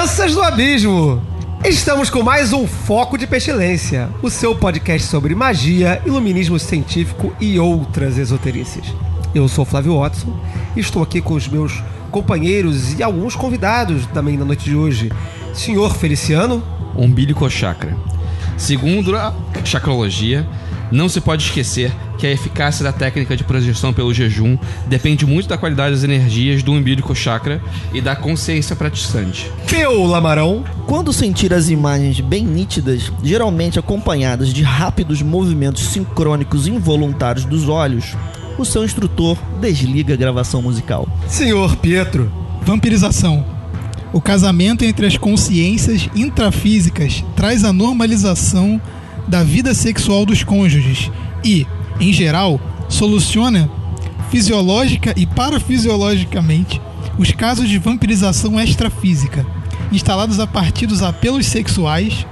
Crianças do abismo! Estamos com mais um Foco de Pestilência, o seu podcast sobre magia, iluminismo científico e outras esoterícias. Eu sou Flávio Watson e estou aqui com os meus companheiros e alguns convidados também na noite de hoje. Senhor Feliciano, umbilico chakra. Segundo a chakrologia, não se pode esquecer que a eficácia da técnica de projeção pelo jejum depende muito da qualidade das energias do umbilico chakra e da consciência praticante. Peu Lamarão, Quando sentir as imagens bem nítidas, geralmente acompanhadas de rápidos movimentos sincrônicos involuntários dos olhos, o seu instrutor desliga a gravação musical. Senhor Pietro, Vampirização. O casamento entre as consciências intrafísicas traz a normalização da vida sexual dos cônjuges e, em geral, soluciona fisiológica e parafisiologicamente os casos de vampirização extrafísica, instalados a partir dos apelos sexuais,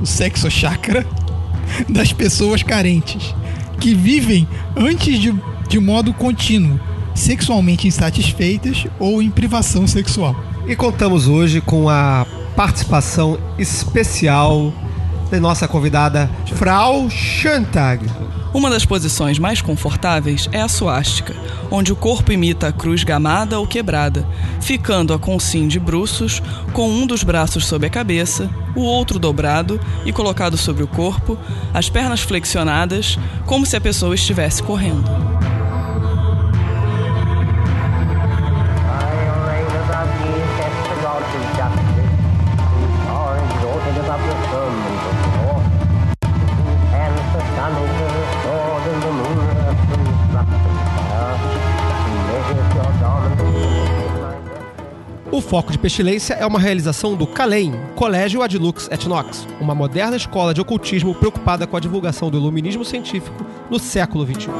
o sexo chakra, das pessoas carentes, que vivem antes de, de modo contínuo, sexualmente insatisfeitas ou em privação sexual. e contamos hoje com a participação especial da nossa convidada Frau Schantag. Uma das posições mais confortáveis é a suástica, onde o corpo imita a cruz gamada ou quebrada, ficando a consim de bruços, com um dos braços sob a cabeça, o outro dobrado e colocado sobre o corpo, as pernas flexionadas, como se a pessoa estivesse correndo. O Foco de Pestilência é uma realização do CALEM, Colégio Adlux et Nox, uma moderna escola de ocultismo preocupada com a divulgação do iluminismo científico no século. XXI.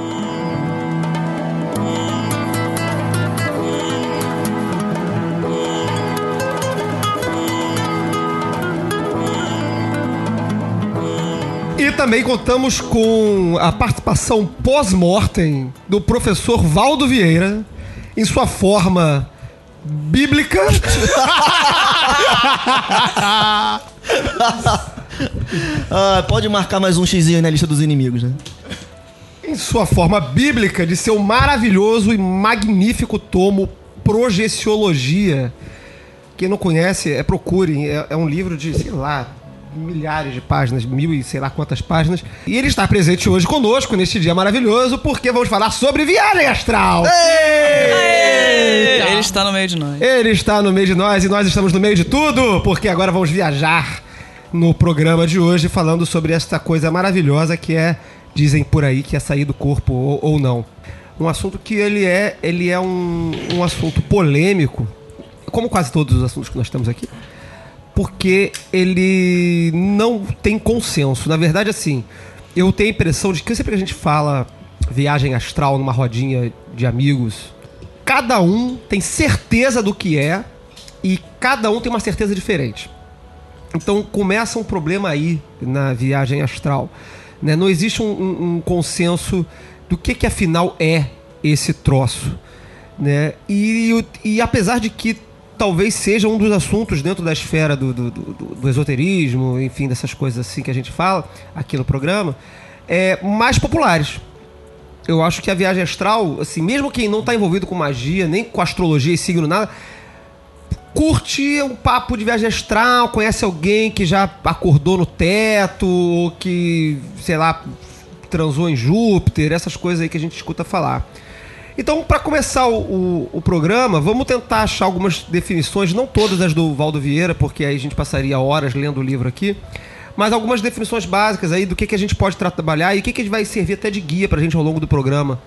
E também contamos com a participação pós-mortem do professor Valdo Vieira em sua forma bíblica. Ah, pode marcar mais um xizinho na lista dos inimigos, né? em sua forma bíblica de seu maravilhoso e magnífico tomo Projeciologia. Quem não conhece, é procurem. É, é um livro de, sei lá, milhares de páginas, mil e sei lá quantas páginas. E ele está presente hoje conosco neste dia maravilhoso, porque vamos falar sobre viagem astral. Ele está no meio de nós. Ele está no meio de nós e nós estamos no meio de tudo, porque agora vamos viajar no programa de hoje falando sobre esta coisa maravilhosa que é, dizem por aí, que é sair do corpo ou, ou não. Um assunto que ele é, ele é um, um assunto polêmico, como quase todos os assuntos que nós temos aqui, porque ele não tem consenso. Na verdade, assim, eu tenho a impressão de que sempre que a gente fala viagem astral numa rodinha de amigos, cada um tem certeza do que é e cada um tem uma certeza diferente. Então começa um problema aí na viagem astral. né? Não existe um, um- um consenso do que, que afinal é esse troço. Né? E, o- e apesar de que talvez seja um dos assuntos dentro da esfera do, do- do- do esoterismo, enfim, dessas coisas assim que a gente fala aqui no programa, é, mais populares. Eu acho que a viagem astral, assim, mesmo quem não está envolvido com magia, nem com astrologia e signo, nada, curte um papo de viagem astral, conhece alguém que já acordou no teto, ou que, sei lá, transou em Júpiter, essas coisas aí que a gente escuta falar. Então, para começar o, o- o programa, vamos tentar achar algumas definições, não todas as do Valdo Vieira, porque aí a gente passaria horas lendo o livro aqui, mas algumas definições básicas aí do que, que a gente pode tra- trabalhar e o que, que vai servir até de guia pra gente ao longo do programa.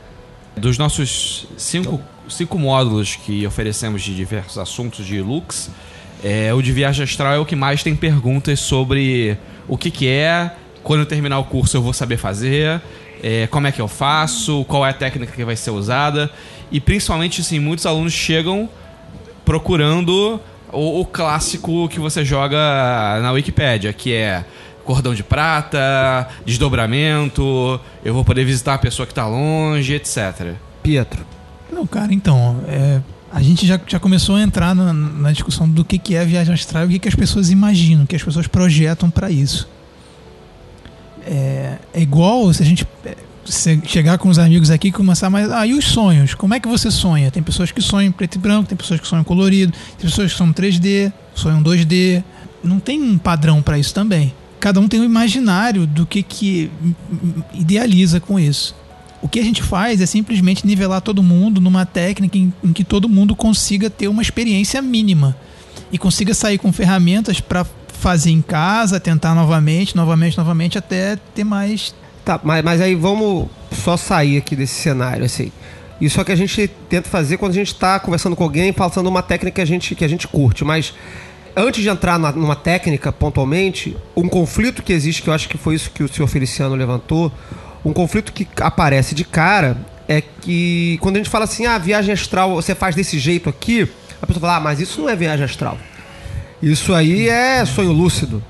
Dos nossos cinco, cinco módulos que oferecemos de diversos assuntos de Lux, É, o de viagem astral é o que mais tem perguntas sobre o que, que é, quando eu terminar o curso eu vou saber fazer, é, como é que eu faço, qual é a técnica que vai ser usada. E principalmente, assim, muitos alunos chegam procurando o, o clássico que você joga na Wikipédia, que é cordão de prata, desdobramento, eu vou poder visitar a pessoa que está longe, etc. Pietro. Não, cara, então, é, a gente já, já começou a entrar na, na discussão do que, que é a viagem astral e o que, que as pessoas imaginam, o que as pessoas projetam para isso. É, é igual se a gente é, se chegar com os amigos aqui e começar mais. Ah, e os sonhos? Como é que você sonha? Tem pessoas que sonham preto e branco, tem pessoas que sonham colorido, tem pessoas que sonham 3D, sonham 2D. Não tem um padrão para isso também. Cada um tem um imaginário do que, que idealiza com isso. O que a gente faz é simplesmente nivelar todo mundo numa técnica em, em que todo mundo consiga ter uma experiência mínima e consiga sair com ferramentas para fazer em casa, tentar novamente, novamente, novamente, até ter mais. Tá, mas, mas aí vamos só sair aqui desse cenário, assim. Isso é o que a gente tenta fazer quando a gente está conversando com alguém, falando uma técnica que a gente, que a gente curte. Mas antes de entrar na, numa técnica pontualmente, um conflito que existe, que eu acho que foi isso que o senhor Feliciano levantou, um conflito que aparece de cara é que quando a gente fala assim, ah, viagem astral você faz desse jeito aqui, a pessoa fala, ah, mas isso não é viagem astral. Isso aí é sonho lúcido.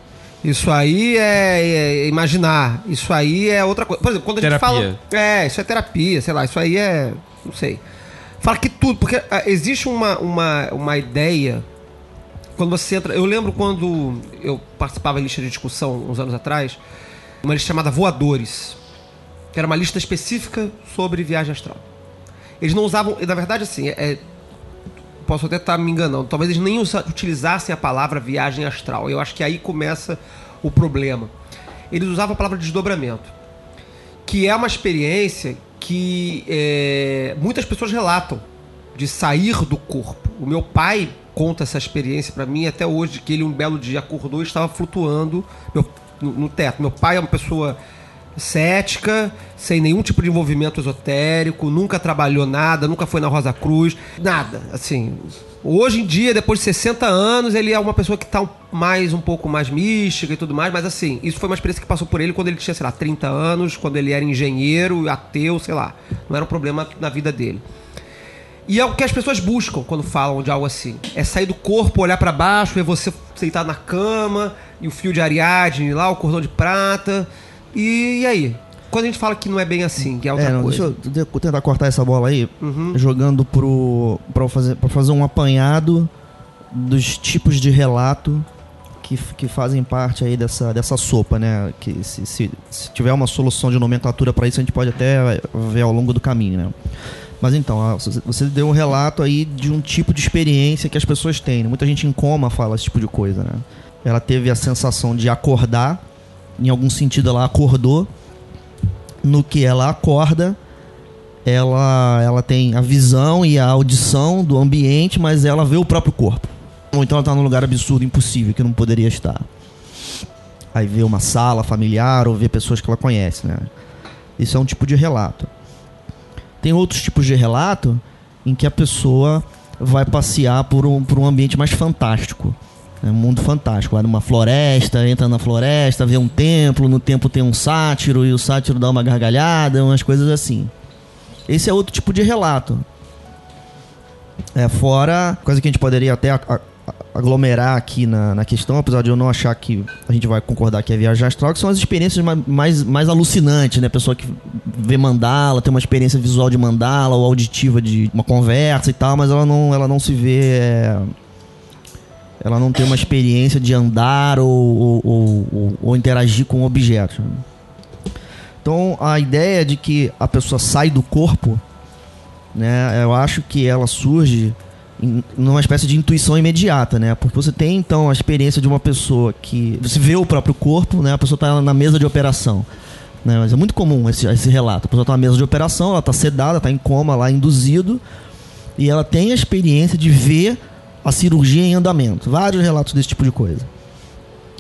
Isso aí é, é imaginar. Isso aí é outra coisa. Por exemplo, quando a gente Terapia. fala. É, isso é terapia, sei lá. Isso aí é. Não sei. Fala que tudo. Porque ah, existe uma, uma, uma ideia. Quando você entra. Eu lembro quando eu participava em lista de discussão uns anos atrás. Uma lista chamada Voadores. Que era uma lista específica sobre viagem astral. Eles não usavam. Na verdade, assim, é, posso até estar me enganando. Talvez eles nem utilizassem a palavra viagem astral. Eu acho que aí começa o problema. Eles usavam a palavra desdobramento, que é uma experiência que é, muitas pessoas relatam de sair do corpo. O meu pai conta essa experiência para mim até hoje, que ele um belo dia acordou e estava flutuando meu- no, no teto. Meu pai é uma pessoa cética, sem nenhum tipo de envolvimento esotérico, nunca trabalhou nada, nunca foi na Rosa Cruz, nada, assim. Hoje em dia, depois de 60 anos, ele é uma pessoa que está mais um pouco mais mística e tudo mais, mas assim, isso foi uma experiência que passou por ele quando ele tinha, sei lá, 30 anos, quando ele era engenheiro, ateu, sei lá. Não era um problema na vida dele. E é o que as pessoas buscam quando falam de algo assim. É sair do corpo, olhar pra baixo, ver você sentado na cama, e o fio de Ariadne lá, o cordão de prata. E, e aí? Quando a gente fala que não é bem assim, que é outra É, não, coisa. deixa eu tentar cortar essa bola aí, Uhum. jogando pro, pra, fazer, pra fazer um apanhado dos tipos de relato que, que fazem parte aí dessa, dessa sopa, né? Que se, se, se tiver uma solução de nomenclatura para isso, a gente pode até ver ao longo do caminho, né? Mas então, você deu um relato aí de um tipo de experiência que as pessoas têm. né? Muita gente em coma fala esse tipo de coisa, né? Ela teve a sensação de acordar, em algum sentido ela acordou, no que ela acorda, ela, ela tem a visão e a audição do ambiente, mas ela vê o próprio corpo. Ou então ela está num lugar absurdo, impossível, que não poderia estar. Aí vê uma sala familiar ou vê pessoas que ela conhece, né? Isso é um tipo de relato. Tem outros tipos de relato em que a pessoa vai passear por um, por um ambiente mais fantástico. É um mundo fantástico. Vai numa floresta, entra na floresta, vê um templo, no templo tem um sátiro e o sátiro dá uma gargalhada, umas coisas assim. Esse é outro tipo de relato. É, fora, coisa que a gente poderia até aglomerar aqui na, na questão, apesar de eu não achar que a gente vai concordar que é viagem astral, que são as experiências ma- mais, mais alucinantes, né? Pessoa que vê mandala, tem uma experiência visual de mandala ou auditiva de uma conversa e tal, mas ela não, ela não se vê. é, ela não tem uma experiência de andar ou, ou, ou- ou- ou interagir com objetos. Então a ideia de que a pessoa sai do corpo, né, eu acho que ela surge numa espécie de intuição imediata, né? Porque você tem então a experiência de uma pessoa que você vê o próprio corpo, né? A pessoa está na mesa de operação. Né? Mas é muito comum esse, esse relato. A pessoa está na mesa de operação, ela está sedada, está em coma lá, induzido, e ela tem a experiência de ver a cirurgia em andamento. Vários relatos desse tipo de coisa.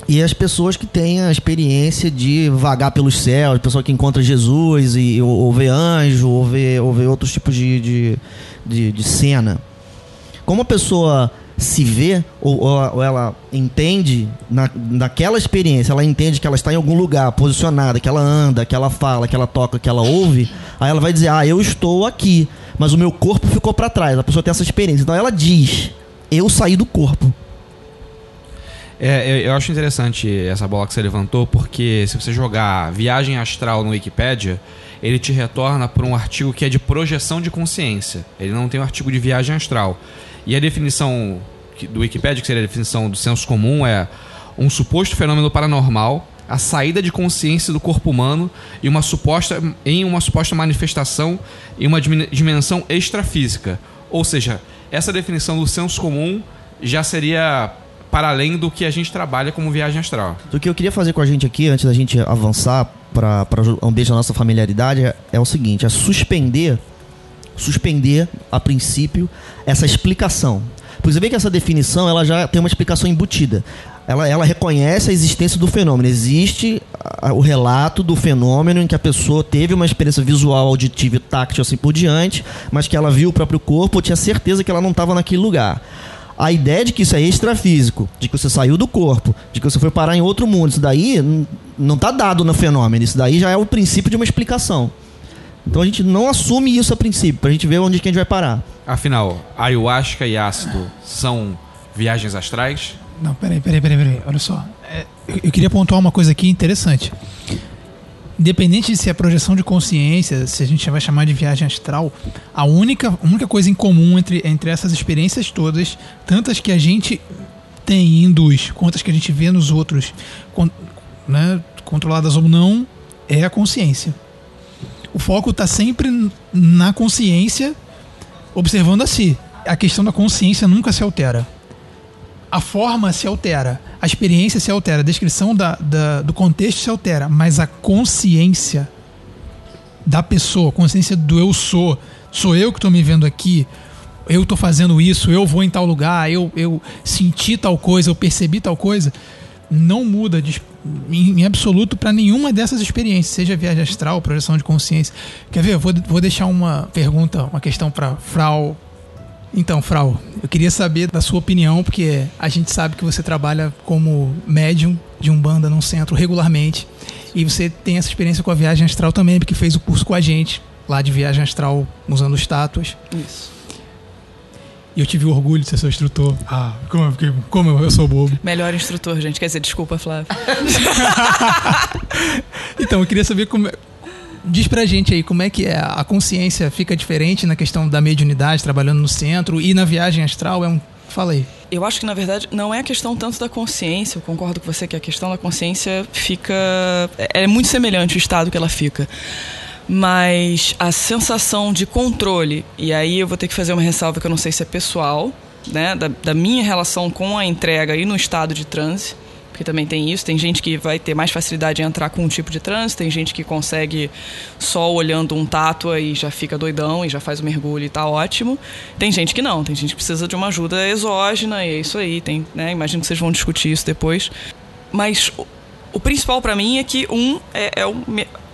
E as pessoas que têm a experiência de vagar pelos céus, pessoa que encontra Jesus e ou, ou vê anjo, ou vê, ou vê outros tipos de, de, de, de cena. Como a pessoa se vê ou, ou- ela entende na, naquela experiência, ela entende que ela está em algum lugar posicionada, que ela anda, que ela fala, que ela toca, que ela ouve, aí ela vai dizer: "Ah, eu estou aqui, mas o meu corpo ficou para trás". A pessoa tem essa experiência. Então ela diz: "Eu saí do corpo". É, eu, eu acho interessante essa bola que você levantou, porque se você jogar viagem astral no Wikipedia, ele te retorna para um artigo que é de projeção de consciência. Ele não tem um artigo de viagem astral. E a definição do Wikipedia, que seria a definição do senso comum, é um suposto fenômeno paranormal, a saída de consciência do corpo humano e uma suposta, em uma suposta manifestação em uma dimensão extrafísica. Ou seja, essa definição do senso comum já seria para além do que a gente trabalha como viagem astral. O que eu queria fazer com a gente aqui, antes da gente avançar para o ambiente da nossa familiaridade, é, é o seguinte: é suspender, suspender, a princípio, essa explicação. Você vê que essa definição ela já tem uma explicação embutida. Ela, ela reconhece a existência do fenômeno. Existe o relato do fenômeno em que a pessoa teve uma experiência visual, auditiva e táctil assim por diante, mas que ela viu o próprio corpo, tinha certeza que ela não estava naquele lugar. A ideia de que isso é extrafísico, de que você saiu do corpo, de que você foi parar em outro mundo, isso daí não está dado no fenômeno. Isso daí já é o princípio de uma explicação. Então a gente não assume isso a princípio, pra gente ver onde que a gente vai parar. Afinal, ayahuasca e ácido são viagens astrais? Não, peraí, peraí, peraí, peraí. Olha só. É, eu, eu queria pontuar uma coisa aqui interessante. Independente de se é projeção de consciência, se a gente vai chamar de viagem astral, a única, a única coisa em comum entre, entre essas experiências todas, tantas que a gente tem e induz, quantas que a gente vê nos outros, con- né, controladas ou não, é a consciência. O foco está sempre na consciência, observando a si. A questão da consciência nunca se altera a forma se altera, a experiência se altera, a descrição da, da- do contexto se altera, mas a consciência da pessoa, a consciência do eu sou, sou eu que estou me vendo aqui, eu estou fazendo isso, eu vou em tal lugar, eu, eu senti tal coisa, eu percebi tal coisa, não muda de- em, em absoluto para nenhuma dessas experiências, seja viagem astral, projeção de consciência. Quer ver? Vou, vou deixar uma pergunta, uma questão para Frau então, Frau, eu queria saber da sua opinião, porque a gente sabe que você trabalha como médium de Umbanda num centro regularmente. E você tem essa experiência com a viagem astral também, porque fez o curso com a gente, lá de viagem astral, usando estátuas. Isso. E eu tive o orgulho de ser seu instrutor. Ah, como eu, fiquei- como eu sou bobo. Melhor instrutor, gente. Quer dizer, desculpa, Flávio. Então, eu queria saber como. é- Diz pra gente aí como é que é a consciência fica diferente na questão da mediunidade, trabalhando no centro, e na viagem astral é um. Fala aí. Eu acho que, na verdade, não é a questão tanto da consciência. Eu concordo com você que a questão da consciência fica. É é muito semelhante o estado que ela fica. Mas a sensação de controle, e aí eu vou ter que fazer uma ressalva que eu não sei se é pessoal, né? Da, da minha relação com a entrega e no estado de transe. Porque também tem isso, tem gente que vai ter mais facilidade em entrar com um tipo de transe, tem gente que consegue só olhando um tátua e já fica doidão e já faz o mergulho e tá ótimo. Tem gente que não, tem gente que precisa de uma ajuda exógena e é isso aí, tem, né? Imagino que vocês vão discutir isso depois. Mas o, principal pra mim é que um é, é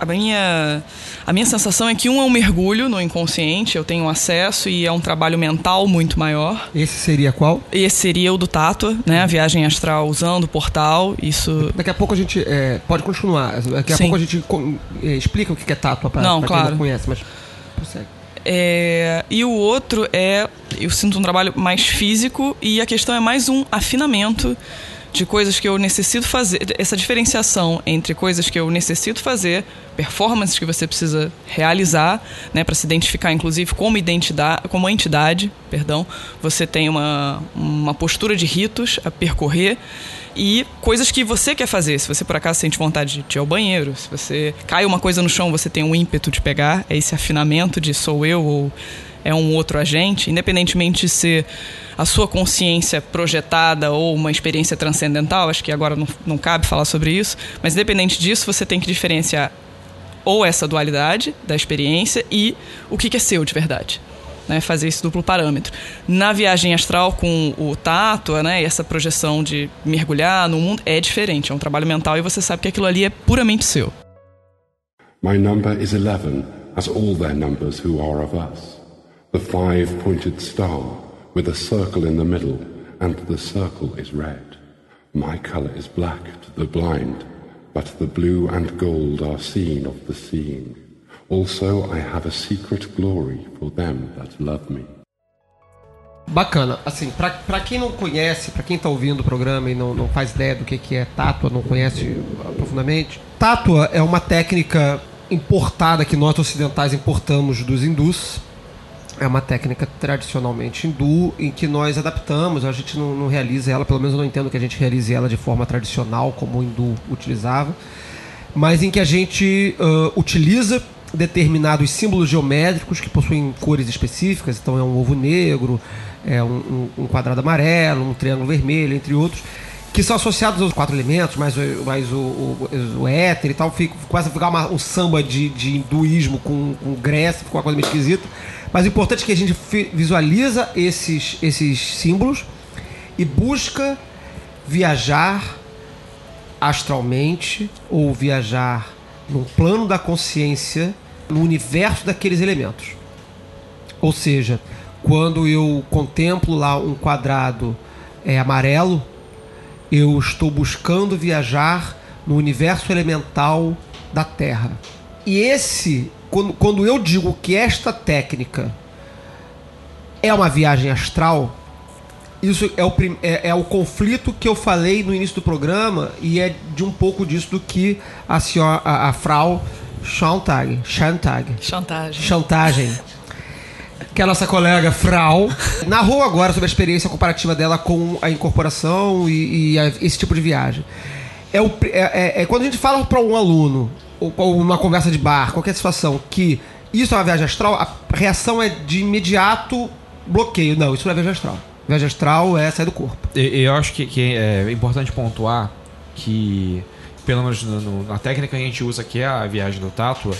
a minha a minha sensação é que um é um mergulho no inconsciente, eu tenho acesso e é um trabalho mental muito maior. Esse seria qual? Esse seria o do Tátua, né? A viagem astral usando o portal. Isso Daqui a pouco a gente é, pode continuar. Daqui a Sim. pouco a gente é, explica o que é tátua pra quem claro. não conhece, mas prossegue. É, e o outro é, eu sinto um trabalho mais físico e a questão é mais um afinamento de coisas que eu necessito fazer, essa diferenciação entre coisas que eu necessito fazer, performances que você precisa realizar, né, para se identificar inclusive como identidade, como entidade, perdão, você tem uma, uma postura de ritos a percorrer e coisas que você quer fazer. Se você por acaso sente vontade de ir ao banheiro, se você cai uma coisa no chão, você tem um ímpeto de pegar, é esse afinamento de sou eu ou é um outro agente, independentemente de ser a sua consciência projetada ou uma experiência transcendental, acho que agora não, não cabe falar sobre isso, mas independente disso, você tem que diferenciar ou essa dualidade da experiência e o que é seu de verdade. Né, fazer esse duplo parâmetro. Na viagem astral com o tato, né, essa projeção de mergulhar no mundo é diferente, é um trabalho mental e você sabe que aquilo ali é puramente seu. My number is eleven, as all their numbers who are of us. The five pointed star, with a circle in the middle, and the circle is red. My color is black to the blind, but the blue and gold are seen of the seeing. Also, I have a secret glory for them that love me. Bacana. Assim, pra, pra quem não conhece, pra quem tá ouvindo o programa e não, não faz ideia do que, que é tátua, não conhece profundamente, tátua é uma técnica importada que nós ocidentais importamos dos hindus. É uma técnica tradicionalmente hindu em que nós adaptamos, a gente não, não realiza ela, pelo menos eu não entendo que a gente realize ela de forma tradicional, como o hindu utilizava, mas em que a gente ah, utiliza determinados símbolos geométricos que possuem cores específicas, então é um ovo negro, é um, um- um quadrado amarelo, um triângulo vermelho, entre outros, que são associados aos quatro elementos, mais mais o, o, o éter e tal, fica, quase ficar uma- um samba de, de hinduísmo com, com Grécia, ficou uma coisa meio esquisita. Mas o importante é que a gente visualiza esses, esses símbolos e busca viajar astralmente ou viajar num plano da consciência no universo daqueles elementos. Ou seja, quando eu contemplo lá um quadrado é, amarelo, eu estou buscando viajar no universo elemental da Terra. E esse, quando, quando eu digo que esta técnica é uma viagem astral, isso é o, é, é o conflito que eu falei no início do programa e é de um pouco disso do que a, senhora, a, a Frau Schantag, Schantag, Chantagem. chantagem, que é a nossa colega Frau, narrou agora sobre a experiência comparativa dela com a incorporação e, e a- esse tipo de viagem. É, o é- é- é quando a gente fala para um aluno, ou, uma conversa de bar, qualquer situação, que isso é uma viagem astral, a reação é de imediato bloqueio. Não, isso não é viagem astral. Viagem astral é sair do corpo. E- Eu acho que, que é importante pontuar que, pelo menos no- no- na técnica que a gente usa, que é a viagem do Tátua,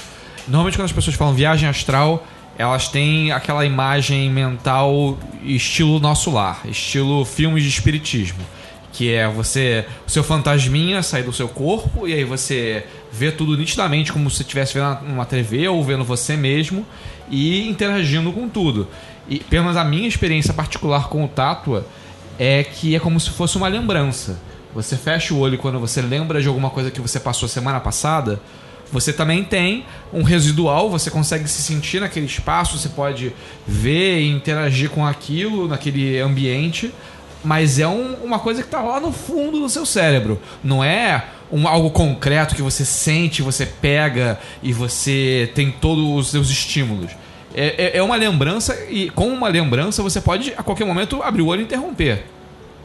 normalmente quando as pessoas falam viagem astral, elas têm aquela imagem mental estilo nosso lar, estilo filmes de espiritismo. Que é você, o seu fantasminha sair do seu corpo e aí você vê tudo nitidamente como se estivesse vendo uma TV ou vendo você mesmo e interagindo com tudo. E pelo menos a minha experiência particular com o Tátua é que é como se fosse uma lembrança. Você fecha o olho quando você lembra de alguma coisa que você passou semana passada. Você também tem um residual, você consegue se sentir naquele espaço, você pode ver e interagir com aquilo, naquele ambiente, mas é um- uma coisa que está lá no fundo do seu cérebro. Não é um, algo concreto que você sente, você pega e você tem todos os seus estímulos. É, é- é uma lembrança e com uma lembrança você pode a qualquer momento abrir o olho e interromper.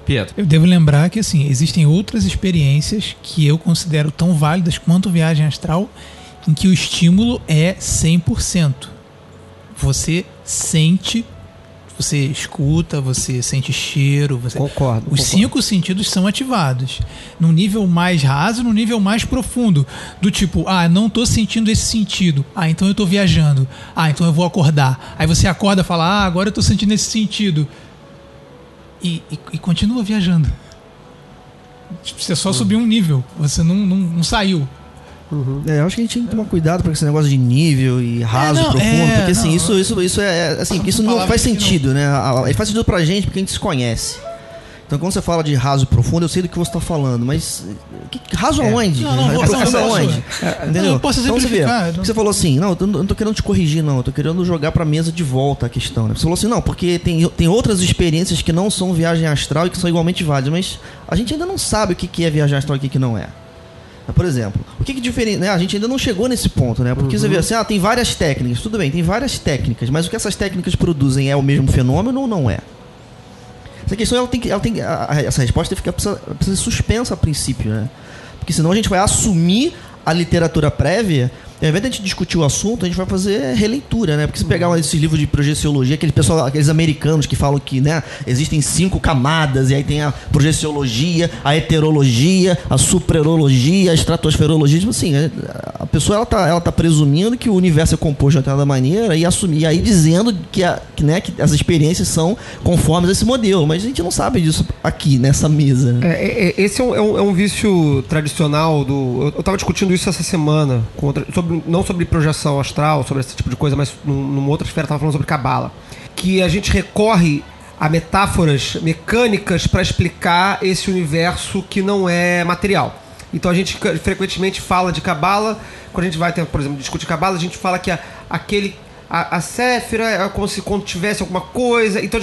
Pietro. Eu devo lembrar que assim, existem outras experiências que eu considero tão válidas quanto viagem astral, em que o estímulo é 100%. Você sente, você escuta, você sente cheiro, você Concordo. Os concordo. cinco sentidos são ativados. Num nível mais raso, num nível mais profundo. Do tipo, ah, não tô sentindo esse sentido. Ah, então eu tô viajando. Ah, então eu vou acordar. Aí você acorda e fala, ah, agora eu tô sentindo esse sentido. E, e- e continua viajando. Tipo, Você só subiu um nível. Você não, não, não saiu. É, eu acho que a gente tem que tomar cuidado com esse negócio de nível e raso, não, profundo, é, porque assim, não. isso, isso, isso é, é, assim, isso não faz que não- sentido, né? Ele faz sentido pra gente porque a gente se conhece. Então quando você fala de raso profundo, eu sei do que você tá falando, mas que, que- raso aonde? Não, não, vou- não, não, aonde? Entendeu? Não, posso então você vê, não- você falou assim, não, eu não tô querendo te corrigir, não, eu tô querendo jogar pra mesa de volta a questão, né? Você falou assim, não, porque tem, tem outras experiências que não são viagem astral e que são igualmente válidas, mas a gente ainda não sabe o que, que é viagem astral e o que, que não é. Por exemplo, o que que diferente, né? A gente ainda não chegou nesse ponto, né? Porque você vê assim, ah, tem várias técnicas, tudo bem, tem várias técnicas, mas o que essas técnicas produzem é o mesmo fenômeno ou não é? Essa questão ela tem que, ela tem a- a- essa resposta fica precisa, precisa ser suspensa a princípio, né? Porque senão a gente vai assumir a literatura prévia ao invés de a gente discutir o assunto, a gente vai fazer releitura, né? Porque se pegar esses livros de projeciologia, aquele pessoal, aqueles americanos que falam que, né, existem cinco camadas, e aí tem a projeciologia, a heterologia, a suprerologia, a estratosferologia, tipo assim, a pessoa ela tá, ela tá presumindo que o universo é composto de determinada maneira e assumir, aí dizendo que, a, que, né, que as experiências são conformes a esse modelo, mas a gente não sabe disso aqui, nessa mesa. É, é, é, esse é um, é um- é um vício tradicional do. Eu, eu tava discutindo isso essa semana, outra- sobre, não sobre projeção astral, sobre esse tipo de coisa, mas num- numa outra esfera, eu tava falando sobre cabala. Que a gente recorre a metáforas mecânicas para explicar esse universo que não é material. Então a gente frequentemente fala de cabala, quando a gente vai, por exemplo, discutir cabala, a gente fala que a- aquele a, a Séfira é como se contivesse alguma coisa, então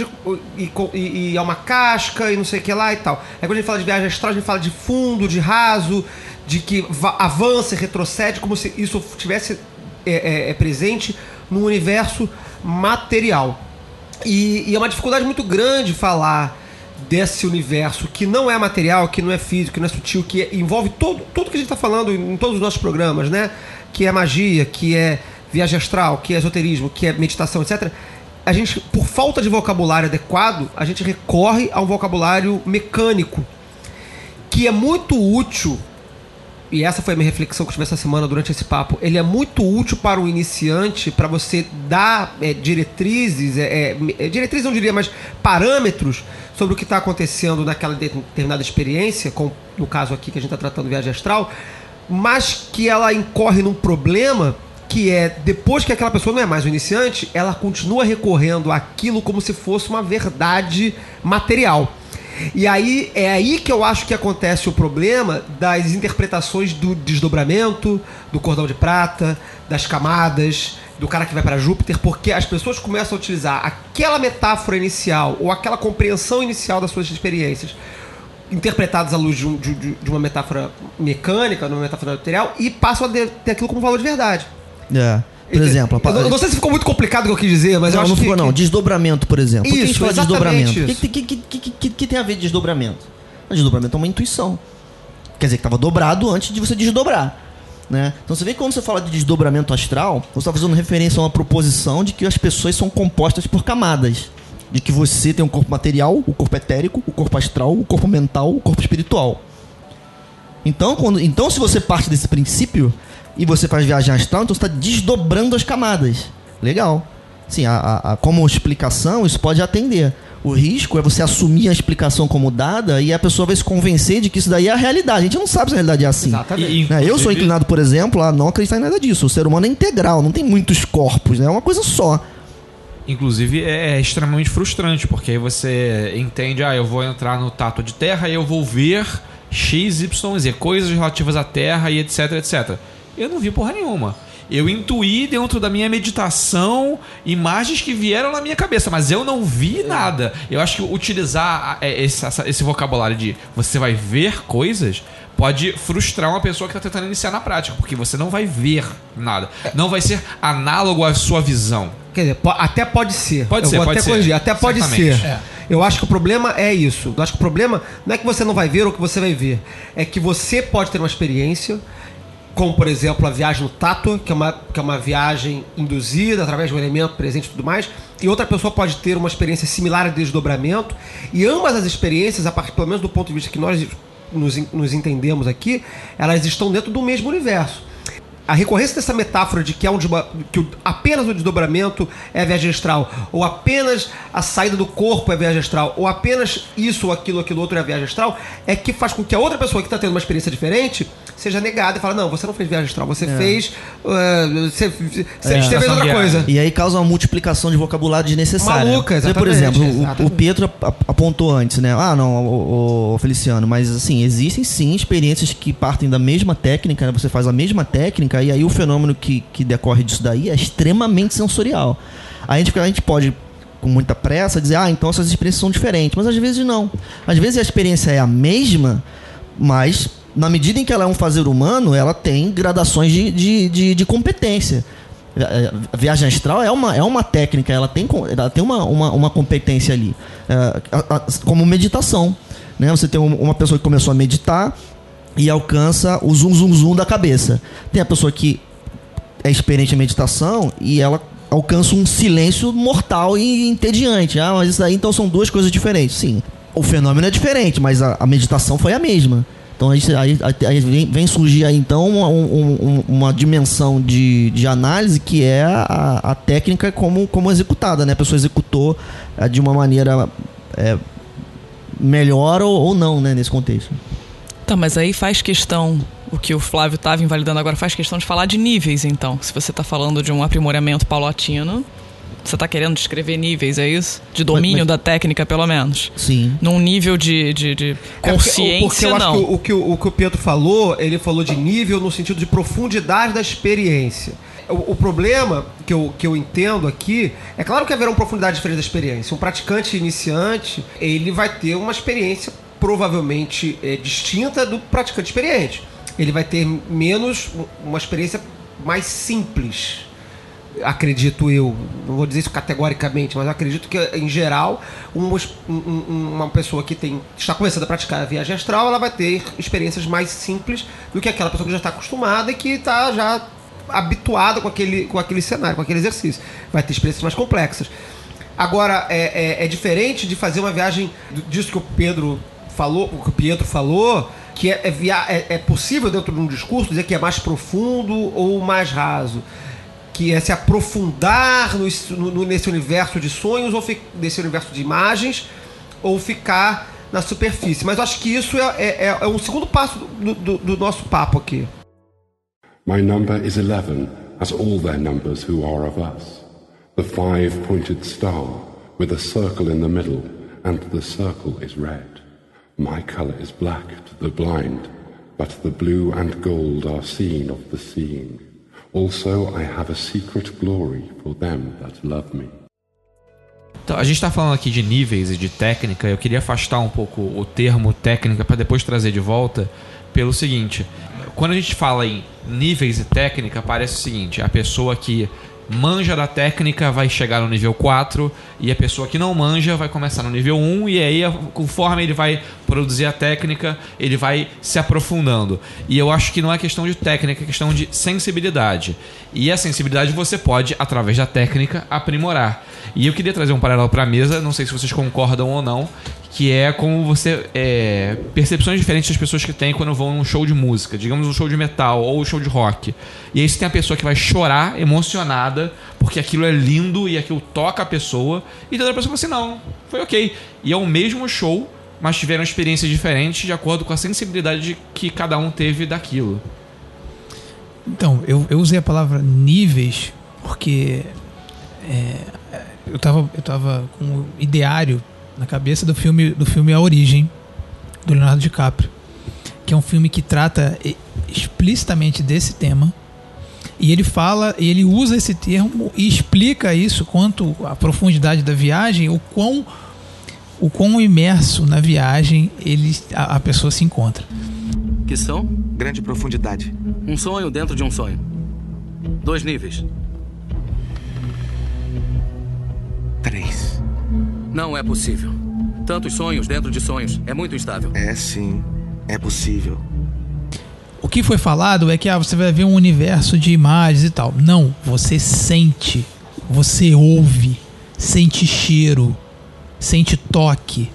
e, e- e é uma casca e não sei o que lá e tal. Aí quando a gente fala de viagem astral, a gente fala de fundo, de raso, de que va- avança retrocede, como se isso tivesse é, é, é presente no universo material. E, e é uma dificuldade muito grande falar desse universo que não é material, que não é físico, que não é sutil, que é- envolve todo, tudo que a gente está falando em, em todos os nossos programas, né? Que é magia, que é viagem astral, que é esoterismo, que é meditação, etc. A gente, por falta de vocabulário adequado, a gente recorre a um vocabulário mecânico que é muito útil e essa foi a minha reflexão que eu tive essa semana durante esse papo. Ele é muito útil para o iniciante, para você dar é, diretrizes, é, é, diretrizes não diria, mas parâmetros sobre o que está acontecendo naquela de- determinada experiência, com, no caso aqui que a gente está tratando viagem astral, mas que ela incorre num problema que é depois que aquela pessoa não é mais um iniciante, ela continua recorrendo àquilo como se fosse uma verdade material. E aí é aí que eu acho que acontece o problema das interpretações do desdobramento, do cordão de prata, das camadas, do cara que vai para Júpiter, porque as pessoas começam a utilizar aquela metáfora inicial ou aquela compreensão inicial das suas experiências interpretadas à luz de, um- de- de- uma metáfora mecânica, de uma metáfora material, e passam a ter aquilo como valor de verdade. É. Por exemplo, eu, não- eu não sei se ficou muito complicado o que eu quis dizer, mas eu não, acho não que, ficou, não. que- Desdobramento, por exemplo. Por que a gente Isso, fala desdobramento? O isso. que, que, que, que, que, que tem a ver de desdobramento? O desdobramento é uma intuição. Quer dizer, que estava dobrado antes de você desdobrar. Né? Então você vê que quando você fala de desdobramento astral, você está fazendo referência a uma proposição de que as pessoas são compostas por camadas. De que você tem um corpo material, o corpo etérico, o corpo astral, o corpo mental, o corpo espiritual. Então, quando, então se você parte desse princípio e você faz viagem astral, então você está desdobrando as camadas. Legal. Sim, a, a- a- como explicação, isso pode atender. O risco é você assumir a explicação como dada e a pessoa vai se convencer de que isso daí é a realidade. A gente não sabe se a realidade é assim. Exatamente. E, Né? Eu sou inclinado, por exemplo, a não acreditar em nada disso. O ser humano é integral, não tem muitos corpos, né? é uma coisa só. Inclusive é é extremamente frustrante, porque aí você entende, ah, eu vou entrar no tato de terra e eu vou ver X, Y, Z, coisas relativas à terra e etc, etc. Eu não vi porra nenhuma. Eu intuí dentro da minha meditação imagens que vieram na minha cabeça, mas eu não vi nada. Eu acho que utilizar é, esse, esse vocabulário de você vai ver coisas pode frustrar uma pessoa que está tentando iniciar na prática, porque você não vai ver nada. Não vai ser análogo à sua visão. Quer dizer, até pode ser. Pode eu ser, vou pode até ser. corrigir. Até pode Certamente. ser. É. Eu acho que o problema é isso. Eu acho que o problema não é que você não vai ver ou que você vai ver. É que você pode ter uma experiência, como por exemplo a viagem no tato, que é uma, que é uma viagem induzida através de um elemento presente e tudo mais, e outra pessoa pode ter uma experiência similar a desdobramento, e ambas as experiências, a partir, pelo menos do ponto de vista que nós nos, nos entendemos aqui, elas estão dentro do mesmo universo. A recorrência dessa metáfora de que, é um que o- apenas o desdobramento é viagem astral, ou apenas a saída do corpo é viagem astral, ou apenas isso ou aquilo, aquilo outro é viagem astral, é que faz com que a outra pessoa que está tendo uma experiência diferente seja negada e fala: Não, você não fez viagem astral, você fez. uh, você você- você fez outra Ação coisa. E aí causa uma multiplicação de vocabulário desnecessária. Maluca, Você, Por exatamente, exemplo, o- o, exatamente. Pedro ap- ap- apontou antes, né? Ah, não, o, o Feliciano, mas assim, existem sim experiências que partem da mesma técnica, né? Você faz a mesma técnica e aí o fenômeno que, que decorre disso daí é extremamente sensorial. A gente, a gente pode com muita pressa dizer, ah, então essas experiências são diferentes, mas às vezes não. Às vezes a experiência é a mesma, mas na medida em que ela é um fazer humano, ela tem gradações de, de, de, de competência. É, A viagem astral é uma, é uma técnica, ela tem, ela tem uma, uma, uma competência ali. É, a- a- como meditação. Né? Você tem um- uma pessoa que começou a meditar e alcança o zoom, zoom, zoom da cabeça. Tem a pessoa que é experiente em meditação e ela alcança um silêncio mortal e entediante. Ah, mas isso aí então são duas coisas diferentes. Sim, o fenômeno é diferente, mas a, a meditação foi a mesma. Então aí, aí, aí vem, surgir aí então uma, um- um- uma dimensão de, de análise que é a, a técnica como, como executada, né? A pessoa executou eh, de uma maneira eh, melhor ou, ou não, né? Nesse contexto. Tá, mas aí faz questão, o que o Flávio estava invalidando agora, faz questão de falar de níveis, então. Se você está falando de um aprimoramento paulatino, Você tá querendo descrever níveis, é isso? De domínio mas- da técnica, pelo menos. Sim. Num nível de, de, de É porque- consciência, porque eu acho não. que o, o que o, o que o Pedro falou, ele falou de nível no sentido de profundidade da experiência. O, o problema que eu, que eu entendo aqui é claro que haverá uma profundidade diferente da experiência. Um praticante iniciante, ele vai ter uma experiência provavelmente é, distinta do praticante experiente. Ele vai ter menos uma experiência mais simples acredito eu, não vou dizer isso categoricamente, mas acredito que, em geral, uma, um- um- uma pessoa que tem, está começando a praticar a viagem astral, ela vai ter experiências mais simples do que aquela pessoa que já está acostumada e que está já habituada com aquele, com aquele cenário, com aquele exercício. Vai ter experiências mais complexas. Agora, é, é- é diferente de fazer uma viagem disso que o Pedro falou, o que o Pietro falou, que é, é é- é possível dentro de um discurso dizer que é mais profundo ou mais raso. Que é se aprofundar no, no- nesse universo de sonhos ou nesse universo de imagens ou ficar na superfície. Mas eu acho que isso é, é- é- é um segundo passo do, do- do nosso papo aqui. My number is eleven, as all their numbers who are of us. The five pointed star, with a circle in the middle, and the circle is red. My colour is black to the blind, but the blue and gold are seen of the seeing. Also, I have a secret glory for them that love me. Então, a gente está falando aqui de níveis e de técnica. Eu queria afastar um pouco o termo técnica para depois trazer de volta pelo seguinte: quando a gente fala em níveis e técnica, parece o seguinte: a pessoa que manja da técnica vai chegar no nível 4 e a pessoa que não manja vai começar no nível 1 e aí conforme ele vai produzir a técnica, ele vai se aprofundando. E eu acho que não é questão de técnica, é questão de sensibilidade. E a sensibilidade você pode através da técnica aprimorar. E eu queria trazer um paralelo para a mesa, não sei se vocês concordam ou não, que é como você é, percepções diferentes das pessoas que têm quando vão num show de música, digamos um show de metal ou um show de rock. E aí você tem a pessoa que vai chorar emocionada porque aquilo é lindo e aquilo toca a pessoa, e tem outra pessoa fala assim, não, foi ok. E é o mesmo show, mas tiveram experiências diferentes de acordo com a sensibilidade que cada um teve daquilo. Então, eu, eu usei a palavra níveis porque é, eu, tava, eu tava com o ideário na cabeça do filme, do filme A Origem, do Leonardo DiCaprio, que é um filme que trata explicitamente desse tema. E ele fala, e ele usa esse termo e explica isso quanto à profundidade da viagem, o quão, o quão imerso na viagem ele, a, a pessoa se encontra. Que são? Grande profundidade. Um sonho dentro de um sonho. Dois níveis. Três. Não é possível. Tantos sonhos dentro de sonhos. É muito instável. É sim. É possível. O que foi falado é que ah, você vai ver um universo de imagens e tal. Não, você sente, você ouve, sente cheiro, sente toque.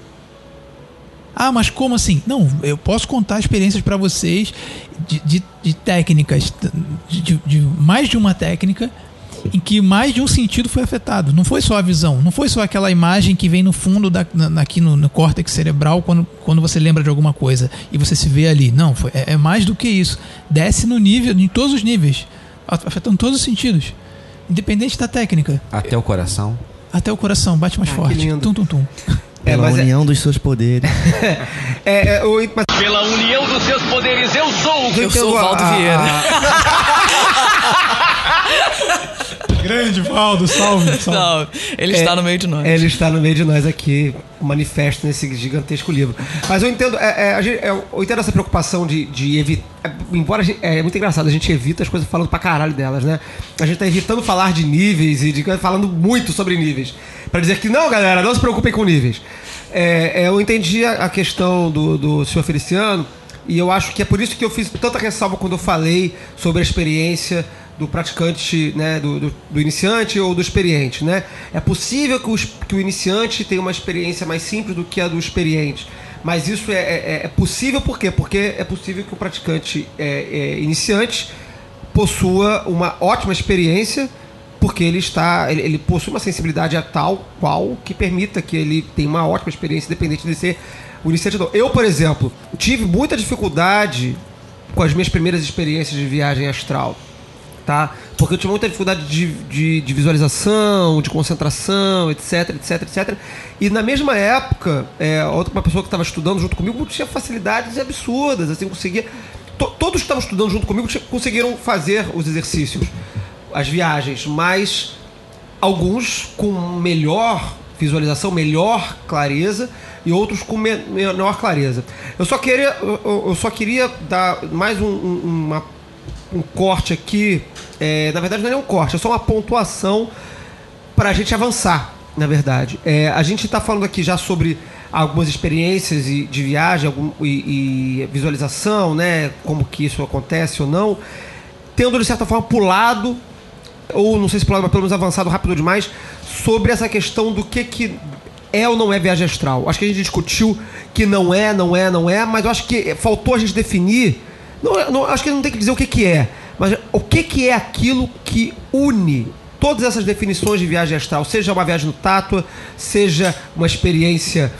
Ah, mas como assim? Não, eu posso contar experiências para vocês de, de- de técnicas, de, de- de mais de uma técnica em que mais de um sentido foi afetado. Não foi só a visão, não foi só aquela imagem que vem no fundo da, na- aqui no, no córtex cerebral quando, quando você lembra de alguma coisa e você se vê ali. Não, foi, é, é mais do que isso. Desce no nível, em todos os níveis, afetando todos os sentidos, independente da técnica. Até o coração. Até o coração bate mais Ah, forte. Tum, tum, tum. É, Pela é- união dos seus poderes. É, é, o- mas Pela união dos seus poderes, eu sou Eu sou o Valdo a- Vieira. Grande Valdo, salve, salve. Não, ele É, está no meio de nós. Ele está no meio de nós aqui, manifesto nesse gigantesco livro. Mas eu entendo, é, é, a gente- é, eu entendo essa preocupação de, de evitar. embora a gente- é muito engraçado, a gente evita as coisas falando pra caralho delas, né? A gente tá evitando falar de níveis e de, falando muito sobre níveis. Pra dizer que não, galera, não se preocupem com níveis. É, é, eu entendi a, a questão do, do senhor Feliciano. E eu acho que é por isso que eu fiz tanta ressalva quando eu falei sobre a experiência do praticante, né, do, do, do iniciante ou do experiente, né? É possível que o, que o iniciante tenha uma experiência mais simples do que a do experiente. Mas isso é, é- é possível por quê? Porque é possível que o praticante é, é, iniciante possua uma ótima experiência porque ele está ele, ele possui uma sensibilidade a tal qual que permita que ele tenha uma ótima experiência independente de ser o iniciante não. Eu, por exemplo, tive muita dificuldade com as minhas primeiras experiências de viagem astral. Tá? Porque eu tinha muita dificuldade de, de, de visualização, de concentração, etc, etc, etc. E na mesma época, é, outra uma pessoa que estava estudando junto comigo tinha facilidades absurdas, assim, conseguia... to- todos que estavam estudando junto comigo conseguiram fazer os exercícios, as viagens, mas alguns com melhor visualização, melhor clareza e outros com me- menor clareza. Eu só queria, eu- eu só queria dar mais um, um- uma- um corte aqui. é, na verdade, não é um corte, é só uma pontuação para a gente avançar, na verdade. É, a gente está falando aqui já sobre algumas experiências de viagem algum- e, e visualização, né? Como que isso acontece ou não. Tendo, de certa forma, pulado ou não sei se pulado, mas pelo menos avançado rápido demais, sobre essa questão do que, que é ou não é viagem astral. Acho que a gente discutiu que não é, não é, não é, mas eu acho que faltou a gente definir. Não, não- acho que não tem que dizer o que, que é, mas o que, que é aquilo que une todas essas definições de viagem astral, seja uma viagem no Tátua, seja uma experiência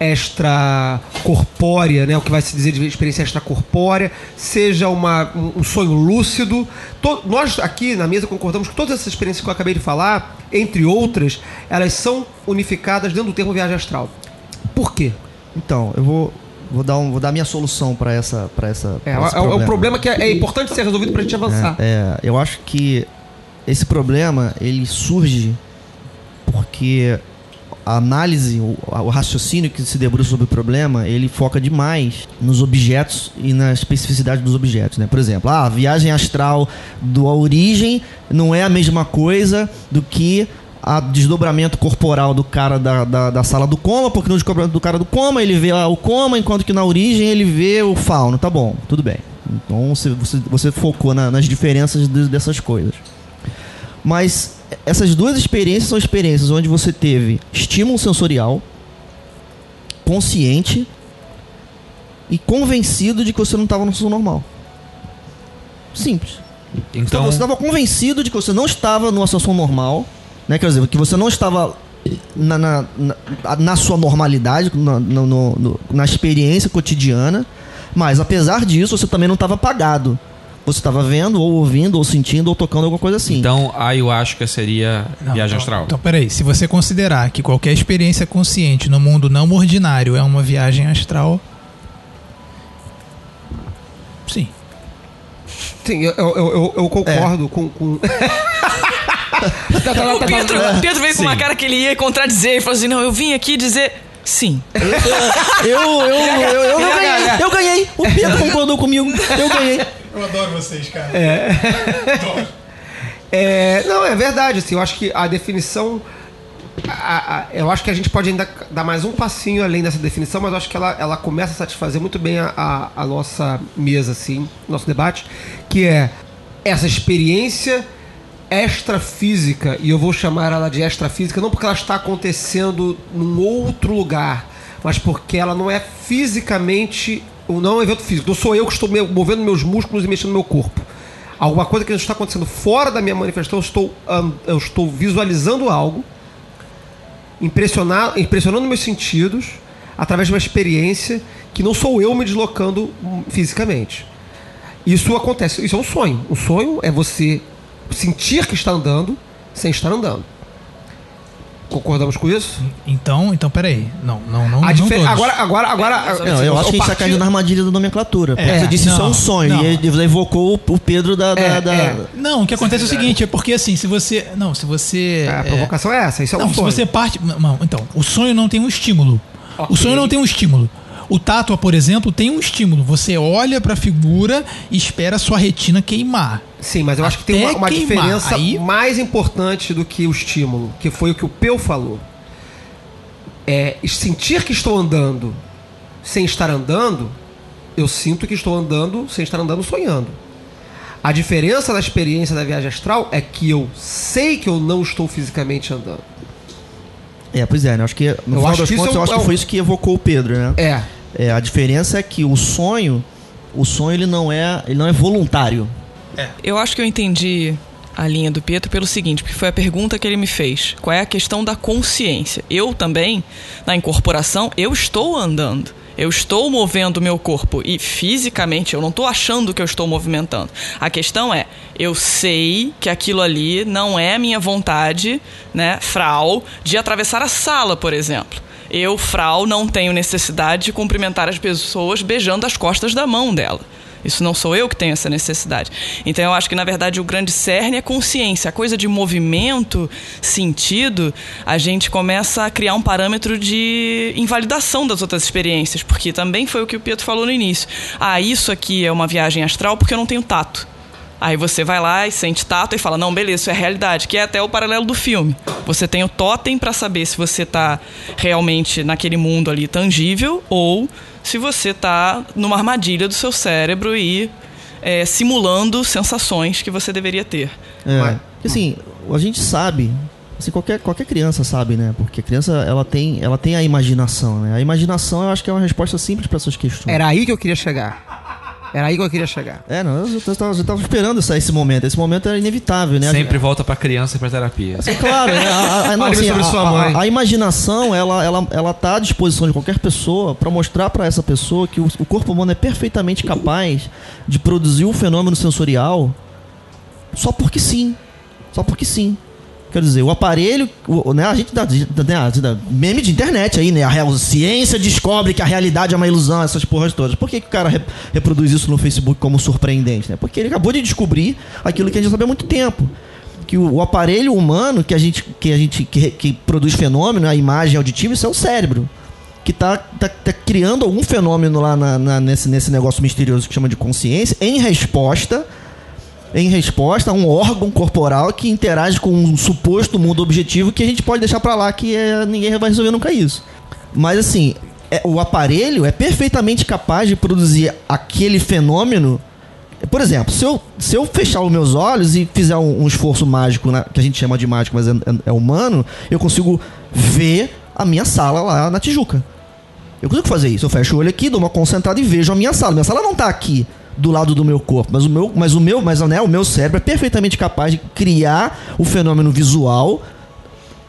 extracorpórea, né, o que vai se dizer de experiência extracorpórea, seja uma, um, um sonho lúcido. To- nós aqui na mesa concordamos que todas essas experiências que eu acabei de falar, entre outras, elas são unificadas dentro do termo viagem astral. Por quê? Então, eu vou, vou dar um, vou dar minha solução para essa para essa É, pra esse é, é um problema que é, é importante ser resolvido para a gente avançar. É, eu acho que esse problema ele surge porque a análise, o, o raciocínio que se debruça sobre o problema, ele foca demais nos objetos e na especificidade dos objetos, né? Por exemplo, ah, a viagem astral do a origem não é a mesma coisa do que a desdobramento corporal do cara da, da, da sala do coma, porque no desdobramento do cara do coma ele vê o coma, enquanto que na origem ele vê o fauno. Tá bom, tudo bem. Então você, você, você focou na- nas diferenças de- dessas coisas. Mas essas duas experiências são experiências onde você teve estímulo sensorial, consciente e convencido de que você não estava no sono normal. Simples. Então, Então, você estava convencido de que você não estava numa situação normal, né? Quer dizer, que você não estava na, na, na, na sua normalidade, na, no- no- na experiência cotidiana, mas apesar disso, você também não estava apagado. Você estava vendo, ou ouvindo, ou sentindo, ou tocando alguma coisa assim. então a ayahuasca seria Não, viagem então- astral. Então, peraí. Se você considerar que qualquer experiência consciente no mundo não ordinário é uma viagem astral. Sim. Sim, eu, eu, eu- eu concordo com. com... O Pedro, o Pedro veio com uma cara que ele ia contradizer e falou assim: não, eu vim aqui dizer sim. Eu, eu, eu, eu, eu ganhei, eu ganhei. O Pedro concordou comigo. Eu ganhei. Eu adoro vocês, cara. É, não, é verdade. Assim, eu acho que a definição. a- a- eu acho que a gente pode ainda dar mais um passinho além dessa definição, mas eu acho que ela, ela começa a satisfazer muito bem a, a- a nossa mesa, assim, nosso debate, que é essa experiência extrafísica, e eu vou chamar ela de extrafísica não porque ela está acontecendo num outro lugar, mas porque ela não é fisicamente, não é um evento físico, não sou eu que estou movendo meus músculos e mexendo meu corpo alguma coisa que está acontecendo fora da minha manifestação, eu estou, eu estou visualizando algo, impressionar, impressionando meus sentidos, através de uma experiência que não sou eu me deslocando fisicamente. Isso acontece, isso é um sonho. Um sonho é você sentir que está andando sem estar andando. Concordamos com isso? Então, então, peraí. Não, não, não. A não todos. agora, agora, agora. Não, eu acho que a gente tá partir- caindo na armadilha da nomenclatura. É, você disse isso é não, um sonho. não. E ele evocou o- Pedro da. da- É, da- é. Não, o que acontece é o seguinte, é porque assim, se você. Não, se você. A é, provocação é essa, isso é um Não, se sonho. você parte. Não, então, o sonho não tem um estímulo. O sonho não tem um estímulo. O tátua, por exemplo, tem um estímulo. Você olha pra figura e espera a sua retina queimar. Sim, mas eu acho que tem uma, uma diferença Aí- mais importante do que o estímulo, que foi o que o Peu falou. É sentir que estou andando sem estar andando, eu sinto que estou andando sem estar andando sonhando. A diferença da experiência da viagem astral é que eu sei que eu não estou fisicamente andando. É, pois é, né? Acho que no Eu final acho das que isso contas, é um- eu acho que foi isso que evocou o Pedro, né? É. É, a diferença é que o sonho, o sonho ele não é, ele não é voluntário. Eu acho que eu entendi a linha do Pietro pelo seguinte, porque foi a pergunta que ele me fez. Qual é a questão da consciência? Eu também, na incorporação, eu estou andando. Eu estou movendo o meu corpo e fisicamente eu não estou achando que eu estou movimentando. A questão é, eu sei que aquilo ali não é minha vontade, né, frau, de atravessar a sala, por exemplo. Eu, frau, não tenho necessidade de cumprimentar as pessoas beijando as costas da mão dela. Isso não sou eu que tenho essa necessidade. Então eu acho que na verdade o grande cerne é consciência. A coisa de movimento, sentido, a gente começa a criar um parâmetro de invalidação das outras experiências, porque também foi o que o Pietro falou no início. Ah, isso aqui é uma viagem astral porque eu não tenho tato. Aí você vai lá e sente tato e fala: "Não, beleza, isso é realidade", que é até o paralelo do filme. Você tem o totem para saber se você está realmente naquele mundo ali tangível ou se você está numa armadilha do seu cérebro e é, simulando sensações que você deveria ter. É. Assim, a gente sabe, assim, qualquer, qualquer criança sabe, né? Porque a criança, ela tem, ela tem a imaginação, né? A imaginação, eu acho que é uma resposta simples para essas questões. Era aí que eu queria chegar. Era aí que eu queria chegar. É, não, eu já tava, já tava esperando esse, esse momento. Esse momento era inevitável, né? Sempre volta pra criança e pra terapia. É claro, né? A, a, a, não, assim, sobre a- a- a imaginação, ela, ela, ela tá à disposição de qualquer pessoa para mostrar para essa pessoa que o, o corpo humano é perfeitamente capaz de produzir um fenômeno sensorial só porque sim. Só porque sim. Quer dizer, o aparelho, o- né, a gente dá, dá, dá- meme de internet aí, né? A real, ciência descobre que a realidade é uma ilusão, essas porras todas. Por que, que o cara re- reproduz isso no Facebook como surpreendente? Né? Porque ele acabou de descobrir aquilo que a gente sabe há muito tempo. Que o, o aparelho humano que a gente, que, a gente que, que produz fenômeno, a imagem auditiva, isso é o cérebro. Que tá, tá, tá criando algum fenômeno lá na- na- nesse, nesse negócio misterioso que chama de consciência, em resposta em resposta a um órgão corporal que interage com um suposto mundo objetivo que a gente pode deixar pra lá que é, ninguém vai resolver nunca isso. Mas assim, é- o aparelho é perfeitamente capaz de produzir aquele fenômeno. Por exemplo, se eu, se eu fechar os meus olhos e fizer um, um esforço mágico, né, que a gente chama de mágico, mas é, é- é humano, eu consigo ver a minha sala lá na Tijuca. Eu consigo fazer isso. Eu fecho o olho aqui, dou uma concentrada e vejo a minha sala. Minha sala não tá aqui do lado do meu corpo, mas o meu, mas o meu, mas né, o meu cérebro é perfeitamente capaz de criar o fenômeno visual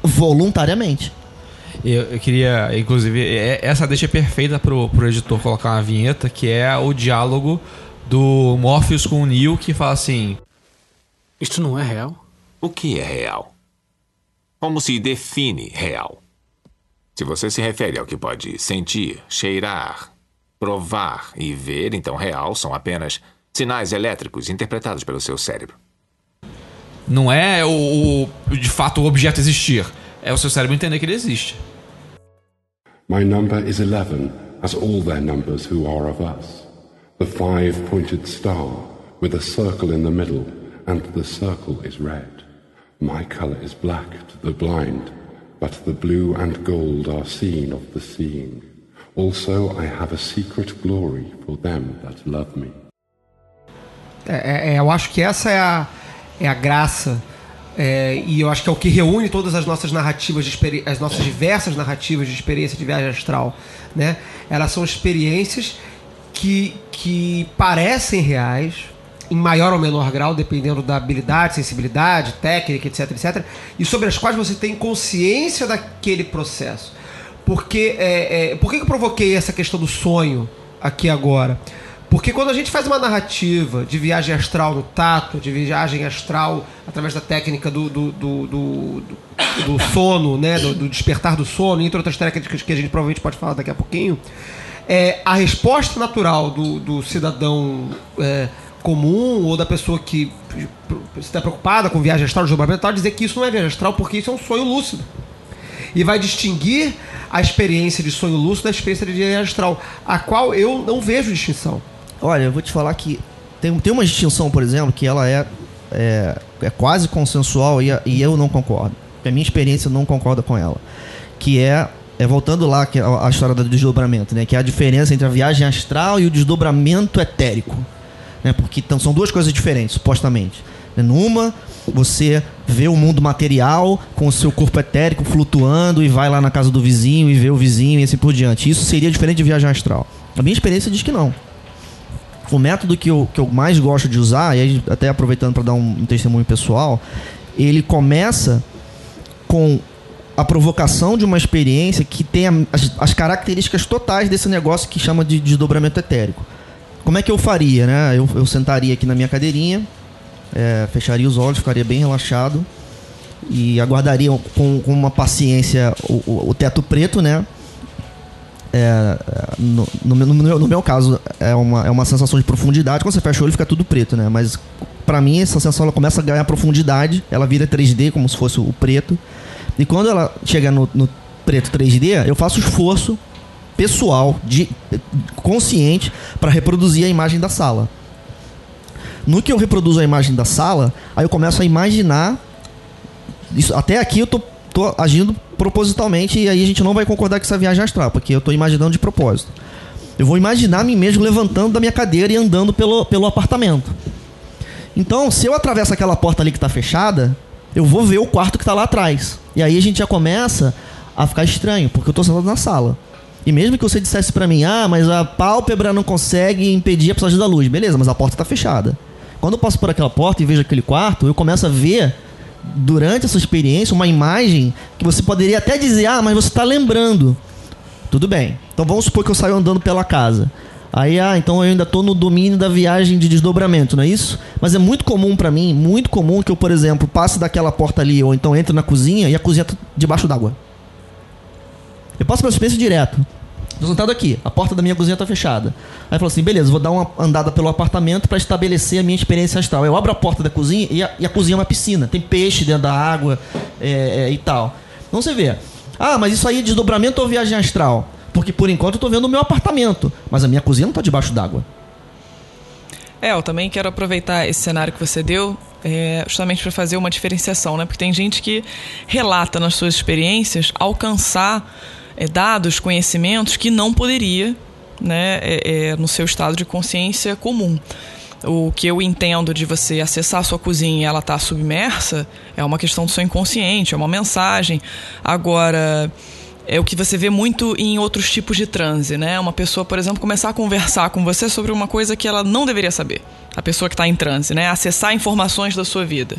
voluntariamente. Eu, eu queria, inclusive, é- essa deixa é perfeita pro, pro editor colocar uma vinheta, que é o diálogo do Morpheus com o Neo, que fala assim: Isto não é real? O que é real? Como se define real? Se você se refere ao que pode sentir, cheirar, provar e ver, então real são apenas sinais elétricos interpretados pelo seu cérebro. Não é o, o- de fato o objeto existir, é o seu cérebro entender que ele existe. My number is eleven, as all their numbers who are of us. The five pointed star, with a circle in the middle, and the circle is red. My color is black to the blind, but the blue and gold are seen of the seeing. Also, I have a secret glory for them that love me. É, é, eu acho que essa é a, é a graça. é, e eu acho que é o que reúne todas as nossas narrativas, de as nossas diversas narrativas de experiência de viagem astral. Né? Elas são experiências que, que parecem reais, em maior ou menor grau, dependendo da habilidade, sensibilidade, técnica, etc, etc, e sobre as quais você tem consciência daquele processo. Porque, é, é, por que eu provoquei essa questão do sonho aqui agora? Porque quando a gente faz uma narrativa de viagem astral no tato, de viagem astral através da técnica do, do, do, do, do- do sono, né? Do, do despertar do sono, entre outras técnicas que a gente provavelmente pode falar daqui a pouquinho, é, a resposta natural do, do cidadão é, comum ou da pessoa que está preocupada com viagem astral, desdobramento tal, dizer que isso não é viagem astral porque isso é um sonho lúcido e vai distinguir a experiência de sonho lúcido da experiência de viagem astral, a qual eu não vejo distinção. Olha, eu vou te falar que tem, tem uma distinção, por exemplo, que ela é, é, é quase consensual e, e eu não concordo. A minha experiência não concorda com ela. Que é, é voltando lá que a, a história do desdobramento, né? Que é a diferença entre a viagem astral e o desdobramento etérico. Né? Porque então, são duas coisas diferentes, supostamente. Numa, você vê o mundo material com o seu corpo etérico flutuando e vai lá na casa do vizinho e vê o vizinho e assim por diante. Isso seria diferente de viagem astral. A minha experiência diz que não o método que eu, que eu mais gosto de usar, e aí até aproveitando para dar um, um testemunho pessoal, ele começa com a provocação de uma experiência que tenha as, as características totais desse negócio que chama de desdobramento etérico. Como é que eu faria, né? Eu, eu sentaria aqui na minha cadeirinha, é, fecharia os olhos, ficaria bem relaxado e aguardaria com, com uma paciência o, o, o teto preto, né? É, no, no, no, meu, no meu caso, é uma, é uma sensação de profundidade. Quando você fecha o olho, fica tudo preto, né? Mas pra mim, essa sensação ela começa a ganhar profundidade. Ela vira 3D, como se fosse o preto. E quando ela chega no, no preto 3D, eu faço esforço pessoal, de, consciente, para reproduzir a imagem da sala. No que eu reproduzo a imagem da sala, aí eu começo a imaginar. Isso, até aqui eu tô, tô agindo propositalmente e aí a gente não vai concordar com essa viagem astral, porque eu tô imaginando de propósito. Eu vou imaginar mim mesmo levantando da minha cadeira e andando pelo, pelo apartamento. Então, se eu atravesso aquela porta ali que está fechada, eu vou ver o quarto que está lá atrás. E aí a gente já começa a ficar estranho, porque eu estou sentado na sala. E mesmo que você dissesse para mim, ah, mas a pálpebra não consegue impedir a passagem da luz. Beleza, mas a porta está fechada. Quando eu passo por aquela porta e vejo aquele quarto, eu começo a ver, durante essa experiência, uma imagem que você poderia até dizer, ah, mas você está lembrando. Tudo bem. Então vamos supor que eu saio andando pela casa. Aí, ah, então eu ainda estou no domínio da viagem de desdobramento, não é isso? Mas é muito comum para mim, muito comum que eu, por exemplo, passe daquela porta ali ou então entre na cozinha e a cozinha tá debaixo d'água. Eu passo pela experiência direto. Estou sentado aqui, a porta da minha cozinha está fechada. Aí eu falo assim, beleza, vou dar uma andada pelo apartamento para estabelecer a minha experiência astral. Eu abro a porta da cozinha e a, e a cozinha é uma piscina, tem peixe dentro da água é, é, e tal. Então você vê, ah, mas isso aí é desdobramento ou viagem astral? Porque por enquanto eu tô vendo o meu apartamento, mas a minha cozinha não tá debaixo d'água. É, eu também quero aproveitar esse cenário que você deu é, justamente para fazer uma diferenciação, né? Porque tem gente que relata nas suas experiências alcançar é, dados, conhecimentos que não poderia, né, é, é, no seu estado de consciência comum. O que eu entendo de você acessar a sua cozinha e ela tá submersa é uma questão do seu inconsciente, é uma mensagem. Agora é o que você vê muito em outros tipos de transe, né? Uma pessoa, por exemplo, começar a conversar com você sobre uma coisa que ela não deveria saber. A pessoa que está em transe, né? Acessar informações da sua vida.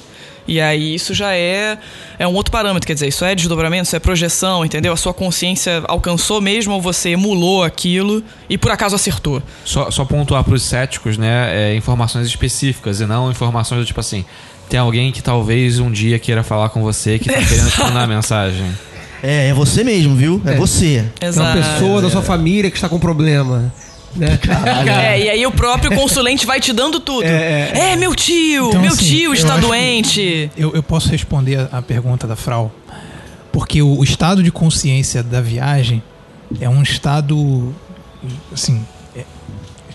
E aí isso já é, é um outro parâmetro, quer dizer, isso é desdobramento, isso é projeção, entendeu? A sua consciência alcançou mesmo ou você emulou aquilo e por acaso acertou. Só, só pontuar para os céticos, né? É, informações específicas e não informações do tipo assim. Tem alguém que talvez um dia queira falar com você que está querendo te mandar mensagem. É, é você mesmo, viu? É, é. você. Exato. É uma pessoa da sua família que está com problema. Né? É, e aí o próprio consulente vai te dando tudo. É, é. é meu tio, então, meu assim, tio está doente. Eu, eu posso responder a pergunta da Frau. Porque o, o estado de consciência da viagem é um estado. Assim. É,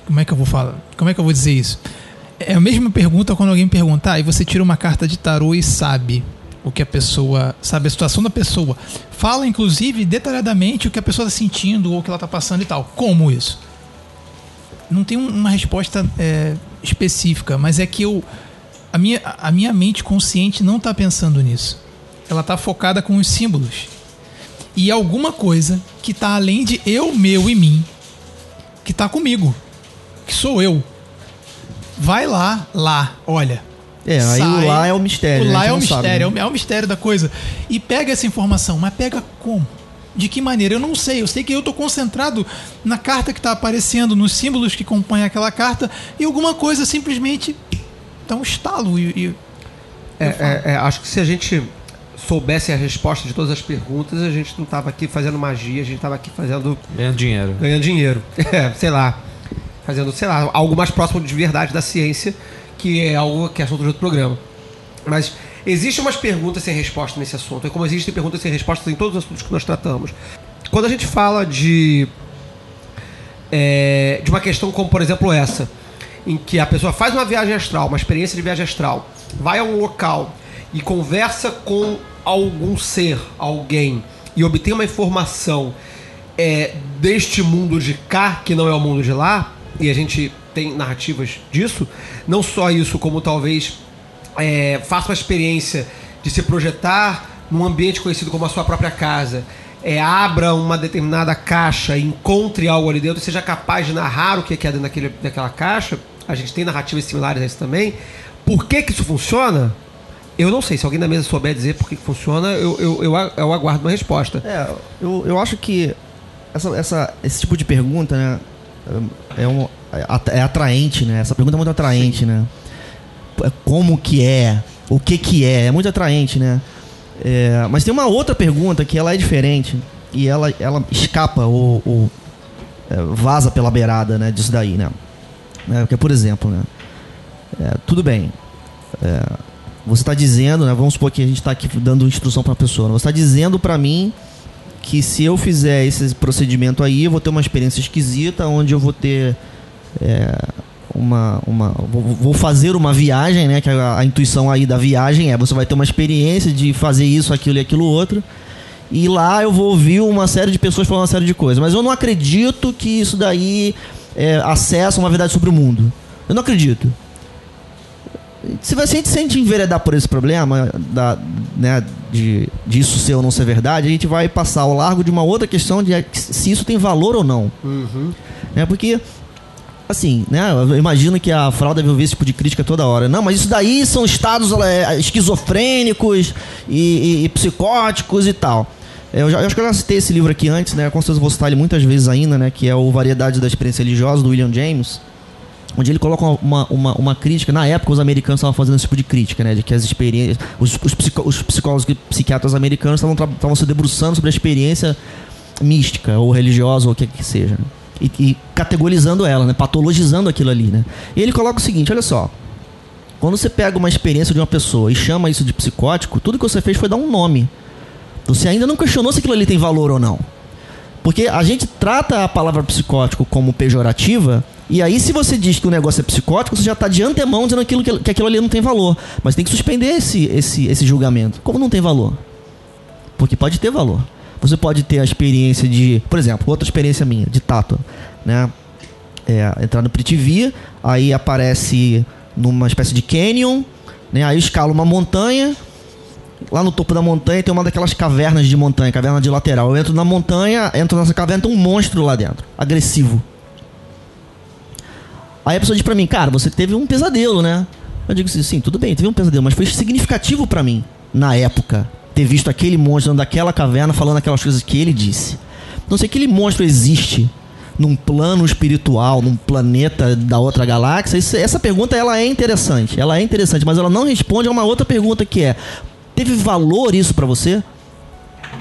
como é que eu vou falar? Como é que eu vou dizer isso? É a mesma pergunta quando alguém perguntar ah, e você tira uma carta de tarô e sabe o que a pessoa, sabe a situação da pessoa. Fala inclusive detalhadamente o que a pessoa está sentindo ou o que ela está passando e tal. Como isso? Não tem uma resposta é, específica, mas é que eu a minha, a minha mente consciente não está pensando nisso. Ela está focada com os símbolos. E alguma coisa que está além de eu, meu e mim, que está comigo, que sou eu. Vai lá, lá, olha, é, aí sai, o lá é o mistério. O né? lá é o mistério, sabe, né? é o mistério da coisa. E pega essa informação, mas pega como? De que maneira? Eu não sei. Eu sei que eu estou concentrado na carta que está aparecendo, nos símbolos que compõem aquela carta, e alguma coisa simplesmente dá um estalo. E, e é, é, é, acho que se a gente soubesse a resposta de todas as perguntas, a gente não estava aqui fazendo magia, a gente estava aqui fazendo. Ganhando dinheiro. Ganhando dinheiro. É, sei lá. Fazendo, sei lá, algo mais próximo de verdade da ciência que é algo que é assunto de outro programa. Mas existem umas perguntas sem resposta nesse assunto, é como existem perguntas sem respostas em todos os assuntos que nós tratamos. Quando a gente fala de, é, de uma questão como, por exemplo, essa, em que a pessoa faz uma viagem astral, uma experiência de viagem astral, vai a um local e conversa com algum ser, alguém, e obtém uma informação é, deste mundo de cá, que não é o mundo de lá, e a gente tem narrativas disso. Não só isso, como talvez é, faça uma experiência de se projetar num ambiente conhecido como a sua própria casa. É, abra uma determinada caixa, encontre algo ali dentro, seja capaz de narrar o que é dentro daquele, daquela caixa. A gente tem narrativas similares a isso também. Por que, que isso funciona? Eu não sei, se alguém da mesa souber dizer por que que funciona, eu, eu, eu, eu aguardo uma resposta. É, eu, eu acho que essa, essa, esse tipo de pergunta, né, é, um, é é atraente, né? Essa pergunta é muito atraente, né? É Como que é? O que que é? É muito atraente, né? É, mas tem uma outra pergunta que ela é diferente e ela, ela escapa ou, ou, é, vaza pela beirada, né, disso daí, né? É, Porque, por exemplo, né? é, tudo bem. É, você está dizendo, né? Vamos supor que a gente está aqui dando instrução para a pessoa. né? Você está dizendo para mim que se eu fizer esse procedimento aí, eu vou ter uma experiência esquisita, onde eu vou ter é, uma, uma vou, fazer uma viagem, né? Que a, a intuição aí da viagem é você vai ter uma experiência de fazer isso, aquilo e aquilo outro. E lá eu vou ouvir uma série de pessoas falando uma série de coisas. Mas eu não acredito que isso daí é, acessa uma verdade sobre o mundo. Eu não acredito. Se você se a gente enveredar por esse problema, da, né, de, de isso ser ou não ser verdade, a gente vai passar ao largo de uma outra questão de se isso tem valor ou não. Né, porque, assim, né, eu imagino que a Frau deve ouvir esse tipo de crítica toda hora. Não, mas isso daí são estados é, esquizofrênicos e, e- e psicóticos e tal. É, Eu, já, eu acho que eu já citei esse livro aqui antes, né? Com certeza vou citar ele muitas vezes ainda, né? Que é o Variedade da Experiência Religiosa, do William James onde ele coloca uma, uma, uma crítica. Na época, os americanos estavam fazendo esse tipo de crítica, né? De que as experiências. Os, os, os psicólogos e psiquiatras americanos estavam se debruçando sobre a experiência mística, ou religiosa, ou o que que seja. né? E, e categorizando ela, né? Patologizando aquilo ali, né? E ele coloca o seguinte: olha só. Quando você pega uma experiência de uma pessoa e chama isso de psicótico, tudo que você fez foi dar um nome. Você ainda não questionou se aquilo ali tem valor ou não. Porque a gente trata a palavra psicótico como pejorativa, e aí se você diz que o negócio é psicótico, você já está de antemão dizendo aquilo que, que aquilo ali não tem valor. Mas tem que suspender esse, esse, esse julgamento. Como não tem valor? Porque pode ter valor. Você pode ter a experiência de, por exemplo, outra experiência minha, de tato, né? É, entrar no Pritivi, aí aparece numa espécie de canyon, né? Aí eu escalo uma montanha, Lá no topo da montanha tem uma daquelas cavernas de montanha, caverna de lateral. Eu entro na montanha, entro nessa caverna, tem um monstro lá dentro, agressivo. Aí a pessoa diz pra mim, cara, você teve um pesadelo, né? Eu digo assim, sim, tudo bem, teve um pesadelo, mas foi significativo pra mim, na época, ter visto aquele monstro dentro daquela caverna falando aquelas coisas que ele disse. Então, se aquele monstro existe num plano espiritual, num planeta da outra galáxia, isso- essa pergunta ela é interessante, ela é interessante, mas ela não responde a uma outra pergunta que é: teve valor isso pra você?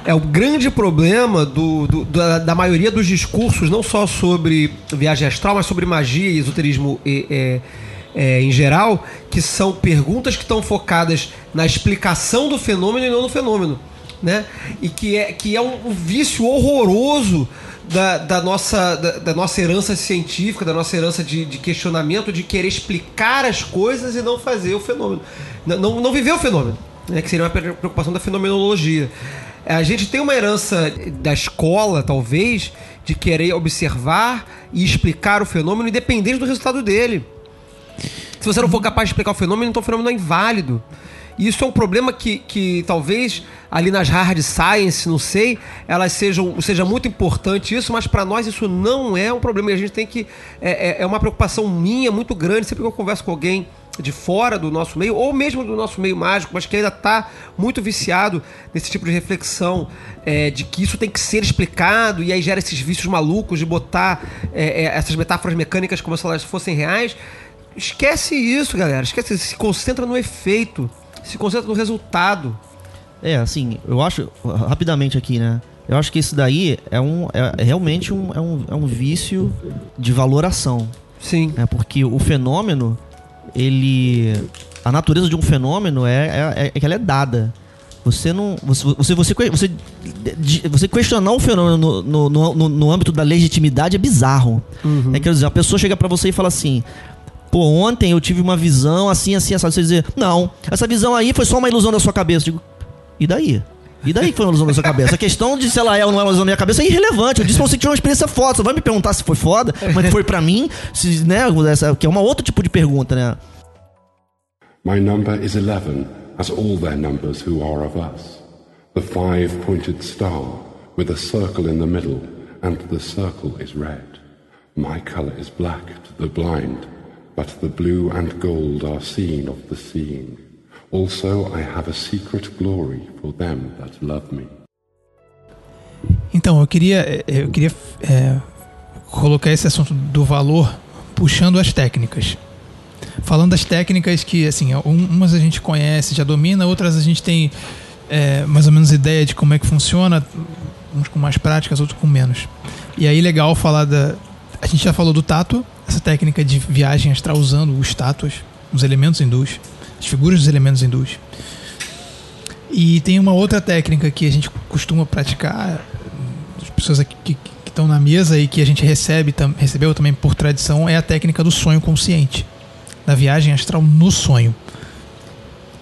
É o grande problema do, do- da, da maioria dos discursos, não só sobre viagem astral, mas sobre magia e esoterismo e, é, é, em geral, que são perguntas que estão focadas na explicação do fenômeno e não no fenômeno. Né? E que é, que é um, vício horroroso da, da nossa, da, da nossa herança científica, da nossa herança de, de questionamento, de querer explicar as coisas e não fazer o fenômeno. Não, não, não viver o fenômeno, né? que seria uma preocupação da fenomenologia. A gente tem uma herança da escola, talvez, de querer observar e explicar o fenômeno independente do resultado dele. Se você não for capaz de explicar o fenômeno, então o fenômeno é inválido. E isso é um problema que, que talvez ali nas hard science, não sei, elas sejam seja muito importante isso, mas para nós isso não é um problema. E a gente tem que. É, é- é uma preocupação minha muito grande sempre que eu converso com alguém de fora do nosso meio, ou mesmo do nosso meio mágico, mas que ainda está muito viciado nesse tipo de reflexão é, de que isso tem que ser explicado, e aí gera esses vícios malucos de botar é, é, essas metáforas mecânicas como se elas fossem reais. Esquece isso, galera. Esquece, se concentra no efeito, se concentra no resultado. É, assim, eu acho, rapidamente aqui, né? Eu acho que isso daí é, um, é realmente um, é, um, é um vício de valoração. Sim. É porque o fenômeno, ele. A natureza de um fenômeno é, é, é que ela é dada. Você não. Você, você, você, você, você questionar o fenômeno no, no, no, no âmbito da legitimidade é bizarro. É, quer dizer, a pessoa chega pra você e fala assim. Pô, ontem eu tive uma visão assim, assim, assim. Você dizer, não, essa visão aí foi só uma ilusão da sua cabeça. Eu digo, e daí? E daí que foi uma ilusão da sua cabeça? A questão de se ela é ou não é uma ilusão da minha cabeça é irrelevante. Eu disse pra você que tinha uma experiência foda. Você vai me perguntar se foi foda, mas foi pra mim, se, né? essa- Que é uma outro tipo de pergunta, né? My number is eleven, as all their numbers who are of us. The five pointed star, with a circle in the middle, and the circle is red. My color is black to the blind, but the blue and gold are seen of the seeing. Also, I have a secret glory for them that love me. Então, eu queria, eh, eu queria é, colocar esse assunto do valor puxando as técnicas. Falando das técnicas que, assim, um- umas a gente conhece, já domina, outras a gente tem é, mais ou menos ideia de como é que funciona, uns com mais práticas, outros com menos. E aí, legal falar da. A gente já falou do tato, essa técnica de viagem astral usando os estátuas, os elementos hindus, as figuras dos elementos hindus. E tem uma outra técnica que a gente costuma praticar, as pessoas aqui que, estão na mesa e que a gente recebe, tam- recebeu também por tradição, é a técnica do sonho consciente, da viagem astral no sonho.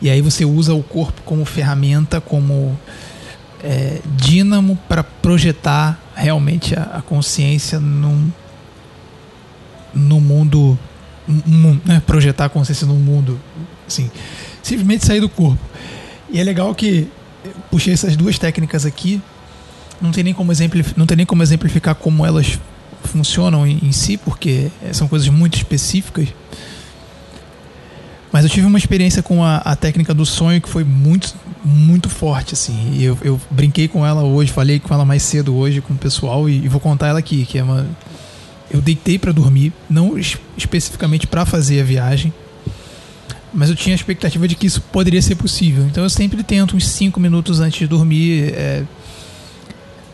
E aí você usa o corpo como ferramenta, como é, dínamo para projetar realmente a, a consciência num, no mundo, né? projetar a consciência num mundo, assim, simplesmente sair do corpo. E é legal que puxei essas duas técnicas aqui. Não tem nem como, não tem nem como exemplificar como elas funcionam em, em si, porque eh, são coisas muito específicas. Mas eu tive uma experiência com a, a técnica do sonho que foi muito, muito forte, assim. Eu, eu brinquei com ela hoje, falei com ela mais cedo hoje com o pessoal e, e vou contar ela aqui, que é uma... Eu deitei para dormir, não es- especificamente para fazer a viagem, mas eu tinha a expectativa de que isso poderia ser possível. Então eu sempre tento uns 5 minutos antes de dormir, é,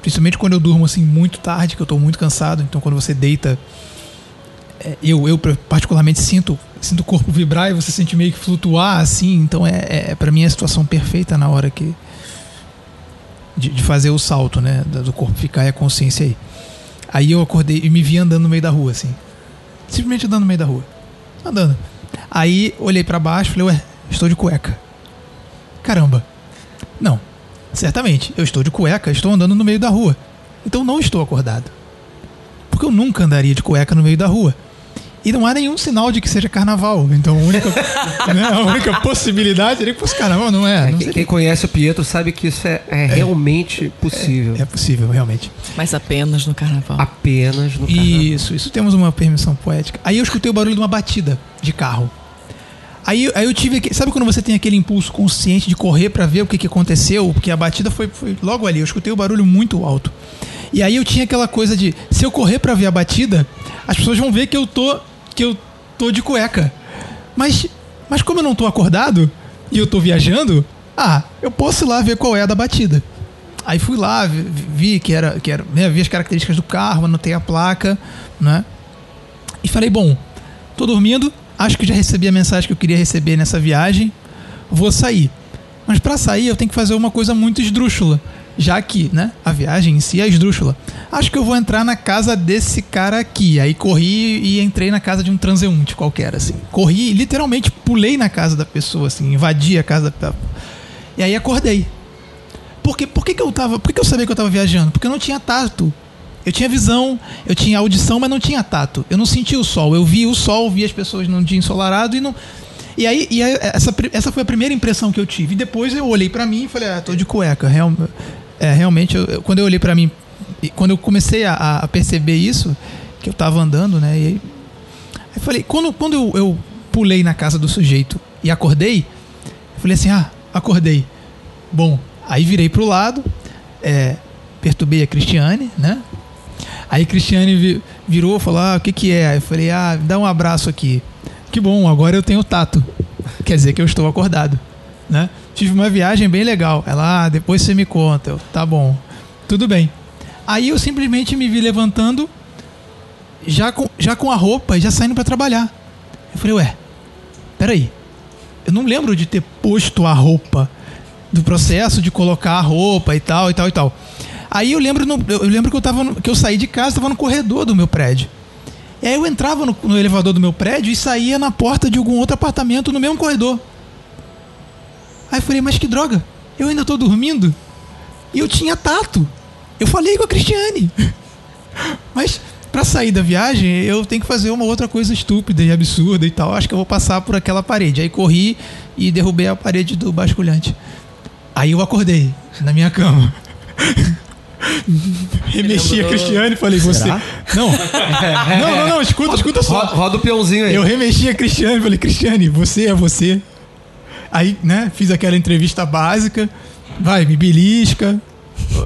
principalmente quando eu durmo assim muito tarde, que eu estou muito cansado. Então quando você deita, é, eu, eu particularmente sinto, sinto o corpo vibrar e você sente meio que flutuar assim. Então é, é para mim é a situação perfeita na hora que de, de fazer o salto, né, do corpo ficar e a consciência aí. Aí eu acordei e me vi andando no meio da rua assim, simplesmente andando no meio da rua, andando. Aí olhei pra baixo e falei, ué, estou de cueca. Caramba. Não. Certamente, eu estou de cueca, estou andando no meio da rua. Então não estou acordado. Porque eu nunca andaria de cueca no meio da rua. E não há nenhum sinal de que seja carnaval. Então a única, né, a única possibilidade seria que fosse carnaval, não é? É, Não quem, seria. conhece o Pietro sabe que isso é, é realmente possível. É possível, realmente. Mas apenas no carnaval. Apenas no carnaval. Isso, isso temos uma permissão poética. Aí eu escutei o barulho de uma batida de carro. Aí, aí eu tive. Sabe quando você tem aquele impulso consciente de correr pra ver o que, que aconteceu? Porque a batida foi, foi logo ali. Eu escutei o barulho muito alto. E aí eu tinha aquela coisa de: se eu correr pra ver a batida, as pessoas vão ver que eu tô. que eu tô de cueca. Mas, mas como eu não tô acordado e eu tô viajando, ah, eu posso ir lá ver qual é a da batida. Aí fui lá, vi, vi que era, que era né, vi as características do carro, anotei a placa, né? E falei, bom, tô dormindo, acho que já recebi a mensagem que eu queria receber nessa viagem, vou sair. Mas para sair eu tenho que fazer uma coisa muito esdrúxula, já que, né, a viagem em si é esdrúxula. Acho que eu vou entrar na casa desse cara aqui. Aí corri e entrei na casa de um transeunte qualquer, assim. Corri literalmente pulei na casa da pessoa, assim, invadi a casa da... E aí acordei. Por, que, por que, que eu tava. Por que, que eu sabia que eu tava viajando? Porque eu não tinha tato. Eu tinha visão, eu tinha audição, mas não tinha tato. Eu não sentia o sol. Eu via o sol, via as pessoas num dia ensolarado e não. E aí, e aí essa, essa foi a primeira impressão que eu tive. E depois eu olhei pra mim e falei, ah, tô de cueca. Real, é, realmente, eu- quando eu olhei pra mim, quando eu comecei a, a perceber isso, que eu tava andando, né? E aí, aí falei, quando, quando eu, eu pulei na casa do sujeito e acordei, falei assim, ah, acordei. Bom, aí virei pro lado, é, perturbei a Cristiane, né? Aí Cristiane vi- virou falou: Ah, o que que é? Eu falei: Ah, dá um abraço aqui. Que bom, agora eu tenho tato. Quer dizer que eu estou acordado, né? Tive uma viagem bem legal. Ela, ah, depois você me conta. Eu, tá bom, tudo bem. Aí eu simplesmente me vi levantando, já com, já com a roupa e já saindo para trabalhar. Eu falei: Ué, peraí. Eu não lembro de ter posto a roupa do processo de colocar a roupa e tal e tal e tal. Aí eu lembro, no- eu lembro que eu tava no- que eu saí de casa, estava no corredor do meu prédio. E aí eu entrava no, no elevador do meu prédio e saía na porta de algum outro apartamento no mesmo corredor. Falei, mas que droga, eu ainda tô dormindo. E eu tinha tato. Eu falei com a Cristiane. Mas pra sair da viagem, eu tenho que fazer uma outra coisa estúpida e absurda e tal. Acho que eu vou passar por aquela parede. Aí corri e derrubei a parede do basculhante. Aí eu acordei na minha cama. Remexi a Cristiane e falei, você. Será? Não. não, não, não, escuta, escuta só. Roda o peãozinho aí. Eu remexi a Cristiane e falei, Cristiane, você é você. Aí, né, fiz aquela entrevista básica. Vai, me belisca.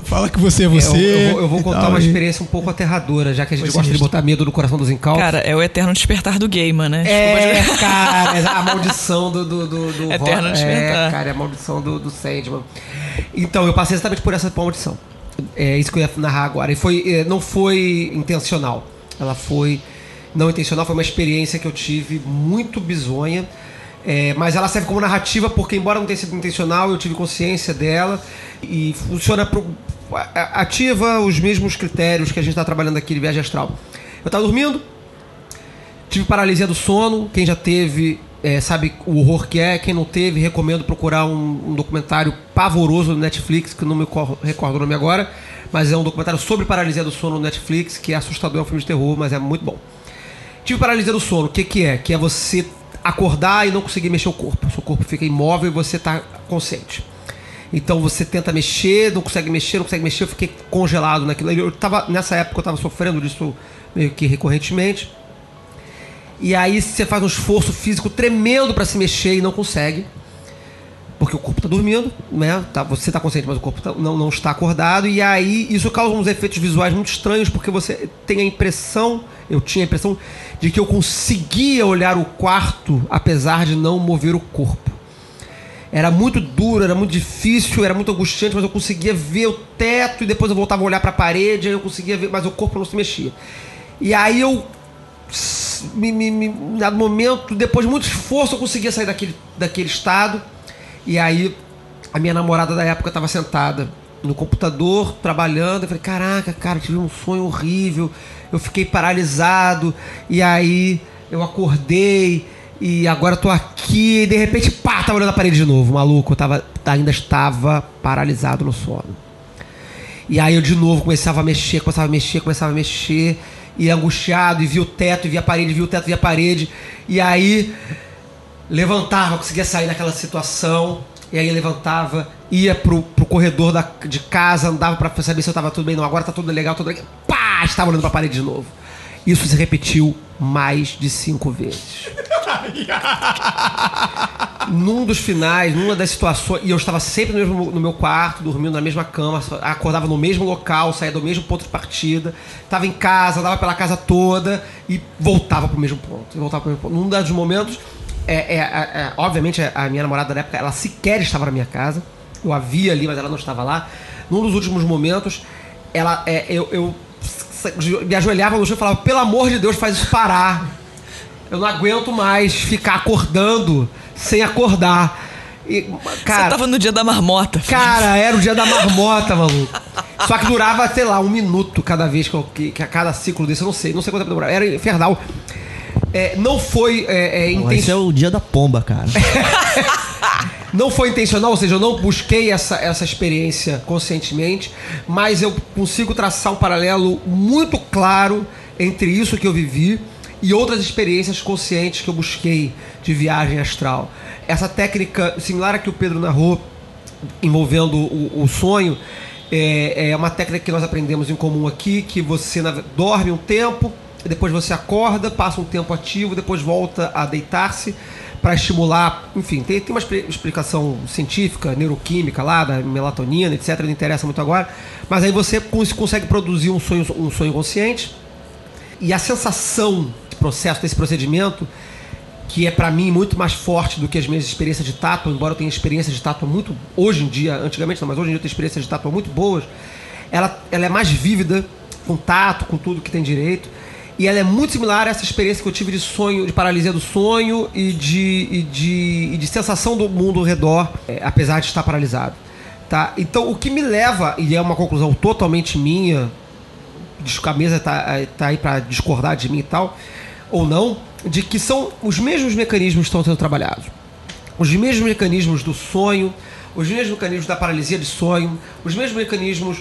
Fala que você é você. eu, eu vou, eu vou contar tal, uma e- experiência um pouco aterradora, já que a gente Foi gosta de botar medo no coração dos incautos. Cara, é o eterno despertar do gamer, né? É, Desculpa, cara, é a maldição do. do, do, do Eterno ro- despertar. É, cara, é a maldição do, do Sandman. Então, eu passei exatamente por essa maldição. É isso que eu ia narrar agora. E foi, não foi intencional. Ela foi não intencional, foi uma experiência que eu tive muito bizonha. É, mas ela serve como narrativa porque, embora não tenha sido intencional, eu tive consciência dela e funciona pro, ativa os mesmos critérios que a gente está trabalhando aqui de viagem astral. Eu estava dormindo, Tive paralisia do sono. Quem já teve é, sabe o horror que é. Quem não teve, recomendo procurar um, um documentário pavoroso no Netflix, que não me cor- recordo o nome agora. Mas é um documentário sobre paralisia do sono no Netflix, que é assustador, é um filme de terror, mas é muito bom. Tive paralisia do sono. O que, que é? Que é você acordar e não conseguir mexer o corpo. Seu corpo fica imóvel e você está consciente. Então você tenta mexer, não consegue mexer, não consegue mexer. Eu fiquei congelado naquilo. Eu tava, nessa época eu estava sofrendo disso meio que recorrentemente. E aí você faz um esforço físico tremendo para se mexer e não consegue. Porque o corpo está dormindo, né? Tá, você está consciente, mas o corpo tá- não, não está acordado. E aí isso causa uns efeitos visuais muito estranhos, porque você tem a impressão, eu tinha a impressão, de que eu conseguia olhar o quarto, apesar de não mover o corpo. Era muito duro, era muito difícil, era muito angustiante, mas eu conseguia ver o teto e depois eu voltava a olhar para a parede, aí eu conseguia ver, mas o corpo não se mexia. E aí eu me, me, me, dado momento, depois de muito esforço, eu conseguia sair daquele, daquele estado. E aí, a minha namorada da época estava sentada no computador, trabalhando. Eu falei: Caraca, cara, tive um sonho horrível. Eu fiquei paralisado. E aí, eu acordei. E agora eu tô aqui. E de repente, pá, tava olhando a parede de novo, maluco. Eu tava, ainda estava paralisado no sono. E aí eu de novo começava a mexer, começava a mexer, começava a mexer, e angustiado, e via o teto, e via a parede, via o teto, via a parede. E aí levantava, conseguia sair daquela situação, e aí levantava, ia pro, pro corredor da, de casa, andava pra saber se eu tava tudo bem, não, agora tá tudo legal, tudo legal. Pá! Estava olhando pra parede de novo. Isso se repetiu mais de cinco vezes. Num dos finais, numa das situações, e eu estava sempre no, mesmo, no meu quarto, dormindo na mesma cama, acordava no mesmo local, saía do mesmo ponto de partida, estava em casa, andava pela casa toda e voltava pro mesmo ponto. E voltava pro mesmo ponto. Num dos momentos, é, é, é, é, obviamente a minha namorada da época, ela sequer estava na minha casa. Eu a via ali, mas ela não estava lá. Num dos últimos momentos, ela, é, eu, eu me ajoelhava no chão e falava: pelo amor de Deus, faz isso parar. Eu não aguento mais ficar acordando sem acordar. E, cara, Você tava no dia da marmota. Cara, era o dia da marmota, maluco. Só que durava, sei lá, um minuto cada vez que, eu, que, que a cada ciclo desse, eu não sei, não sei quanto tempo demorava. Era infernal. É, não foi é, é, Pô, inten- Esse é o dia da pomba, cara. não foi intencional, ou seja, eu não busquei essa, essa experiência conscientemente, mas eu consigo traçar um paralelo muito claro entre isso que eu vivi e outras experiências conscientes que eu busquei de viagem astral. Essa técnica similar a que o Pedro narrou, envolvendo o, o sonho, é, é uma técnica que nós aprendemos em comum aqui, que você dorme um tempo, depois você acorda, passa um tempo ativo, depois volta a deitar-se para estimular, enfim, tem, tem uma expli- explicação científica, neuroquímica lá, da melatonina, etc, não interessa muito agora, mas aí você cons- consegue produzir um sonho, um sonho consciente, e a sensação de processo, desse procedimento, que é para mim muito mais forte do que as minhas experiências de tátua, embora eu tenha experiências de tátua muito, hoje em dia, antigamente não, mas hoje em dia eu tenho experiências de tátua muito boas, ela, ela é mais vívida, com tato, com tudo que tem direito, e ela é muito similar a essa experiência que eu tive de sonho, de paralisia do sonho e de, e de, e de sensação do mundo ao redor, é, apesar de estar paralisado. Tá? Então, o que me leva, e é uma conclusão totalmente minha, a mesa tá, tá aí para discordar de mim e tal, ou não, de que são os mesmos mecanismos que estão sendo trabalhados. Os mesmos mecanismos do sonho, os mesmos mecanismos da paralisia de sonho, os mesmos mecanismos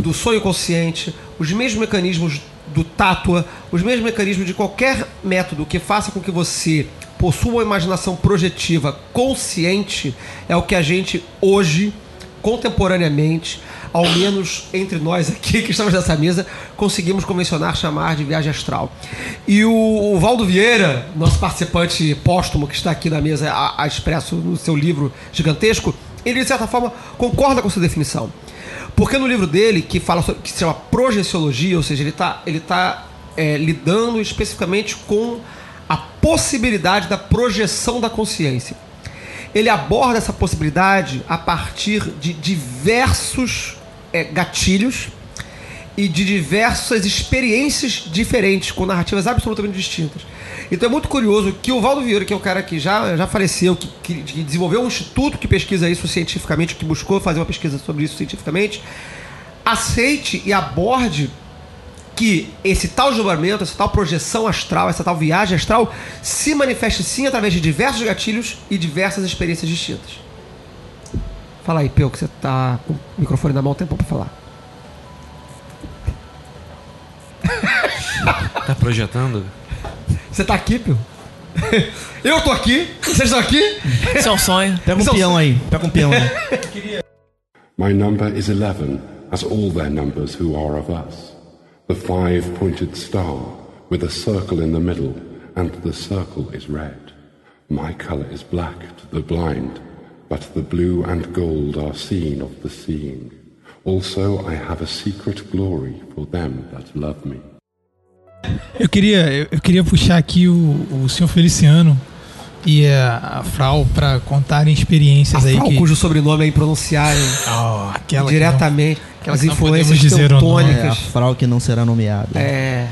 do sonho consciente, os mesmos mecanismos do tátua, os mesmos mecanismos de qualquer método que faça com que você possua uma imaginação projetiva consciente é o que a gente hoje, contemporaneamente, ao menos entre nós aqui que estamos nessa mesa, conseguimos convencionar chamar de viagem astral. E o, o Valdo Vieira, nosso participante póstumo que está aqui na mesa, a, a expresso no seu livro gigantesco, ele de certa forma concorda com essa definição. Porque no livro dele, que fala sobre, que se chama Projeciologia, ou seja, ele está ele tá, é, lidando especificamente com a possibilidade da projeção da consciência. Ele aborda essa possibilidade a partir de diversos é, gatilhos e de diversas experiências diferentes, com narrativas absolutamente distintas. Então é muito curioso que o Valdo Vieira, que é o cara que já, já faleceu, que, que, desenvolveu um instituto que pesquisa isso cientificamente, que buscou fazer uma pesquisa sobre isso cientificamente, aceite e aborde que esse tal julgamento, essa tal projeção astral, essa tal viagem astral se manifeste sim através de diversos gatilhos e diversas experiências distintas. Fala aí, Peu, que você tá com o microfone na mão, tem tempo pra falar. Tá projetando? Você tá aqui, Peu? Eu tô aqui, vocês estão aqui? Isso é um sonho. Pega um Isso é um peão aí, pega um peão aí. My number is eleven, as all their numbers who are of us. The five pointed star, with a circle in the middle, and the circle is red. My color is black to the blind, but the blue and gold are seen of the seeing. Also, I have a secret glory for them that love me. Eu queria, eu- queria puxar aqui o, o senhor Feliciano e a, a Frau para contarem experiências aí Afral, que cujo sobrenome é impronunciável Oh, que diretamente. as que não influências dizer o nome. É, a teutônicas. frau que não será nomeada. É.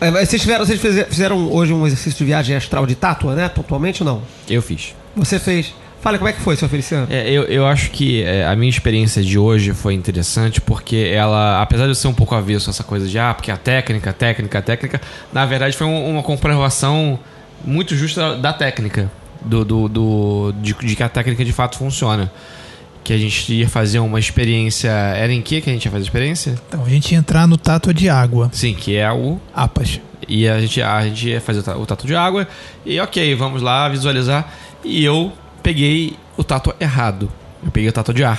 É, Vocês, tiveram, vocês fize- fizeram hoje um exercício de viagem astral de tátua, né? Pontualmente ou não? Eu fiz. Você fez. Fala como é que foi, seu Feliciano. É, eu, eu acho que é, a minha experiência de hoje foi interessante porque ela, apesar de eu ser um pouco avesso a essa coisa de ah, porque a técnica, técnica, técnica, na verdade foi um- uma comprovação muito justa da técnica, do, do, do- de, de que a técnica de fato funciona. Que a gente ia fazer uma experiência. Era em que que a gente ia fazer a experiência? Então, a gente ia entrar no tátua de água. Sim, que é o Apas. e a gente, a gente ia fazer o tato de água. E ok, vamos lá visualizar. E eu peguei o tato errado. Eu peguei o tato de ar.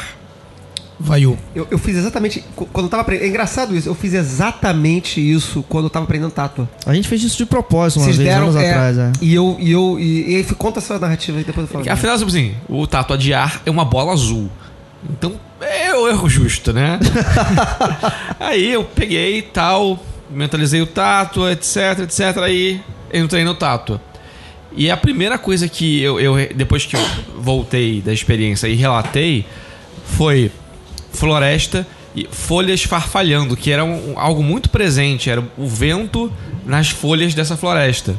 Vaiu. Eu, eu fiz exatamente. qu- Quando eu tava aprendendo. É engraçado isso. Eu fiz exatamente isso quando eu tava aprendendo tátua. A gente fez isso de propósito uma Vocês vez, deram. anos é, atrás, é. E eu. E, eu e, e aí conta essa narrativa aí, depois eu falo. Afinal, tipo assim, o tato de ar é uma bola azul. Então é o erro justo, né? aí eu peguei e tal, mentalizei o tato, etc, etc. Aí entrei no tato. E a primeira coisa que eu, eu depois que eu voltei da experiência e relatei foi floresta e folhas farfalhando, que era um- algo muito presente, era o vento nas folhas dessa floresta.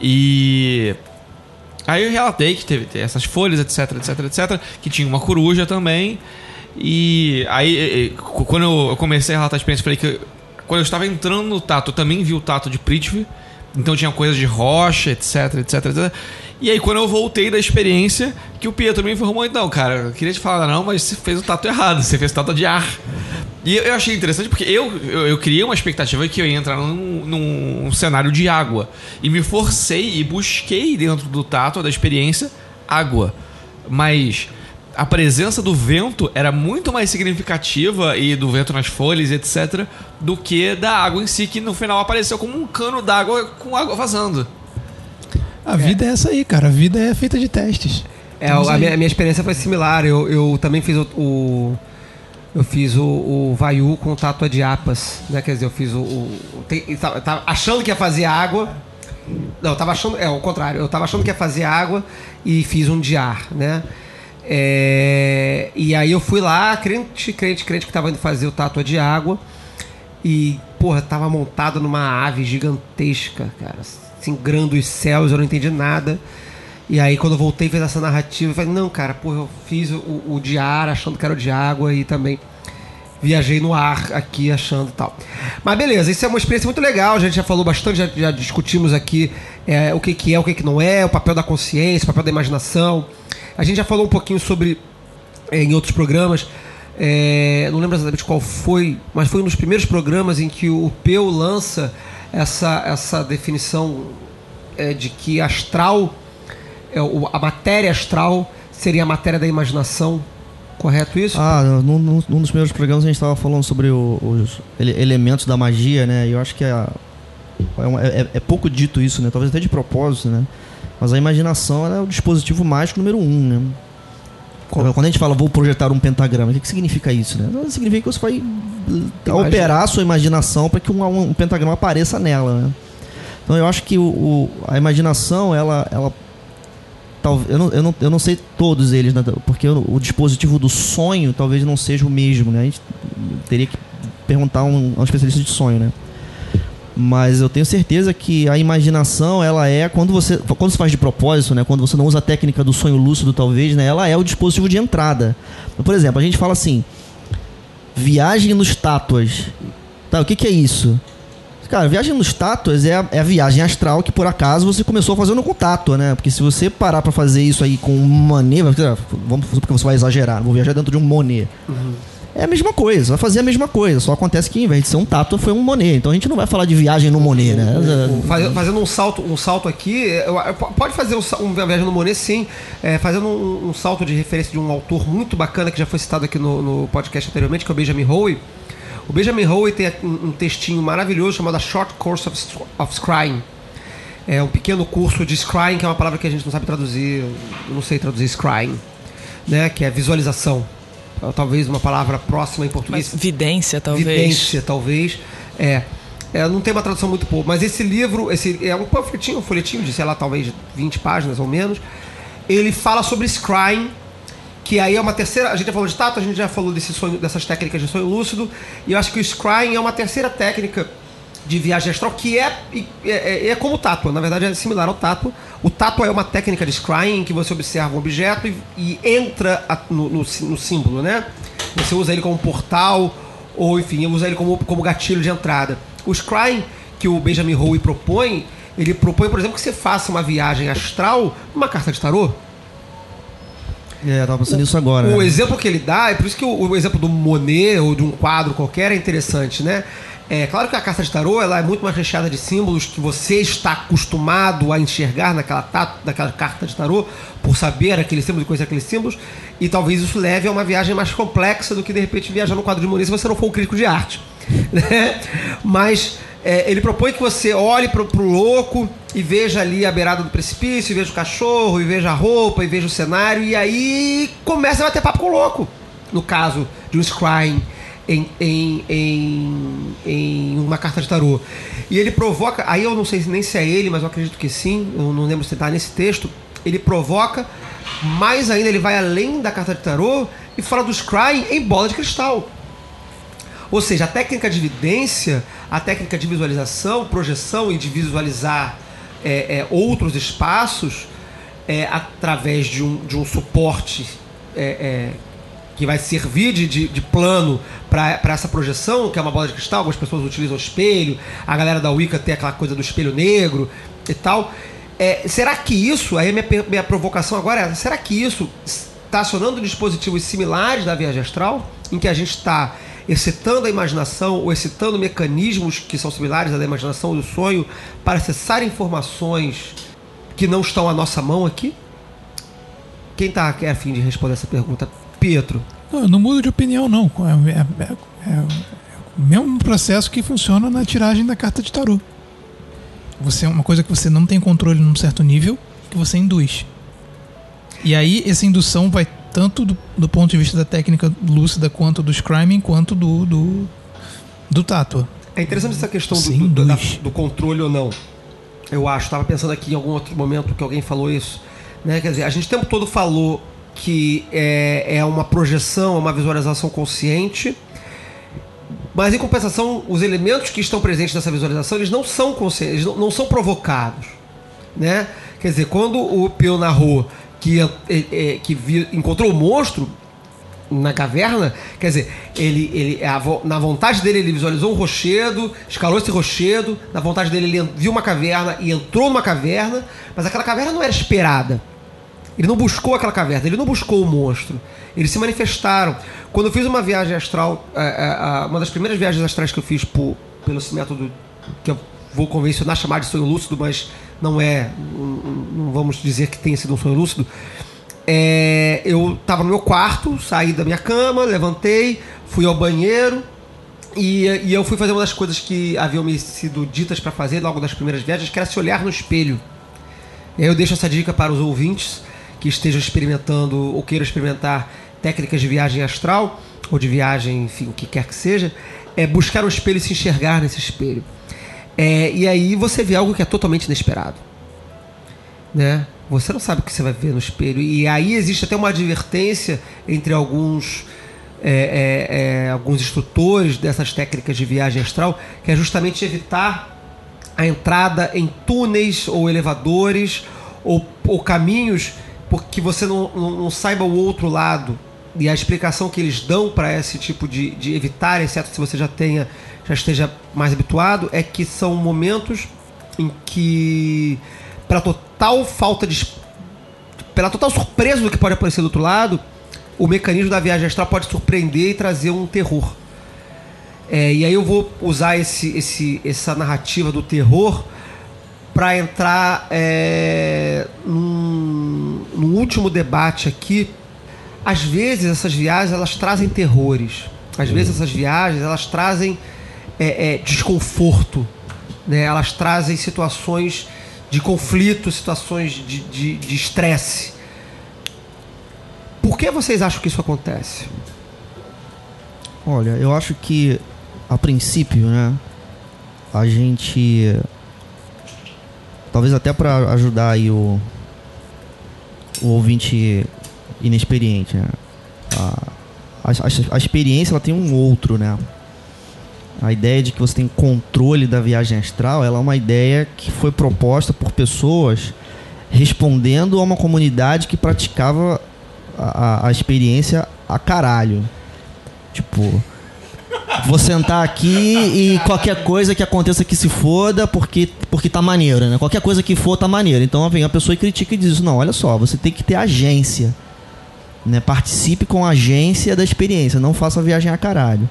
E aí eu relatei que teve essas folhas, etc, etc, etc, que tinha uma coruja também. E aí, quando eu comecei a relatar a experiência, falei que quando eu estava entrando no tato, eu também vi o tato de Prithvi. Então tinha coisas de rocha, etc, etc, etc. E aí, quando eu voltei da experiência, que o Pietro me informou, então, cara, eu queria te falar, não, mas você fez o tato errado, você fez o tato de ar. E eu- eu achei interessante porque eu, eu, eu criei uma expectativa que eu ia entrar num, num cenário de água. E me forcei e busquei dentro do tato, da experiência, água. Mas a presença do vento era muito mais significativa e do vento nas folhas, etc., do que da água em si, que no final apareceu como um cano d'água com água vazando. A vida é essa aí, cara. A vida é feita de testes. É, Estamos a aí. minha, a minha experiência foi similar. Eu, eu também fiz o, o- eu fiz o, o Vaiu com tátua de apas, né? Quer dizer, eu fiz o, o tem- tava, tava achando que ia fazer água. Não, eu tava achando, é o contrário. Eu tava achando que ia fazer água e fiz um de ar, né? É, e aí eu fui lá, crente, crente, crente que tava indo fazer o tátua de água. E, porra, tava montado numa ave gigantesca, cara. Grande os céus, eu não entendi nada. E aí, quando eu voltei, fez essa narrativa. Eu falei, não, cara, porra, eu fiz o, o de ar achando que era o de água e também viajei no ar aqui achando tal. Mas beleza, isso é uma experiência muito legal. A gente já falou bastante, já, já discutimos aqui é, o que, que é, o que, que não é, o papel da consciência, o papel da imaginação. A gente já falou um pouquinho sobre é, em outros programas. é, não lembro exatamente qual foi, mas foi um dos primeiros programas em que o Peu lança essa, essa definição é, de que astral, é, a matéria astral seria a matéria da imaginação. Correto isso? Ah, num, num- dos primeiros programas a gente estava falando sobre o- os ele- elementos da magia, né? E eu acho que é, é, é- é pouco dito isso, né? Talvez até de propósito, né? Mas a imaginação é o dispositivo mágico número um, né? Quando a gente fala vou projetar um pentagrama, o que, que significa isso, né? Não Significa que você vai eh, operar a sua imaginação para que um, um pentagrama apareça nela, né? Então eu acho que o, o- a imaginação, ela, ela eu, não, eu, não, eu não sei todos eles, né? porque o, o dispositivo do sonho talvez não seja o mesmo, né? A gente teria que perguntar a um, a um especialista de sonho, né? Mas eu tenho certeza que a imaginação, ela é quando você quando você faz de propósito, né? Quando você não usa a técnica do sonho lúcido, talvez, né? Ela é o dispositivo de entrada. Por exemplo, a gente fala assim: viagem nos tátuas. Tá, o que, que é isso? Cara, viagem nos tátuas é a, é a viagem astral que por acaso você começou fazendo com tátua, né? Porque se você parar pra fazer isso aí com um vai- vamos porque você vai exagerar, vou viajar dentro de um Monet. É a mesma coisa, vai fazer a mesma coisa, só acontece que em vez de ser um tátua foi um Monet. Então a gente não vai falar de viagem no Monet, né? Faz- Fazendo um salto, um salto aqui, eu- pode fazer um, sa- um viagem no Monet, sim. É, fazendo um, um salto de referência de um autor muito bacana que já foi citado aqui no, no podcast anteriormente, que é o Benjamin Howe. O Benjamin Howe tem um, textinho maravilhoso chamado A Short Course of, of Scrying. É um pequeno curso de scrying, que é uma palavra que a gente não sabe traduzir, eu não sei traduzir scrying, né? Que é visualização. Talvez uma palavra próxima em português. Mas vidência, talvez. Vidência, talvez. É. É, não tem uma tradução muito boa, mas esse livro, esse é um panfletinho, um folhetinho de, sei lá, talvez 20 páginas ou menos. Ele fala sobre scrying, que aí é uma terceira. A gente já falou de tato, a gente já falou desse sonho, dessas técnicas de sonho lúcido, e eu acho que o scrying é uma terceira técnica de viagem astral que é, é, é, é como o tato, na verdade é similar ao tato. O tato é uma técnica de scrying em que você observa um objeto e, e entra a- no, no no símbolo, né? Você usa ele como portal ou enfim, usa ele como, como gatilho de entrada. O scrying que o Benjamin Howe propõe, ele propõe, por exemplo, que você faça uma viagem astral numa carta de tarô. É, tava pensando nisso agora. O né? exemplo que ele dá, é por isso que o, o exemplo do Monet ou de um quadro qualquer é interessante, né? É claro que a carta de tarô ela é muito mais recheada de símbolos que você está acostumado a enxergar naquela, ta- naquela carta de tarô, por saber aquele símbolo e conhecer aqueles símbolos, e talvez isso leve a uma viagem mais complexa do que de repente viajar no quadro de Monet se você não for um crítico de arte. né? Mas é, ele propõe que você olhe pro, pro louco e veja ali a beirada do precipício, e veja o cachorro, e veja a roupa, e veja o cenário, e aí começa a bater papo com o louco. No caso de um scrying em, em, em, em uma carta de tarô. E ele provoca, aí eu não sei nem se é ele, mas eu acredito que sim, eu não lembro se está nesse texto. Ele provoca, mais ainda, ele vai além da carta de tarô e fala do scrying em bola de cristal. Ou seja, a técnica de evidência, a técnica de visualização, projeção e de visualizar é, é, outros espaços é, através de um, de um suporte é, é, que vai servir de, de, de plano para essa projeção, que é uma bola de cristal, algumas pessoas utilizam espelho, a galera da Wicca tem aquela coisa do espelho negro e tal. É, será que isso, aí minha, minha provocação agora é, será que isso está acionando dispositivos similares da viagem astral, em que a gente está excitando a imaginação ou excitando mecanismos que são similares à da imaginação ou do sonho para acessar informações que não estão à nossa mão aqui? Quem está a fim de responder essa pergunta? Pietro. Não, eu não mudo de opinião, não. É, é- é- é o mesmo processo que funciona na tiragem da carta de tarô. Você é uma coisa que você não tem controle num certo nível, que você induz. E aí essa indução vai tanto do, do ponto de vista da técnica lúcida quanto do scriming, quanto do do, do tátua. É interessante essa questão do, do- da- induz. do controle ou não. Eu acho, estava pensando aqui em algum outro momento que alguém falou isso. Né? Quer dizer, a gente o tempo todo falou que é, é uma projeção, é uma visualização consciente, mas em compensação, os elementos que estão presentes nessa visualização, eles não são conscientes, eles não, não são provocados. Né? Quer dizer, quando o Peu narrou que, é, é, que vi- encontrou o monstro, na caverna, quer dizer, ele, ele a na vontade dele ele visualizou um rochedo, escalou esse rochedo, na vontade dele ele viu uma caverna e entrou numa caverna, mas aquela caverna não era esperada. Ele não buscou aquela caverna, ele não buscou o monstro. Eles se manifestaram. Quando eu fiz uma viagem astral, é, é, uma das primeiras viagens astrais que eu fiz por, pelo esse método que eu vou convencionar chamar de sonho lúcido, mas não é, não, vamos dizer que tenha sido um sonho lúcido, é, eu tava no meu quarto, saí da minha cama, levantei, fui ao banheiro e, e eu fui fazer uma das coisas que haviam me sido ditas para fazer logo das primeiras viagens, que era se olhar no espelho. E aí eu deixo essa dica para os ouvintes que estejam experimentando ou queiram experimentar técnicas de viagem astral ou de viagem, enfim, o que quer que seja, é buscar um espelho e se enxergar nesse espelho. É, e aí você vê algo que é totalmente inesperado. Né? Você não sabe o que você vai ver no espelho. E aí existe até uma advertência entre alguns, é, é, é, alguns instrutores dessas técnicas de viagem astral, que é justamente evitar a entrada em túneis ou elevadores ou, ou caminhos porque você não, não, não, saiba o outro lado. E a explicação que eles dão para esse tipo de, de evitar, exceto se você já tenha já esteja mais habituado, é que são momentos em que pela total falta de. pela total surpresa do que pode aparecer do outro lado, o mecanismo da viagem astral pode surpreender e trazer um terror. É, e aí eu vou usar esse, esse, essa narrativa do terror para entrar é, num, num, último debate aqui. Às vezes essas viagens elas trazem terrores. Às vezes essas viagens elas trazem é, é desconforto. Né? Elas trazem situações de conflito, situações de estresse. Por que vocês acham que isso acontece? Olha, eu acho que a princípio, né, a gente talvez até para ajudar aí o, o ouvinte inexperiente, né? a, a, a, experiência ela tem um outro, né? A ideia de que você tem controle da viagem astral, ela é uma ideia que foi proposta por pessoas respondendo a uma comunidade que praticava a, a experiência a caralho. Tipo, vou sentar aqui e qualquer coisa que aconteça que se foda porque, porque tá maneiro, né? Qualquer coisa que for tá maneiro. Então vem a pessoa e critica e diz: Não, olha só, você tem que ter agência. Né? Participe com a agência da experiência, não faça viagem a caralho.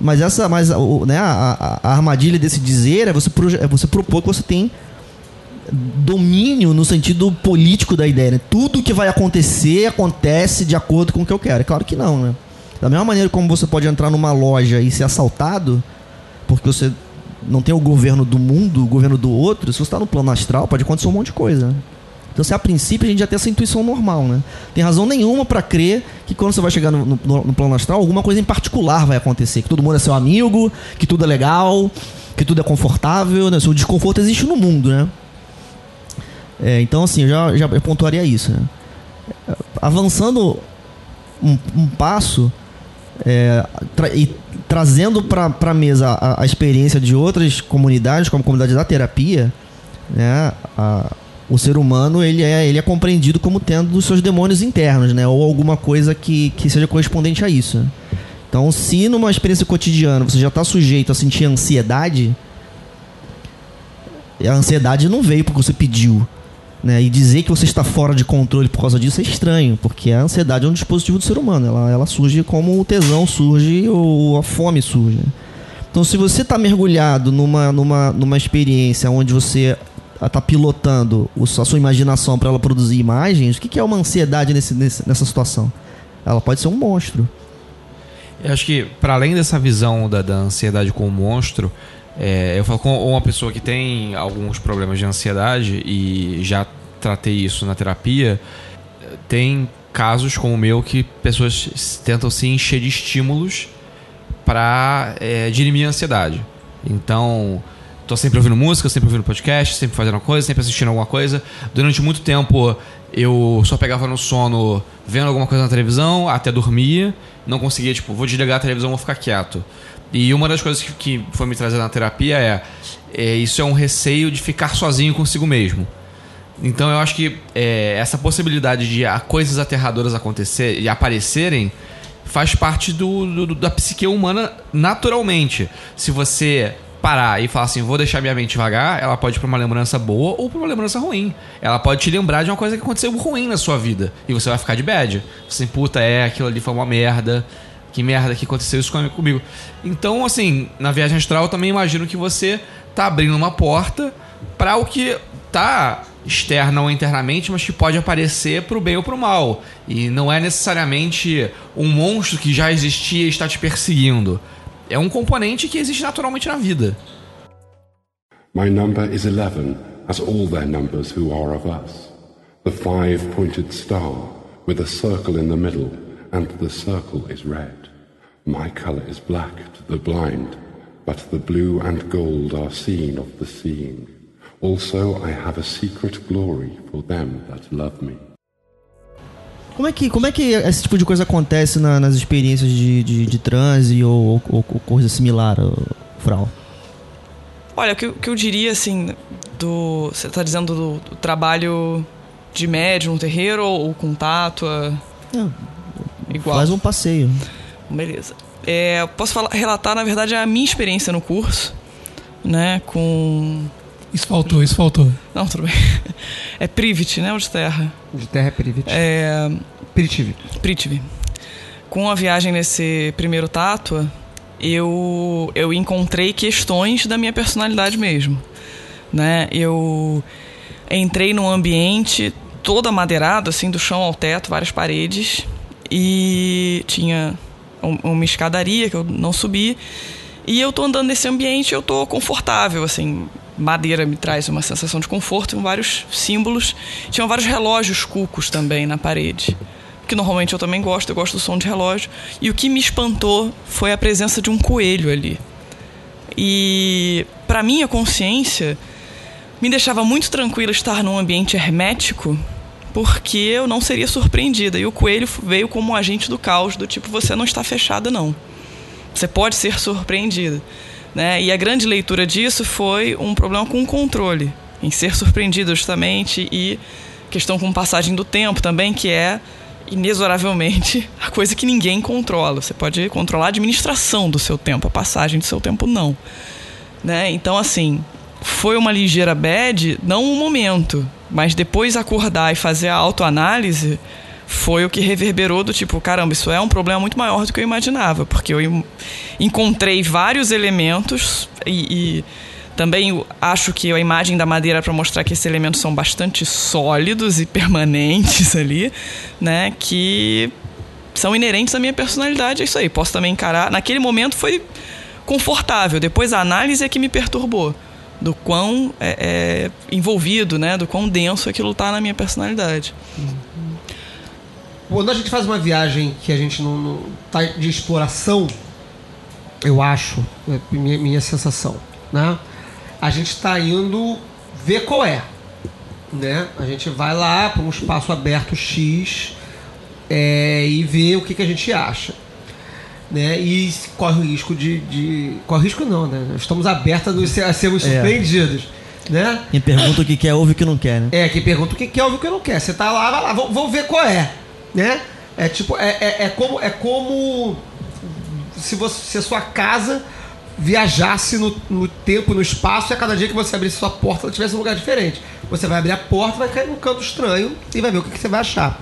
Mas essa, mas o, né, a, a, armadilha desse dizer é você, é você propor que você tem domínio no sentido político da ideia. Né? Tudo que vai acontecer acontece de acordo com o que eu quero. É claro que não, né? Da mesma maneira como você pode entrar numa loja e ser assaltado, porque você não tem o governo do mundo, o governo do outro, se você está no plano astral, pode acontecer um monte de coisa. Né? Então, se a princípio a gente já tem essa intuição normal, né? Tem razão nenhuma para crer que quando você vai chegar no, no, no, plano astral, alguma coisa em particular vai acontecer. Que todo mundo é seu amigo, que tudo é legal, que tudo é confortável, né? O desconforto existe no mundo, né? É, então, assim, eu já, já pontuaria isso, né? Avançando um, um passo é, tra e trazendo para a mesa a, experiência de outras comunidades, como a comunidade da terapia, né? A, o ser humano ele é, ele é compreendido como tendo os seus demônios internos, né? Ou alguma coisa que, que seja correspondente a isso. Então, se numa experiência cotidiana você já está sujeito a sentir ansiedade, a ansiedade não veio porque você pediu. Né? E dizer que você está fora de controle por causa disso é estranho, porque a ansiedade é um dispositivo do ser humano. Ela, ela surge como o tesão surge ou a fome surge. Então, se você está mergulhado numa, numa, numa experiência onde você está pilotando a sua imaginação para ela produzir imagens, o que, que é uma ansiedade nesse, nessa situação? Ela pode ser um monstro. Eu acho que, para além dessa visão da, da ansiedade como monstro, é, eu falo com uma pessoa que tem alguns problemas de ansiedade e já tratei isso na terapia. Tem casos como o meu que pessoas tentam se encher de estímulos para é, dirimir a ansiedade. Então, tô sempre ouvindo música, sempre ouvindo podcast, sempre fazendo uma coisa, sempre assistindo alguma coisa. Durante muito tempo eu só pegava no sono vendo alguma coisa na televisão, até dormia. Não conseguia, tipo, vou desligar a televisão, vou ficar quieto. E uma das coisas que, que foi me trazer na terapia é, é, isso é um receio de ficar sozinho consigo mesmo. Então eu acho que é, essa possibilidade de coisas aterradoras acontecer e aparecerem faz parte do, do, da psique humana naturalmente. Se você parar e falar assim, vou deixar minha mente vagar, ela pode ir pra uma lembrança boa ou pra uma lembrança ruim. Ela pode te lembrar de uma coisa que aconteceu ruim na sua vida. E você vai ficar de bad. Você, puta, é, aquilo ali foi uma merda que merda que aconteceu isso comigo. Então, assim, na viagem astral eu também imagino que você tá abrindo uma porta para o que tá externa ou internamente, mas que pode aparecer pro bem ou pro mal. E não é necessariamente um monstro que já existia e está te perseguindo. É um componente que existe naturalmente na vida. My number is eleven, as all their numbers who are of us. The five pointed star, with a circle in the middle, and the circle is red. My color is black to the blind, but the blue and gold are seen of the seeing. Also, I have a secret glory for them that love me. Como é que, como é que esse tipo de coisa acontece na- nas experiências de, de, de transe ou, ou- ou coisa similar, Frau? Olha, o que, que eu diria, assim, do. Você tá dizendo do, do trabalho de médium terreiro ou, ou contato? é Igual. Faz um passeio. Beleza. É, posso falar, relatar, na verdade, a minha experiência no curso, né? Com. Isso faltou, isso faltou. Não, tudo bem. É Privit, né? O de terra. De terra é Privit. É. Pritivi. Prithvi. Com a viagem nesse primeiro tátua, eu, eu encontrei questões da minha personalidade mesmo. Né? Eu entrei num ambiente todo amadeirado, assim, do chão ao teto, várias paredes, e tinha um- uma escadaria que eu não subi. E eu tô andando nesse ambiente eu tô confortável, assim. Madeira me traz uma sensação de conforto, com vários símbolos. Tinham vários relógios cucos também na parede. Que normalmente eu também gosto, eu gosto do som de relógio. E o que me espantou foi a presença de um coelho ali. E para minha consciência, me deixava muito tranquilo estar num ambiente hermético, porque eu não seria surpreendida. E o coelho veio como um agente do caos, do tipo, você não está fechada não. Você pode ser surpreendida. Né? E a grande leitura disso foi um problema com o controle, em ser surpreendido justamente, e questão com passagem do tempo também, que é inexoravelmente a coisa que ninguém controla. Você pode controlar a administração do seu tempo, a passagem do seu tempo não. Né? Então, assim, foi uma ligeira bad, não um momento, mas depois acordar e fazer a autoanálise foi o que reverberou do tipo, caramba, isso é um problema muito maior do que eu imaginava, porque eu encontrei vários elementos e, e também acho que a imagem da madeira para mostrar que esses elementos são bastante sólidos e permanentes ali, né, que são inerentes à minha personalidade, é isso aí. Posso também encarar. Naquele momento foi confortável. Depois a análise é que me perturbou. Do quão é, é, envolvido, né? Do quão denso aquilo tá na minha personalidade. Quando a gente faz uma viagem que a gente não, não tá de exploração, eu acho, é minha, minha sensação, né? A gente está indo ver qual é, né? A gente vai lá para um espaço aberto X é, e vê o que, que a gente acha, né? E corre o risco de, de corre risco não, né? Estamos abertos a sermos É. surpreendidos, né? Quem pergunta o que quer, ouve o que não quer, né? É, que pergunta o que quer, ouve o que não quer. Você tá lá, vai lá, vamos, vamos ver qual é. Né? É tipo, é, é, é como. É como se, você, se a sua casa viajasse no, no tempo, no espaço, e a cada dia que você abrisse sua porta, ela tivesse um lugar diferente. Você vai abrir a porta, vai cair num canto estranho e vai ver o que, que você vai achar.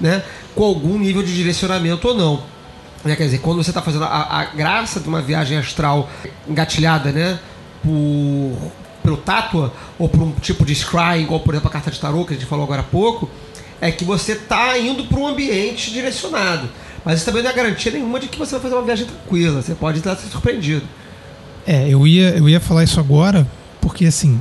Né? Com algum nível de direcionamento ou não. Né? Quer dizer, quando você está fazendo a, a graça de uma viagem astral engatilhada, né? Por, pelo tátua, ou por um tipo de scrying, igual por exemplo a carta de tarô que a gente falou agora há pouco, é que você está indo para um ambiente direcionado. Mas isso também não é garantia nenhuma de que você vai fazer uma viagem tranquila. Você pode estar surpreendido. É, eu ia, eu ia falar isso agora, porque assim,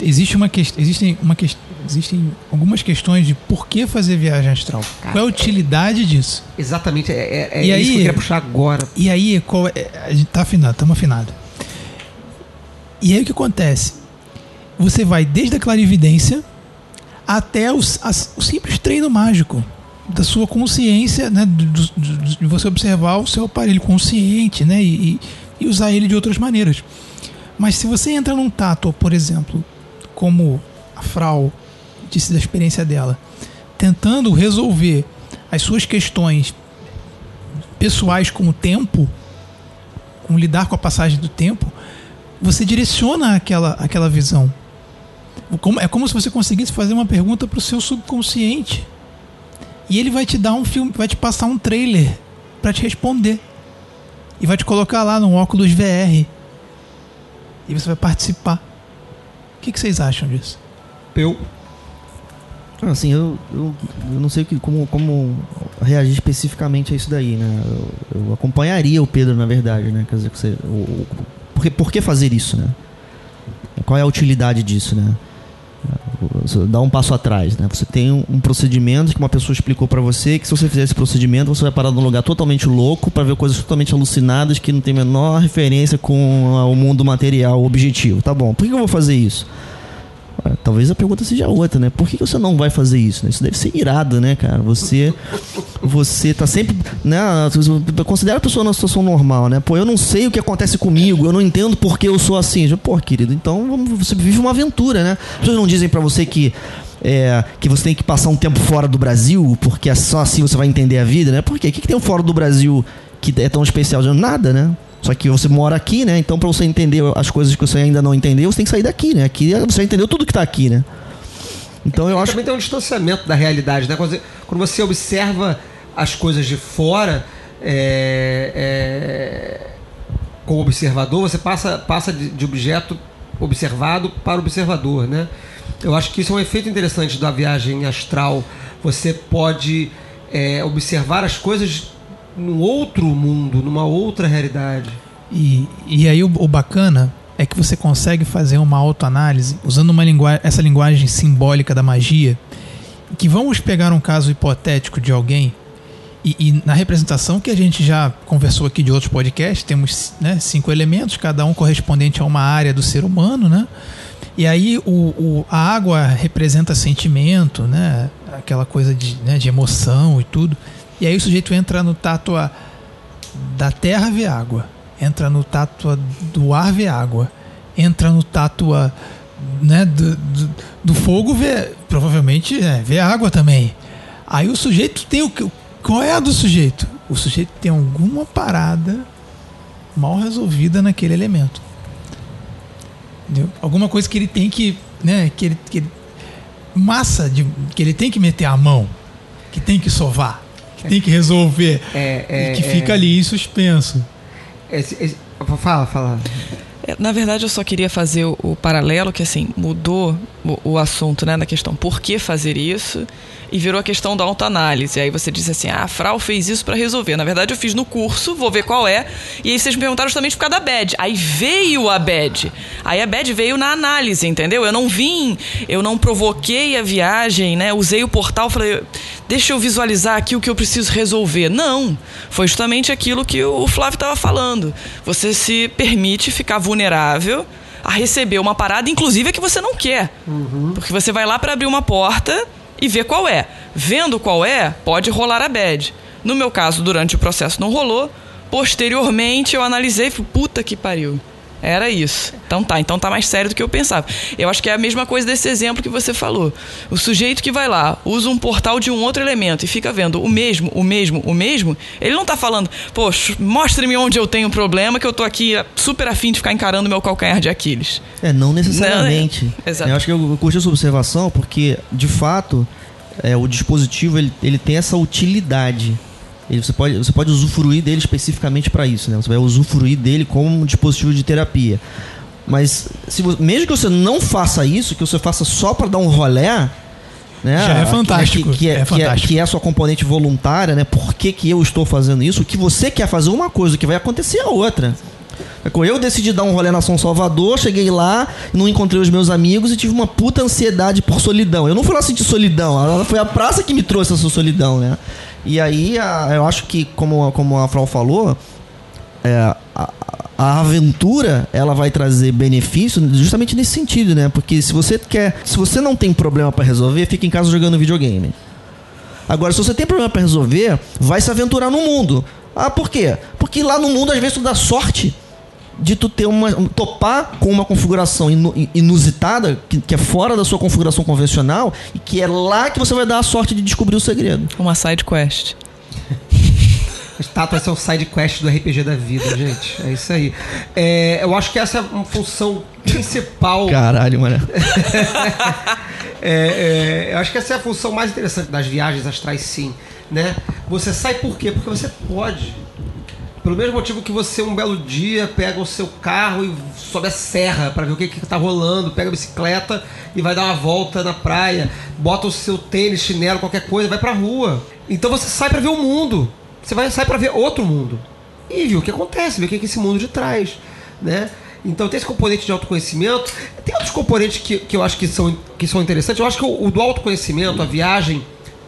existe uma questão. Existem, uma que, existem algumas questões de por que fazer viagem astral. Qual é a utilidade disso? Exatamente, é, é, é E isso aí- que eu queria puxar agora. E aí, qual é, a gente tá afinado, estamos afinados. E aí o que acontece? Você vai desde a clarividência até os, as- o simples treino mágico da sua consciência, né, do- do- do- de você observar o seu aparelho consciente, né, e, e usar ele de outras maneiras. Mas se você entra num tato, por exemplo, como a Frau disse da experiência dela, tentando resolver as suas questões pessoais com o tempo, com lidar com a passagem do tempo, você direciona aquela, aquela visão. É como se você conseguisse fazer uma pergunta para o seu subconsciente. E ele vai te dar um filme, vai te passar um trailer para te responder. E vai te colocar lá no óculos VR. E você vai participar. O que, que vocês acham disso? Eu Assim, eu, eu, eu não sei o que- como, como reagir especificamente a isso daí, né? Eu, eu acompanharia o Pedro, na verdade, né? Quer dizer, você, o, o- por, que, por que fazer isso, né? Qual é a utilidade disso, né? Você dá um passo atrás, né? Você tem um, um procedimento que uma pessoa explicou pra você que se você fizer esse procedimento você vai parar num lugar totalmente louco pra ver coisas totalmente alucinadas que não tem menor referência com o mundo material objetivo. Tá bom, por que eu vou fazer isso? Talvez a pergunta seja outra, né? Por que você não vai fazer isso? né? Isso deve ser irado, né, cara? Você, você tá sempre, né? Considera a pessoa numa situação normal, né? Pô, eu não sei o que acontece comigo, eu não entendo por que eu sou assim. Pô, querido, então você vive uma aventura, né? As pessoas não dizem pra você que é, que você tem que passar um tempo fora do Brasil, porque é só assim você vai entender a vida, né? Por quê? O que, que tem fora do Brasil que é tão especial? Nada, né? Só que você mora aqui, né? Então, pra você entender as coisas que você ainda não entendeu, você tem que sair daqui, né? Aqui você já entendeu tudo que tá aqui, né? Então eu E acho Também tem um distanciamento da realidade, né? Quando você, quando você observa as coisas de fora, é, é, como observador, você passa, passa de, de objeto observado para observador, né? Eu acho que isso é um efeito interessante da viagem astral. Você pode é, observar as coisas num outro mundo, numa outra realidade. E, e aí o, o bacana é que você consegue fazer uma autoanálise usando uma lingua essa linguagem simbólica da magia. Que vamos pegar um caso hipotético de alguém e, e na representação que a gente já conversou aqui de outros podcasts, temos né, cinco elementos, cada um correspondente a uma área do ser humano, né? E aí o, o- a água representa sentimento, né? Aquela coisa de, né, de emoção e tudo. E aí o sujeito entra no tato a- da terra vê água, entra no tato do ar vê água, entra no tato né, do, do, do fogo vê provavelmente é, água também. Aí o sujeito tem o que? Qual é a do sujeito? O sujeito tem alguma parada mal resolvida naquele elemento. Entendeu? Alguma coisa que ele tem que, né, que ele, que ele- massa de que ele tem que meter a mão, que tem que sovar, tem que resolver, É, é, e que é. fica ali em suspenso. Esse- esse- fala, fala. É, Na verdade, eu só queria fazer o, o paralelo que assim mudou o, o assunto, né, na questão por que fazer isso e virou a questão da autoanálise. Aí você disse assim: "Ah, a Frau fez isso para resolver". Na verdade, eu fiz no curso, vou ver qual é. E aí vocês me perguntaram justamente por causa da bad. Aí veio a bad. Aí a bad veio na análise, entendeu? Eu não vim, eu não provoquei a viagem, né? Usei o portal, falei: "Deixa eu visualizar aqui o que eu preciso resolver". Não, foi justamente aquilo que o Flávio estava falando. Você se permite ficar vulnerável a receber uma parada, inclusive a que você não quer. Porque você vai lá para abrir uma porta e ver qual é. Vendo qual é, pode rolar a bad. No meu caso, durante o processo não rolou. Posteriormente, eu analisei e falei, puta que pariu. Era isso. Então tá, então tá mais sério do que eu pensava. Eu acho que é a mesma coisa desse exemplo que você falou. O sujeito que vai lá, usa um portal de um outro elemento e fica vendo o mesmo, o mesmo, o mesmo, ele não tá falando, poxa, mostre-me onde eu tenho um problema que eu tô aqui super afim de ficar encarando meu calcanhar de Aquiles. É, não necessariamente. Não, é. Exato. Eu acho que eu eu curti essa observação porque, de fato, é, o dispositivo ele, ele tem essa utilidade. Ele, você, pode, você pode usufruir dele especificamente para isso, né? Você vai usufruir dele como um dispositivo de terapia. Mas se vo- mesmo que você não faça isso, que você faça só para dar um rolé, né? Já é Que- fantástico, Que, que é, é que, é, fantástico. que é a sua componente voluntária, né? Por que, que eu estou fazendo isso? O que você quer fazer uma coisa, o que vai acontecer é outra. É Eu decidi dar um rolê na São Salvador, cheguei lá, não encontrei os meus amigos e tive uma puta ansiedade por solidão. Eu não fui lá sentir solidão, foi a praça que me trouxe essa solidão, né? E aí a- eu acho que, como, como a Frau falou, é, a, a aventura ela vai trazer benefício justamente nesse sentido, né? Porque se você quer, se você não tem problema pra resolver, fica em casa jogando videogame. Agora, se você tem problema pra resolver, vai se aventurar no mundo. Ah, por quê? Porque lá no mundo às vezes tu dá sorte de tu ter uma topar com uma configuração inu- inusitada que, que é fora da sua configuração convencional e que é lá que você vai dar a sorte de descobrir o segredo. Uma side quest. Estátua é o side quest do RPG da vida, gente. É isso aí. É, eu acho que essa é uma função principal. Caralho, mano. É, é, eu acho que essa é a função mais interessante das viagens astrais, sim. Né? Você sai por quê? Porque você pode. Pelo mesmo motivo que você, um belo dia, pega o seu carro e sobe a serra para ver o que, que tá rolando, pega a bicicleta e vai dar uma volta na praia, bota o seu tênis, chinelo, qualquer coisa, vai pra rua. Então você sai para ver o mundo. Você vai sai para ver outro mundo. E ver o que acontece, ver o que, que esse mundo de trás, né? Então tem esse componente de autoconhecimento. Tem outros componentes que, que eu acho que são, que são interessantes. Eu acho que o, o do autoconhecimento, a viagem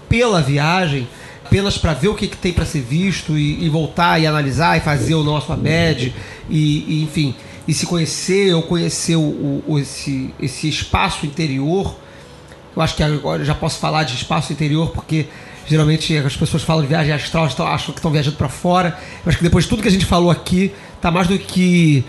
pela viagem, apenas para ver o que, que tem para ser visto e, e, voltar e analisar e fazer o nosso ABED e, e, enfim, e se conhecer ou conhecer o, o, esse, esse espaço interior. Eu acho que agora já posso falar de espaço interior porque geralmente as pessoas falam de viagem astral, acham que estão viajando para fora. Eu acho que depois de tudo que a gente falou aqui, tá mais do que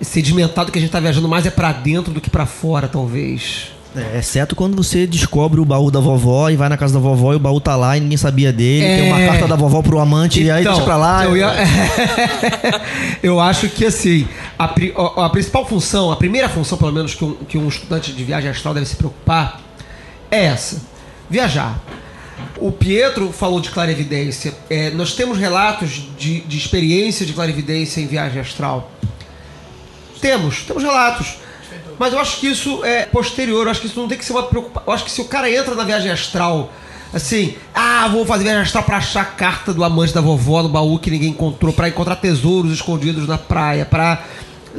sedimentado que a gente está viajando mais é para dentro do que para fora, talvez. É, exceto quando você descobre o baú da vovó e vai na casa da vovó e o baú tá lá e ninguém sabia dele. É... Tem uma carta da vovó pro amante então, e aí então, deixa pra lá. Eu, ia... eu acho que assim, a, a, principal função, a primeira função, pelo menos, que um, que um estudante de viagem astral deve se preocupar é essa: viajar. O Pietro falou de clarividência. É, nós temos relatos de, de experiência de clarividência em viagem astral. Temos, temos relatos. Mas eu acho que isso é posterior, eu acho que isso não tem que ser uma preocupação. Eu acho que se o cara entra na viagem astral, assim, ah, vou fazer viagem astral pra achar a carta do amante da vovó no baú que ninguém encontrou, para encontrar tesouros escondidos na praia, pra,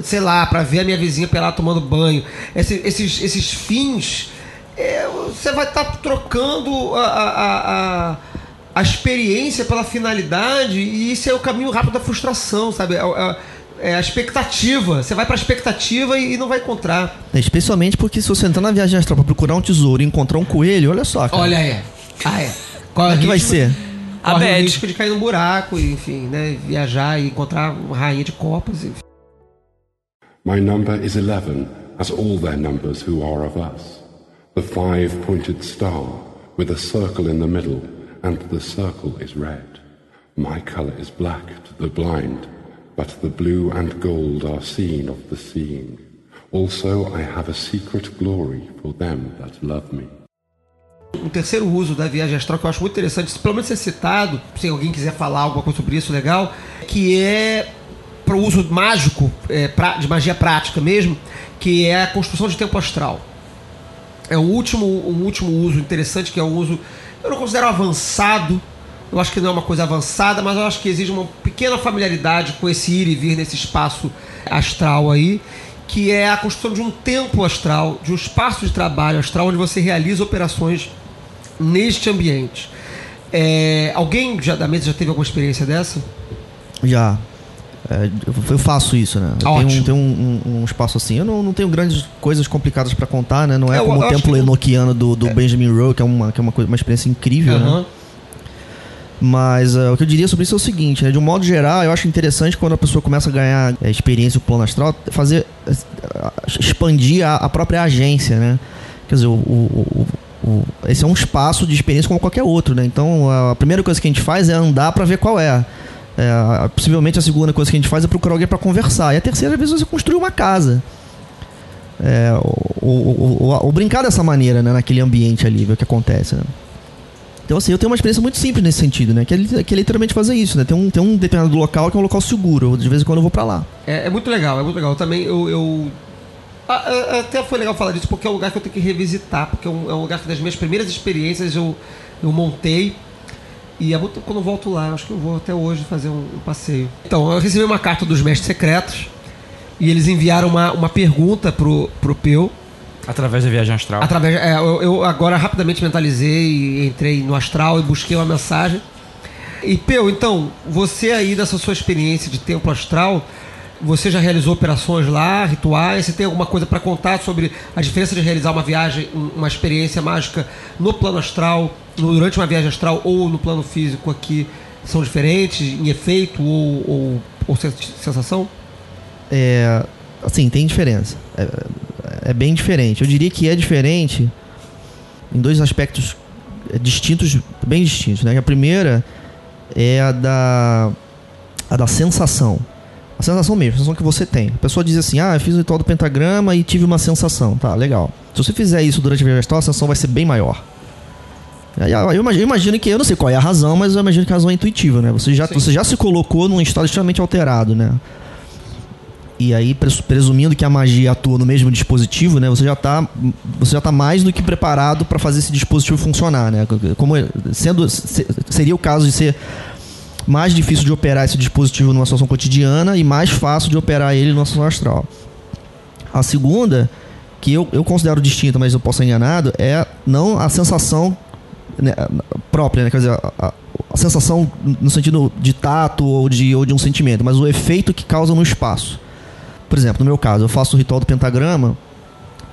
sei lá, pra ver a minha vizinha pelada tomando banho. Esse, esses, esses fins, é, você vai estar tá trocando a, a, a a experiência pela finalidade e isso é o caminho rápido da frustração, sabe? É, é, é a expectativa. Você vai pra expectativa e, e não vai encontrar. É, especialmente porque se você entrar na viagem astral pra procurar um tesouro e encontrar um coelho, olha só. Cara. Olha aí. Ah, é. Qual é que vai ser? A Corre o risco de cair num buraco, enfim, né? Viajar e encontrar uma rainha de copas, enfim. My number is eleven, as all their numbers who are of us. The five-pointed star, with a circle in the middle, and the circle is red. My color is black to the blind, but the blue and gold are seen of the seeing. Also I have a secret glory for them that love me. Um terceiro uso da viagem astral que eu acho muito interessante, pelo menos ser citado, se alguém quiser falar alguma coisa sobre isso, legal, que é para o uso mágico, é, pra, de magia prática mesmo, que é a construção de tempo astral. É um último, um último uso interessante, que é um uso, eu não considero avançado, eu acho que não é uma coisa avançada, mas eu acho que exige uma pequena familiaridade com esse ir e vir nesse espaço astral aí, que é a construção de um templo astral, de um espaço de trabalho astral onde você realiza operações neste ambiente. É, alguém já da mesa já teve alguma experiência dessa? Já. É, eu faço isso, né? Eu Ótimo. tenho, tenho um, um, um, espaço assim. Eu não, não tenho grandes coisas complicadas para contar, né? Não é, é como o templo enoquiano do, do é. Benjamin Rowe, que é uma, que é uma, coisa, uma experiência incrível, uhum. né? Mas uh, o que eu diria sobre isso é o seguinte, né? De um modo geral, eu acho interessante quando a pessoa começa a ganhar é, experiência no plano astral, fazer uh, expandir a, a, própria agência, né? Quer dizer, o, o, o, esse é um espaço de experiência como qualquer outro, né? Então, a primeira coisa que a gente faz é andar para ver qual é. é. Possivelmente a segunda coisa que a gente faz é procurar alguém para conversar. E a terceira, vezes, você construir uma casa. É, ou, ou, ou, brincar dessa maneira, né? Naquele ambiente ali, ver o que acontece, né? Então, assim, eu tenho uma experiência muito simples nesse sentido, né? Que é, que é literalmente fazer isso, né? Tem um, tem um determinado local que é um local seguro. De vez em quando eu vou para lá. É, é, muito legal, é muito legal. Também eu. eu... Ah, até foi legal falar disso porque é um lugar que eu tenho que revisitar, porque é um, é um lugar que das minhas primeiras experiências eu, eu montei. E é muito, quando eu volto lá, acho que eu vou até hoje fazer um, um passeio. Então, eu recebi uma carta dos mestres secretos e eles enviaram uma, uma pergunta pro, pro Peu Através da viagem astral. Através, é, eu, eu, agora rapidamente mentalizei, entrei no astral e busquei uma mensagem. E Peu, então, você aí dessa sua experiência de templo astral, você já realizou operações lá, rituais? Você tem alguma coisa para contar sobre a diferença de realizar uma viagem, uma experiência mágica no plano astral, durante uma viagem astral ou no plano físico aqui? São diferentes em efeito ou, ou, ou sensação? É, assim, tem diferença. É, é bem diferente. Eu diria que é diferente em dois aspectos distintos, bem distintos. Né? A primeira é a da, a da sensação. A sensação mesmo, a sensação que você tem. A pessoa diz assim: Ah, eu fiz o ritual do pentagrama e tive uma sensação. Tá, legal. Se você fizer isso durante a astral, a sensação vai ser bem maior. Aí, Eu imagino, eu imagino que, eu não sei qual é a razão, mas eu imagino que a razão é intuitiva, né? Você já, você já se colocou num estado extremamente alterado, né? E aí, pres- presumindo que a magia atua no mesmo dispositivo, né? Você já tá, você já tá mais do que preparado para fazer esse dispositivo funcionar, né? Como sendo se- seria o caso de ser mais difícil de operar esse dispositivo numa situação cotidiana e mais fácil de operar ele numa situação astral. A segunda, que eu, eu considero distinta, mas eu posso enganado, é não a sensação né, própria, né? Quer dizer, a, a- a sensação no sentido de tato ou de, ou de um sentimento, mas o efeito que causa no espaço. Por exemplo, no meu caso, eu faço o ritual do pentagrama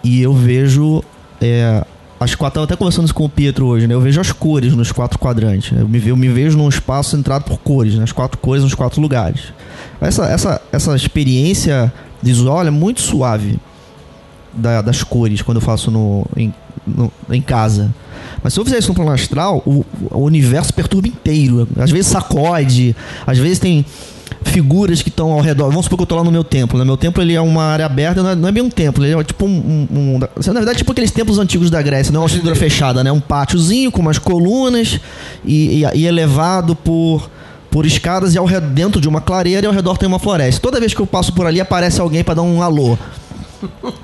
e eu vejo é, as quatro. Eu até conversando isso com o Pietro hoje, né? Eu vejo as cores nos quatro quadrantes. né? Eu me, eu me vejo num espaço centrado por cores, nas quatro cores, nos quatro lugares. Essa, essa, essa experiência visual é muito suave da- das cores quando eu faço no, em, no- em casa. Mas se eu fizer isso no plano astral, o, o universo perturba inteiro. Às vezes sacode, às vezes tem figuras que estão ao redor. Vamos supor que eu tô lá no meu templo. Né? Meu templo ele é uma área aberta, não é, não é bem um templo, ele é tipo um. um, um- na verdade, tipo aqueles templos antigos da Grécia, não é uma estrutura fechada, né? Um pátiozinho com umas colunas e, e- e elevado por. Por escadas e ao redor, dentro de uma clareira e ao redor tem uma floresta. Toda vez que eu passo por ali aparece alguém para dar um alô.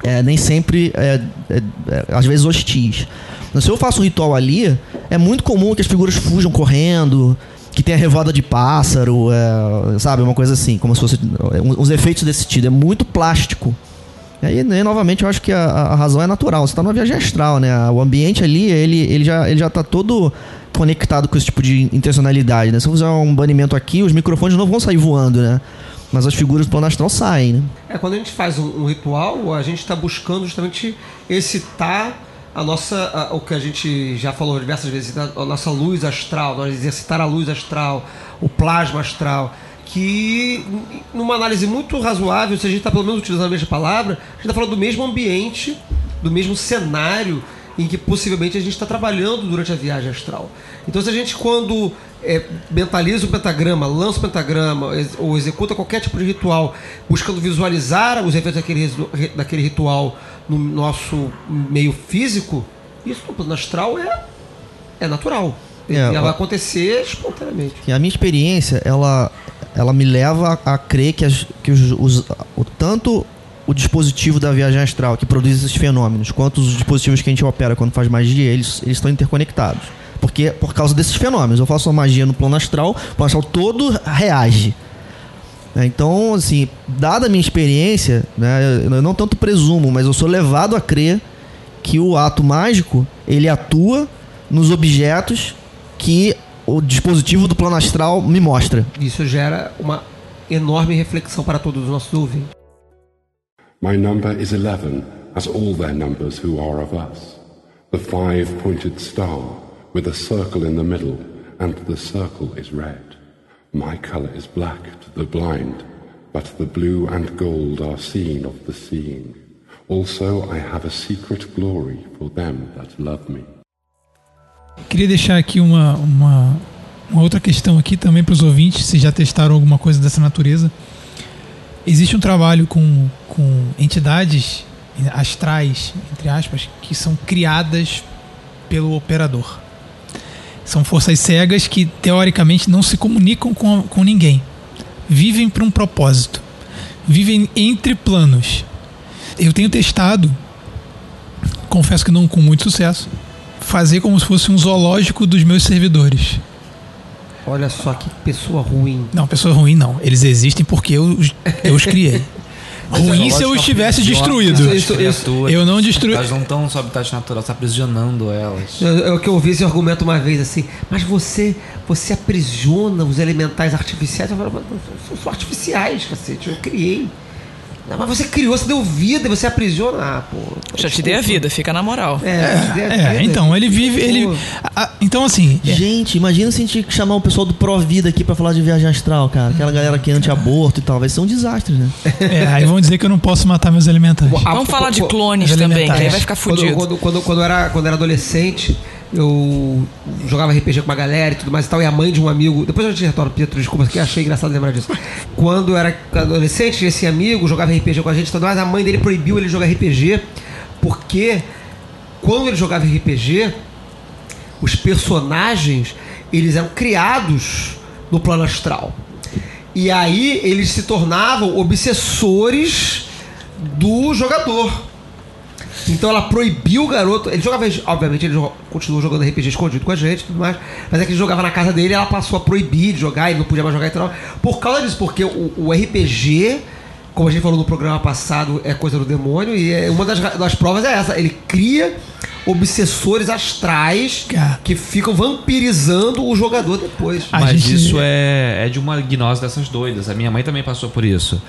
É, nem sempre, é, é- é, às vezes hostis. Mas se eu faço um ritual ali, é muito comum que as figuras fujam correndo, que tenha revoada de pássaro, é, sabe? Uma coisa assim, como se fosse é, uns efeitos desse sentido. É muito plástico. E aí, né, novamente, eu acho que a, a razão é natural. Você está numa viagem astral, né? O ambiente ali, ele, ele, já, ele já tá todo conectado com esse tipo de intencionalidade, né? Se eu fizer um banimento aqui, os microfones não vão sair voando, né? Mas as figuras do plano astral saem, né? É, quando a gente faz um, um ritual, a gente está buscando justamente excitar a nossa, a- o que a gente já falou diversas vezes, a, a nossa luz astral, nós exercitar a luz astral, o plasma astral, que numa análise muito razoável, se a gente está pelo menos utilizando a mesma palavra, a gente está falando do mesmo ambiente, do mesmo cenário em que possivelmente a gente está trabalhando durante a viagem astral. Então, se a gente, quando é, mentaliza o pentagrama, lança o pentagrama ou executa qualquer tipo de ritual, buscando visualizar os efeitos daquele, daquele ritual no nosso meio físico, isso no plano astral é, é natural. É, ela vai acontecer espontaneamente. E a minha experiência, ela, ela me leva a, a crer que, as, que os, os- o, tanto o dispositivo da viagem astral que produz esses fenômenos, quanto os dispositivos que a gente opera quando faz magia, eles, eles estão interconectados. Porque por causa desses fenômenos, eu faço uma magia no plano astral, o plano astral todo reage. Né? Então, assim, dada a minha experiência, né, eu não tanto presumo, mas eu sou levado a crer que o ato mágico ele atua nos objetos que o dispositivo do plano astral me mostra. Isso gera uma enorme reflexão para todos os nossos ouvintes. My number is eleven, as all their numbers who are of us. The five pointed star, with a circle in the middle, and the circle is red. My color is black to the blind, but the blue and gold are seen of the seeing. Also, I have a secret glory for them that love me. Queria deixar aqui uma, uma, uma outra questão aqui também para os ouvintes, se já testaram alguma coisa dessa natureza. Existe um trabalho com, com entidades astrais, entre aspas, que são criadas pelo operador. São forças cegas que, teoricamente, não se comunicam com, com ninguém. Vivem para um propósito. Vivem entre planos. Eu tenho testado, confesso que não com muito sucesso, fazer como se fosse um zoológico dos meus servidores. Olha só que pessoa ruim. Não, pessoa ruim não. Eles existem porque eu, eu os criei. ruim se eu estivesse destruído. eu não destruí. Elas não estão no seu habitat natural, você tá aprisionando elas. É o que eu ouvi esse argumento uma vez assim, mas você você aprisiona os elementais artificiais. Eu falo, são artificiais, cacete, eu criei. Não, mas você criou, você deu vida, você aprisiona. Ah, pô. Já te dei a vida, fica na moral. É, então, ele vive. Ele, a- então, assim. Gente, imagina se a gente chamar o pessoal do Provida aqui pra falar de viagem astral, cara. Aquela galera que é anti-aborto e tal. Vai ser um desastre, né? É, aí vão dizer que eu não posso matar meus elementais. Vamos falar de clones também, que aí vai ficar Quando, fudido. quando, quando, quando eu era, quando eu era adolescente, eu jogava RPG com uma galera e tudo mais e tal, e a mãe de um amigo. Depois eu te retorno, Pietro, desculpa, que achei engraçado lembrar disso. Quando eu era adolescente, esse amigo jogava RPG com a gente tudo mais, a mãe dele proibiu ele jogar RPG, porque quando ele jogava RPG, os personagens, eles eram criados no plano astral. E aí eles se tornavam obsessores do jogador. Então ela proibiu o garoto. Ele jogava, obviamente, ele jo- continuou jogando RPG escondido com a gente e tudo mais. Mas é que ele jogava na casa dele ela passou a proibir de jogar, ele não podia mais jogar e tal. Por causa disso, porque o, o RPG, como a gente falou no programa passado, é coisa do demônio, e é, uma das, das provas é essa. Ele cria obsessores astrais que ficam vampirizando o jogador depois. Mas isso é, é de uma gnose dessas doidas. A minha mãe também passou por isso.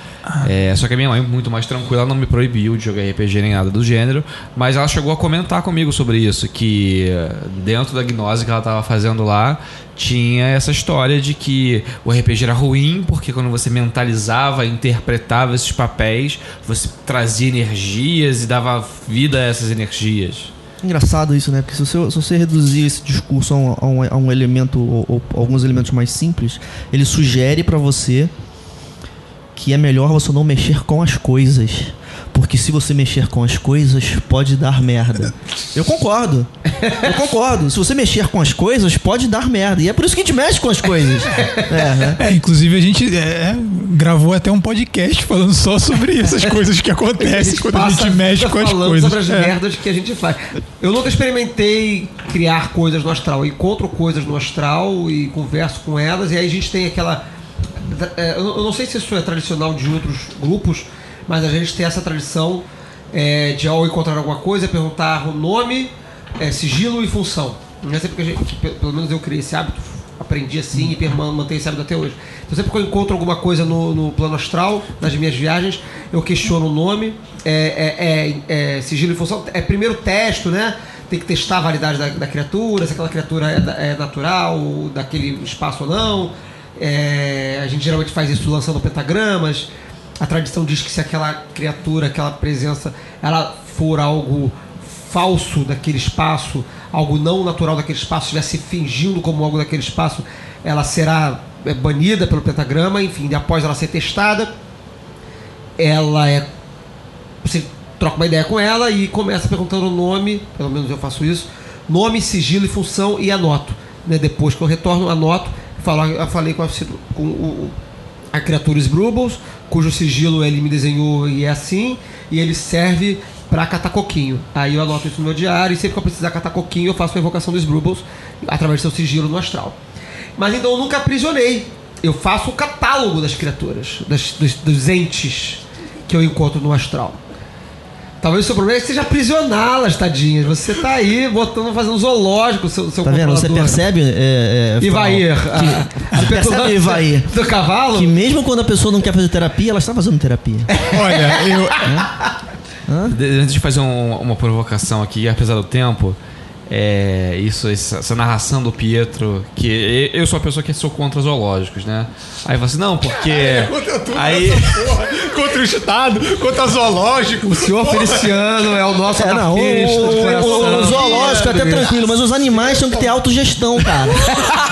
É, só que a minha mãe, muito mais tranquila, não me proibiu de jogar RPG nem nada do gênero. Mas ela chegou a comentar comigo sobre isso. Que eh, dentro da gnose que ela estava fazendo lá, tinha essa história de que o RPG era ruim, porque quando você mentalizava, interpretava esses papéis, você trazia energias e dava vida a essas energias. Engraçado isso, né? Porque se você, se você reduzir esse discurso a um, a um- elemento, ou, ou alguns elementos mais simples, ele sugere pra você que é melhor você não mexer com as coisas. Porque se você mexer com as coisas, pode dar merda. Eu concordo. Eu concordo. Se você mexer com as coisas, pode dar merda. E é por isso que a gente mexe com as coisas. É, né? É, inclusive a gente é, gravou até um podcast falando só sobre essas coisas que acontecem quando a gente mexe a com as falando coisas. sobre as É. merdas que a gente faz. Eu nunca experimentei criar coisas no astral. Eu encontro coisas no astral e converso com elas, e aí a gente tem aquela. É, Eu não sei se isso é tradicional de outros grupos, mas a gente tem essa tradição é, de ao encontrar alguma coisa, perguntar o nome, é, sigilo e função. Não é sempre que a gente, que pe- pelo menos eu criei esse hábito, aprendi assim e mantenho esse hábito até hoje. Então sempre que eu encontro alguma coisa no, no plano astral, nas minhas viagens, eu questiono o nome, é, é- é- sigilo e função. É primeiro testo, né? Tem que testar a validade da, da criatura, se aquela criatura é, é natural, daquele espaço ou não. É, a gente geralmente faz isso lançando pentagramas. A tradição diz que se aquela criatura, aquela presença, ela for algo falso daquele espaço, algo não natural daquele espaço, estivesse fingindo como algo daquele espaço, ela será é, banida pelo pentagrama, enfim, após ela ser testada, ela é. Você troca uma ideia com ela e começa perguntando o nome, pelo menos eu faço isso, nome, sigilo e função e anoto. Né? Depois que eu retorno, anoto, falo, eu falei com, a, com o, a criatura Sbrubbles, cujo sigilo ele me desenhou e é assim, e ele serve para catar coquinho. Aí eu anoto isso no meu diário e sempre que eu precisar catar coquinho, eu faço a invocação dos Sbrubbles através do seu sigilo no astral. Mas então eu nunca aprisionei. Eu faço o catálogo das criaturas, das- dos, dos entes que eu encontro no astral. Talvez o seu problema seja aprisioná-las, tadinhas. Você tá aí botando, fazendo zoológico, seu, seu Tá vendo? Você percebe, é, é, Ivair, Fral, a- que- a Você percebe, Ivair, do cavalo? que mesmo quando a pessoa não quer fazer terapia, ela está fazendo terapia. Olha, eu. Antes de fazer um- uma provocação aqui, apesar do tempo, é, isso, essa, narração do Pietro, que eu sou a pessoa que sou contra zoológicos, né? Aí fala assim, não, porque. Contra tudo Aí- porra, contra o Estado, contra zoológico. O senhor Feliciano é o nosso É, não, o, o- o- o zoológico é até tranquilo, mas os animais tinham que ter autogestão, cara.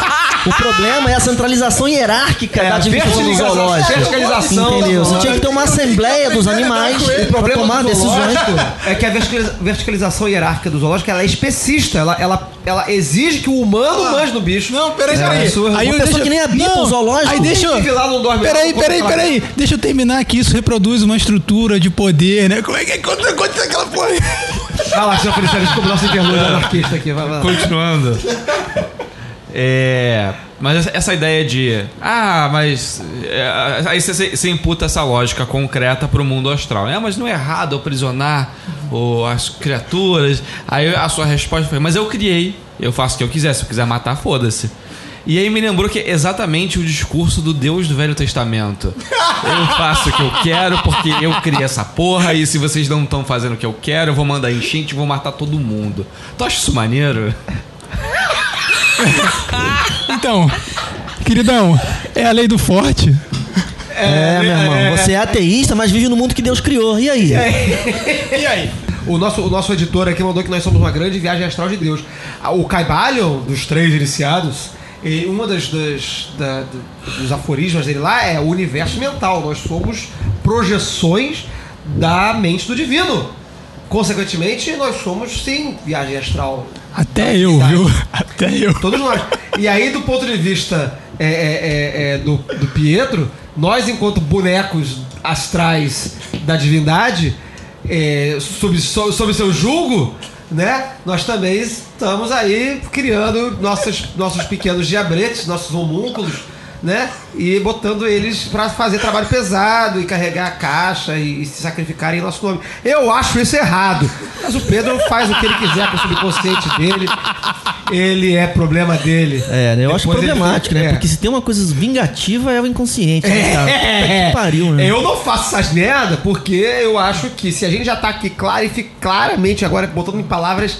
O problema é a centralização hierárquica É, da administração do verticalização- zoológico. Entendeu? Você tinha que ter uma assembleia dos animais O para problema tomar decisões. zoológico é que a verticaliza- verticalização hierárquica do zoológico ela é especista. Ela, ela, ela exige que o humano manje no bicho. Não, peraí, É peraí. absurdo. Aí Uma eu pessoa deixa- que nem habita o zoológico. Aí deixa eu. Peraí, lá, peraí, peraí. Deixa eu terminar aqui. Isso reproduz uma estrutura de poder, né? Como é que é? Conta aquela porra. Vai lá, senhor Feliciano, desculpa o nosso interlúdio anarquista aqui. Vai, vai lá. Continuando. É. Mas essa- ideia de. Ah, mas. é, aí você, você imputa essa lógica concreta pro mundo astral. É, mas não é errado aprisionar o, as criaturas. Aí a sua resposta foi: Mas eu criei. Eu faço o que eu quiser. Se eu quiser matar, foda-se. E aí me lembrou que é exatamente o discurso do Deus do Velho Testamento. Eu faço o que eu quero porque eu criei essa porra e se vocês não estão fazendo o que eu quero, eu vou mandar enchente e vou matar todo mundo. Tu acha isso maneiro? Então, queridão, é a lei do forte. É, meu irmão. Você é ateísta, mas vive no mundo que Deus criou. E aí? E aí? O nosso, o nosso editor aqui mandou que nós somos uma grande viagem astral de Deus. Ah, O Caibalion, dos três iniciados, ele, uma das, das- da- do- dos aforismos dele lá é o universo mental. Nós somos projeções da mente do divino. Consequentemente, nós somos, sim, viagem astral. Até eu, viu? Até eu. Todos nós. E aí, do ponto de vista é, é, é, é, do, do Pietro, nós, enquanto bonecos astrais da divindade, é, sob, sob, sob seu julgo, né? Nós também estamos aí criando nossos, nossos pequenos diabretes, nossos homúnculos, né? E botando eles para fazer trabalho pesado e carregar a caixa e, e se sacrificarem em nosso nome. Eu acho isso errado. Mas o Pedro faz o que ele quiser com o subconsciente dele. Ele é problema dele. É, né? eu acho Depois ele- problemático, né? é. Porque se tem uma coisa vingativa é o inconsciente, né, cara? Puta É, que pariu, né? Eu não faço essas merda porque eu acho que se a gente já tá aqui clarifi- claramente agora botando em palavras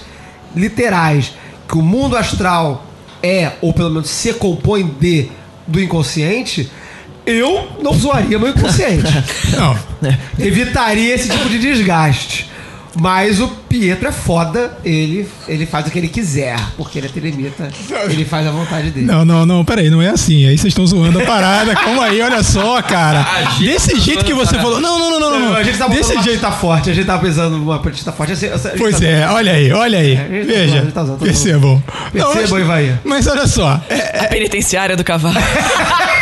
literais que o mundo astral é, ou pelo menos se compõe de do inconsciente, eu não zoaria meu inconsciente. Não. Evitaria esse tipo de desgaste. Mas o Pietro é foda, ele, ele faz o que ele quiser, porque ele é telemita, ele faz a vontade dele. Não, não, não, peraí, não é assim. Aí vocês estão zoando a parada. Calma aí, olha só, cara. Desse jeito que você falou. Não, não, não, não, não. A gente tá Desse jeito. tá forte, a gente tá pensando numa petista forte. Pois tá- é, olha aí, olha aí. gente tá Veja, tá tá percebam. Percebam, Ivaí. Mas olha só, é, A penitenciária do cavalo.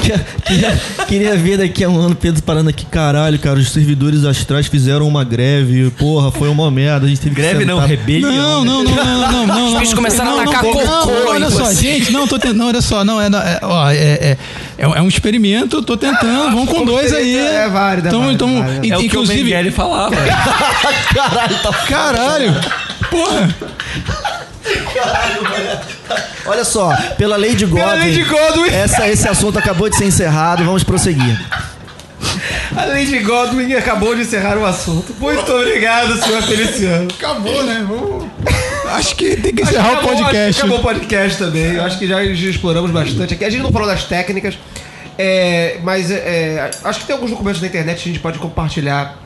queria, queria ver daqui a um ano Pedro parando aqui, caralho, cara, os servidores astrais fizeram uma greve, porra, foi uma merda, a gente teve que Greve não, rebelião. Não, não, não, não, não, não. Os bichos não, começaram a não, tacar não, cocô não, Olha só, você. gente, não, tô tentando. Não, olha só, não, é, é, ó, é, é, é, é um experimento, tô tentando, vamos com dois aí. É válido, é válido, então, é válido. in- É o que o inclusive. Mengele falava. Caralho, tá Caralho! Porra! Olha só, pela lei de Godwin, Pela lei de Godwin. Essa, esse assunto acabou de ser encerrado, vamos prosseguir. A Lady Godwin acabou de encerrar o assunto. Muito obrigado, senhor Feliciano. Acabou, né? Vamos... Acho que tem que encerrar o acabou- acho que podcast. Acabou o podcast também. Eu acho que já, já exploramos bastante aqui. A gente não falou das técnicas, é, mas é, acho que tem alguns documentos na internet que a gente pode compartilhar.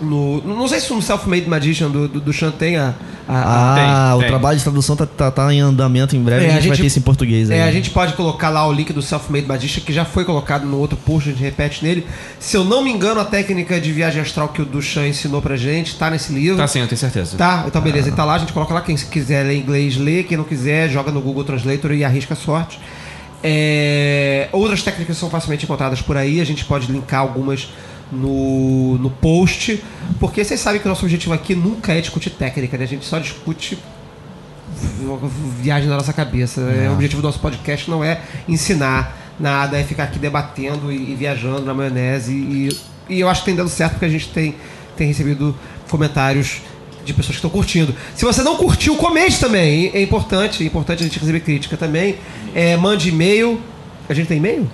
No, não sei se no Self-Made Magician do, do, do Chan tem a. a- a- Ah, tem, o tem. trabalho de tradução tá, tá, tá em andamento em breve, É, a, gente vai ter isso em português aí. É, a gente pode colocar lá o link do Self-Made Magician, que já foi colocado no outro post, a gente repete nele. Se eu não me engano, a técnica de viagem astral que o Duchamp ensinou pra gente tá nesse livro. Tá sim, eu tenho certeza. Tá, então beleza, ele tá lá, a gente coloca lá. Quem quiser ler inglês, lê. Quem não quiser, joga no Google Translator e arrisca a sorte. É, outras técnicas são facilmente encontradas por aí, a gente pode linkar algumas no, no post, porque vocês sabem que o nosso objetivo aqui nunca é discutir técnica, né? A gente só discute viagem na nossa cabeça. É, o objetivo do nosso podcast não é ensinar nada, é ficar aqui debatendo e, e viajando na maionese. E, e eu acho que tem dado certo porque a gente tem, tem recebido comentários de pessoas que estão curtindo. Se você não curtiu, comente também. É importante, é importante a gente receber crítica também. É, mande e-mail. A gente tem e-mail?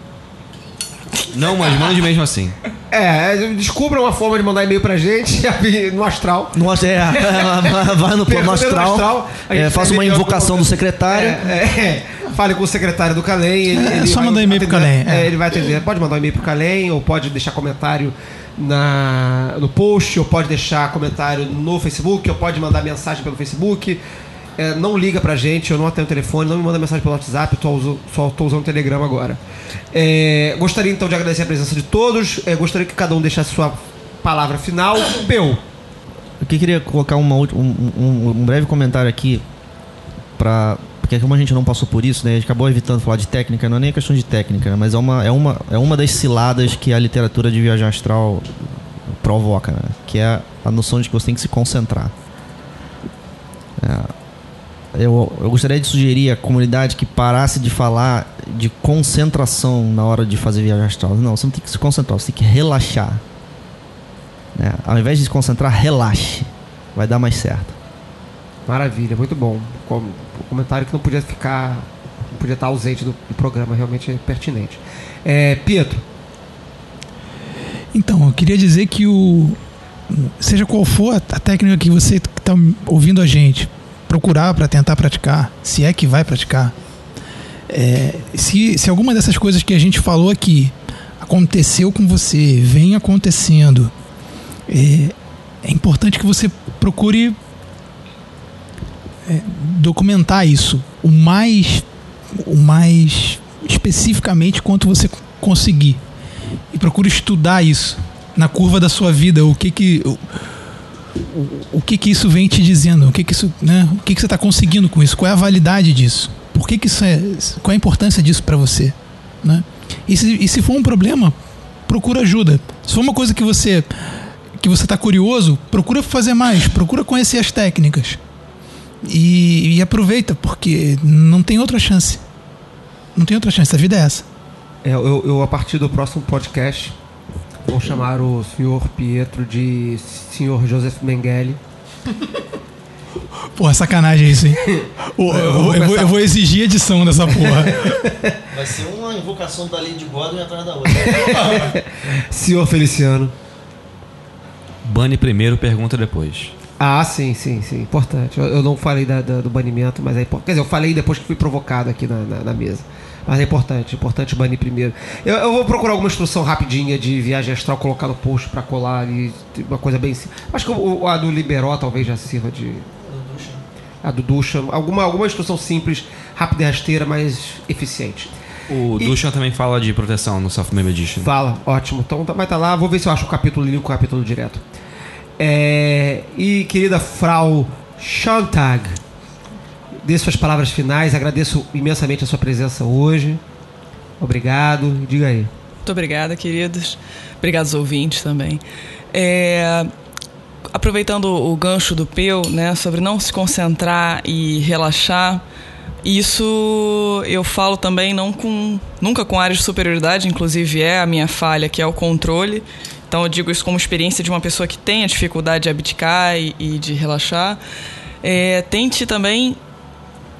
Não, mas mande mesmo assim. É, descubra uma forma de mandar e-mail pra gente no astral. Nossa, é, vai no plano no astral, astral, é, faça uma invocação do secretário. É, é. Fale com o secretário do Calem. Ele, É, ele só mandar e-mail pro Calem, é. É, ele vai atender. Pode mandar um e-mail pro Calem, ou pode deixar comentário na, no post, ou pode deixar comentário no Facebook, ou pode mandar mensagem pelo Facebook. É, não liga pra gente, eu não atendo o telefone, não me manda mensagem pelo WhatsApp, eu só tô usando o Telegram agora. É, gostaria então de agradecer a presença de todos. É, gostaria que cada um deixasse sua palavra final. Peu. Eu que queria colocar uma um, um- um breve comentário aqui para porque como a gente não passou por isso, né, a gente acabou evitando falar de técnica, não é nem questão de técnica, né, mas é uma, é, uma, é uma das ciladas que a literatura de viagem astral provoca, né, que é a noção de que você tem que se concentrar. É, eu, eu gostaria de sugerir à comunidade que parasse de falar de concentração na hora de fazer viagem astral. Não, você não tem que se concentrar, você tem que relaxar. né? Ao invés de se concentrar, relaxe. Vai dar mais certo. Maravilha, muito bom. Com- comentário que não podia ficar. Não podia estar ausente do, do programa, realmente é pertinente. É, Pietro, Então, eu queria dizer que o. Seja qual for a a técnica que você está ouvindo a gente procurar para tentar praticar, se é que vai praticar, é, se, se alguma dessas coisas que a gente falou aqui aconteceu com você, vem acontecendo, é, é importante que você procure é, documentar isso o mais, o mais especificamente quanto você conseguir. E procure estudar isso na curva da sua vida, o que que o, o, que que isso vem te dizendo? O que que isso, né? O que que você está conseguindo com isso? Qual é a validade disso? Por que que isso é? Qual é a importância disso para você, né? E se, e se for um problema, procura ajuda. Se for uma coisa que você que você está curioso, procura fazer mais, procura conhecer as técnicas e, e aproveita porque não tem outra chance. Não tem outra chance. A vida é essa. É, eu, eu, a partir do próximo podcast, vou chamar o senhor Pietro de senhor Joseph Mengele. Porra, sacanagem isso, hein? Eu, vou, eu vou- eu vou exigir edição dessa porra. Vai ser uma invocação da Lady Godwin atrás da outra. senhor Feliciano. Bane primeiro, pergunta depois. Ah, sim, sim, sim. Importante. Eu, eu não falei da- da- do banimento, mas é importante. Quer dizer, eu falei depois que fui provocado aqui na, na- na mesa. Mas é importante, importante banir primeiro. Eu, eu vou procurar alguma instrução rapidinha de viagem astral, colocar no post pra colar ali. Uma coisa bem simples. Acho que o, a do Liberó talvez já sirva de. A do Ducha. Alguma, alguma instrução simples, rápida e rasteira, mas eficiente. O E- Dushan também fala de proteção no Self-Made Edition. Fala, ótimo. Então tá- vai estar lá, vou ver se eu acho o capítulo com o capítulo direto. É, e querida Frau Schontag, dê suas palavras finais, agradeço imensamente a sua presença hoje. Obrigado, diga aí. Muito obrigada, queridos. Obrigado aos ouvintes também. É, aproveitando o gancho do Peu, né, sobre não se concentrar e relaxar, isso eu falo também não com nunca com áreas de superioridade, inclusive é a minha falha, que é o controle. Então eu digo isso como experiência de uma pessoa que tem a dificuldade de abdicar e, e de relaxar. É, tente também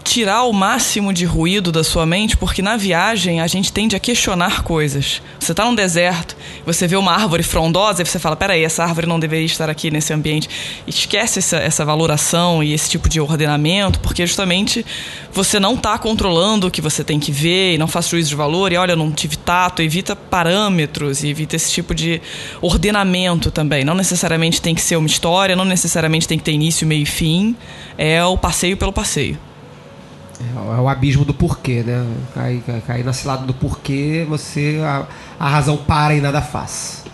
tirar o máximo de ruído da sua mente, porque na viagem a gente tende a questionar coisas. Você está num deserto, você vê uma árvore frondosa e você fala: peraí, essa árvore não deveria estar aqui nesse ambiente. Esquece essa, essa valoração e esse tipo de ordenamento, porque justamente você não está controlando o que você tem que ver e não faz juízo de valor. E olha, não tive tato, evita parâmetros e evita esse tipo de ordenamento também. Não necessariamente tem que ser uma história, não necessariamente tem que ter início, meio e fim. É o passeio pelo passeio. É o abismo do porquê, né? Cair cai, cai na cilada do porquê, você. A, a razão para e nada faz.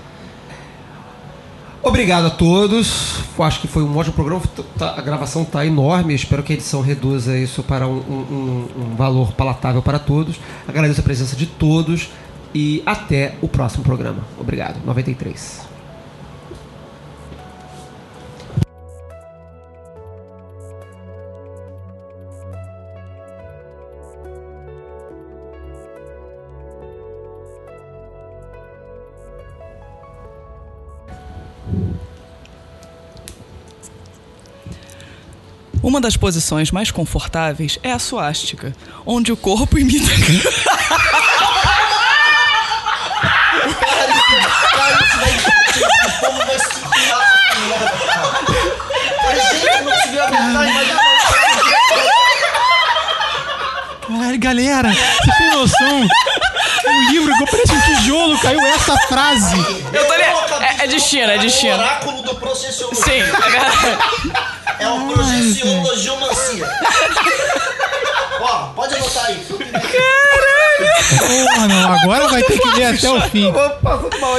Obrigado a todos. Acho que foi um ótimo programa. Tá- A gravação está enorme. Espero que a edição reduza isso para um- um- um valor palatável para todos. Agradeço a presença de todos e até o próximo programa. Obrigado. 93. Uma das posições mais confortáveis é a suástica, onde o corpo imita. Caralho, galera, você tem noção? Um livro que parece um tijolo, caiu essa frase. Eu tô li... é, é de China, é de O China. oráculo do processiologia. Sim, é verdade. É o processiologiomancia. Ó, pode anotar aí. Porra, não, agora vai ter que ler até o fim.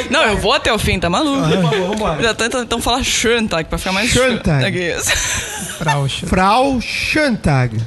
Não, eu vou até o fim, tá maluco? Por favor, vambora. Já tenta então falar Schontag pra ficar mais Schontag. É isso. Fraucha. Frau Schontag.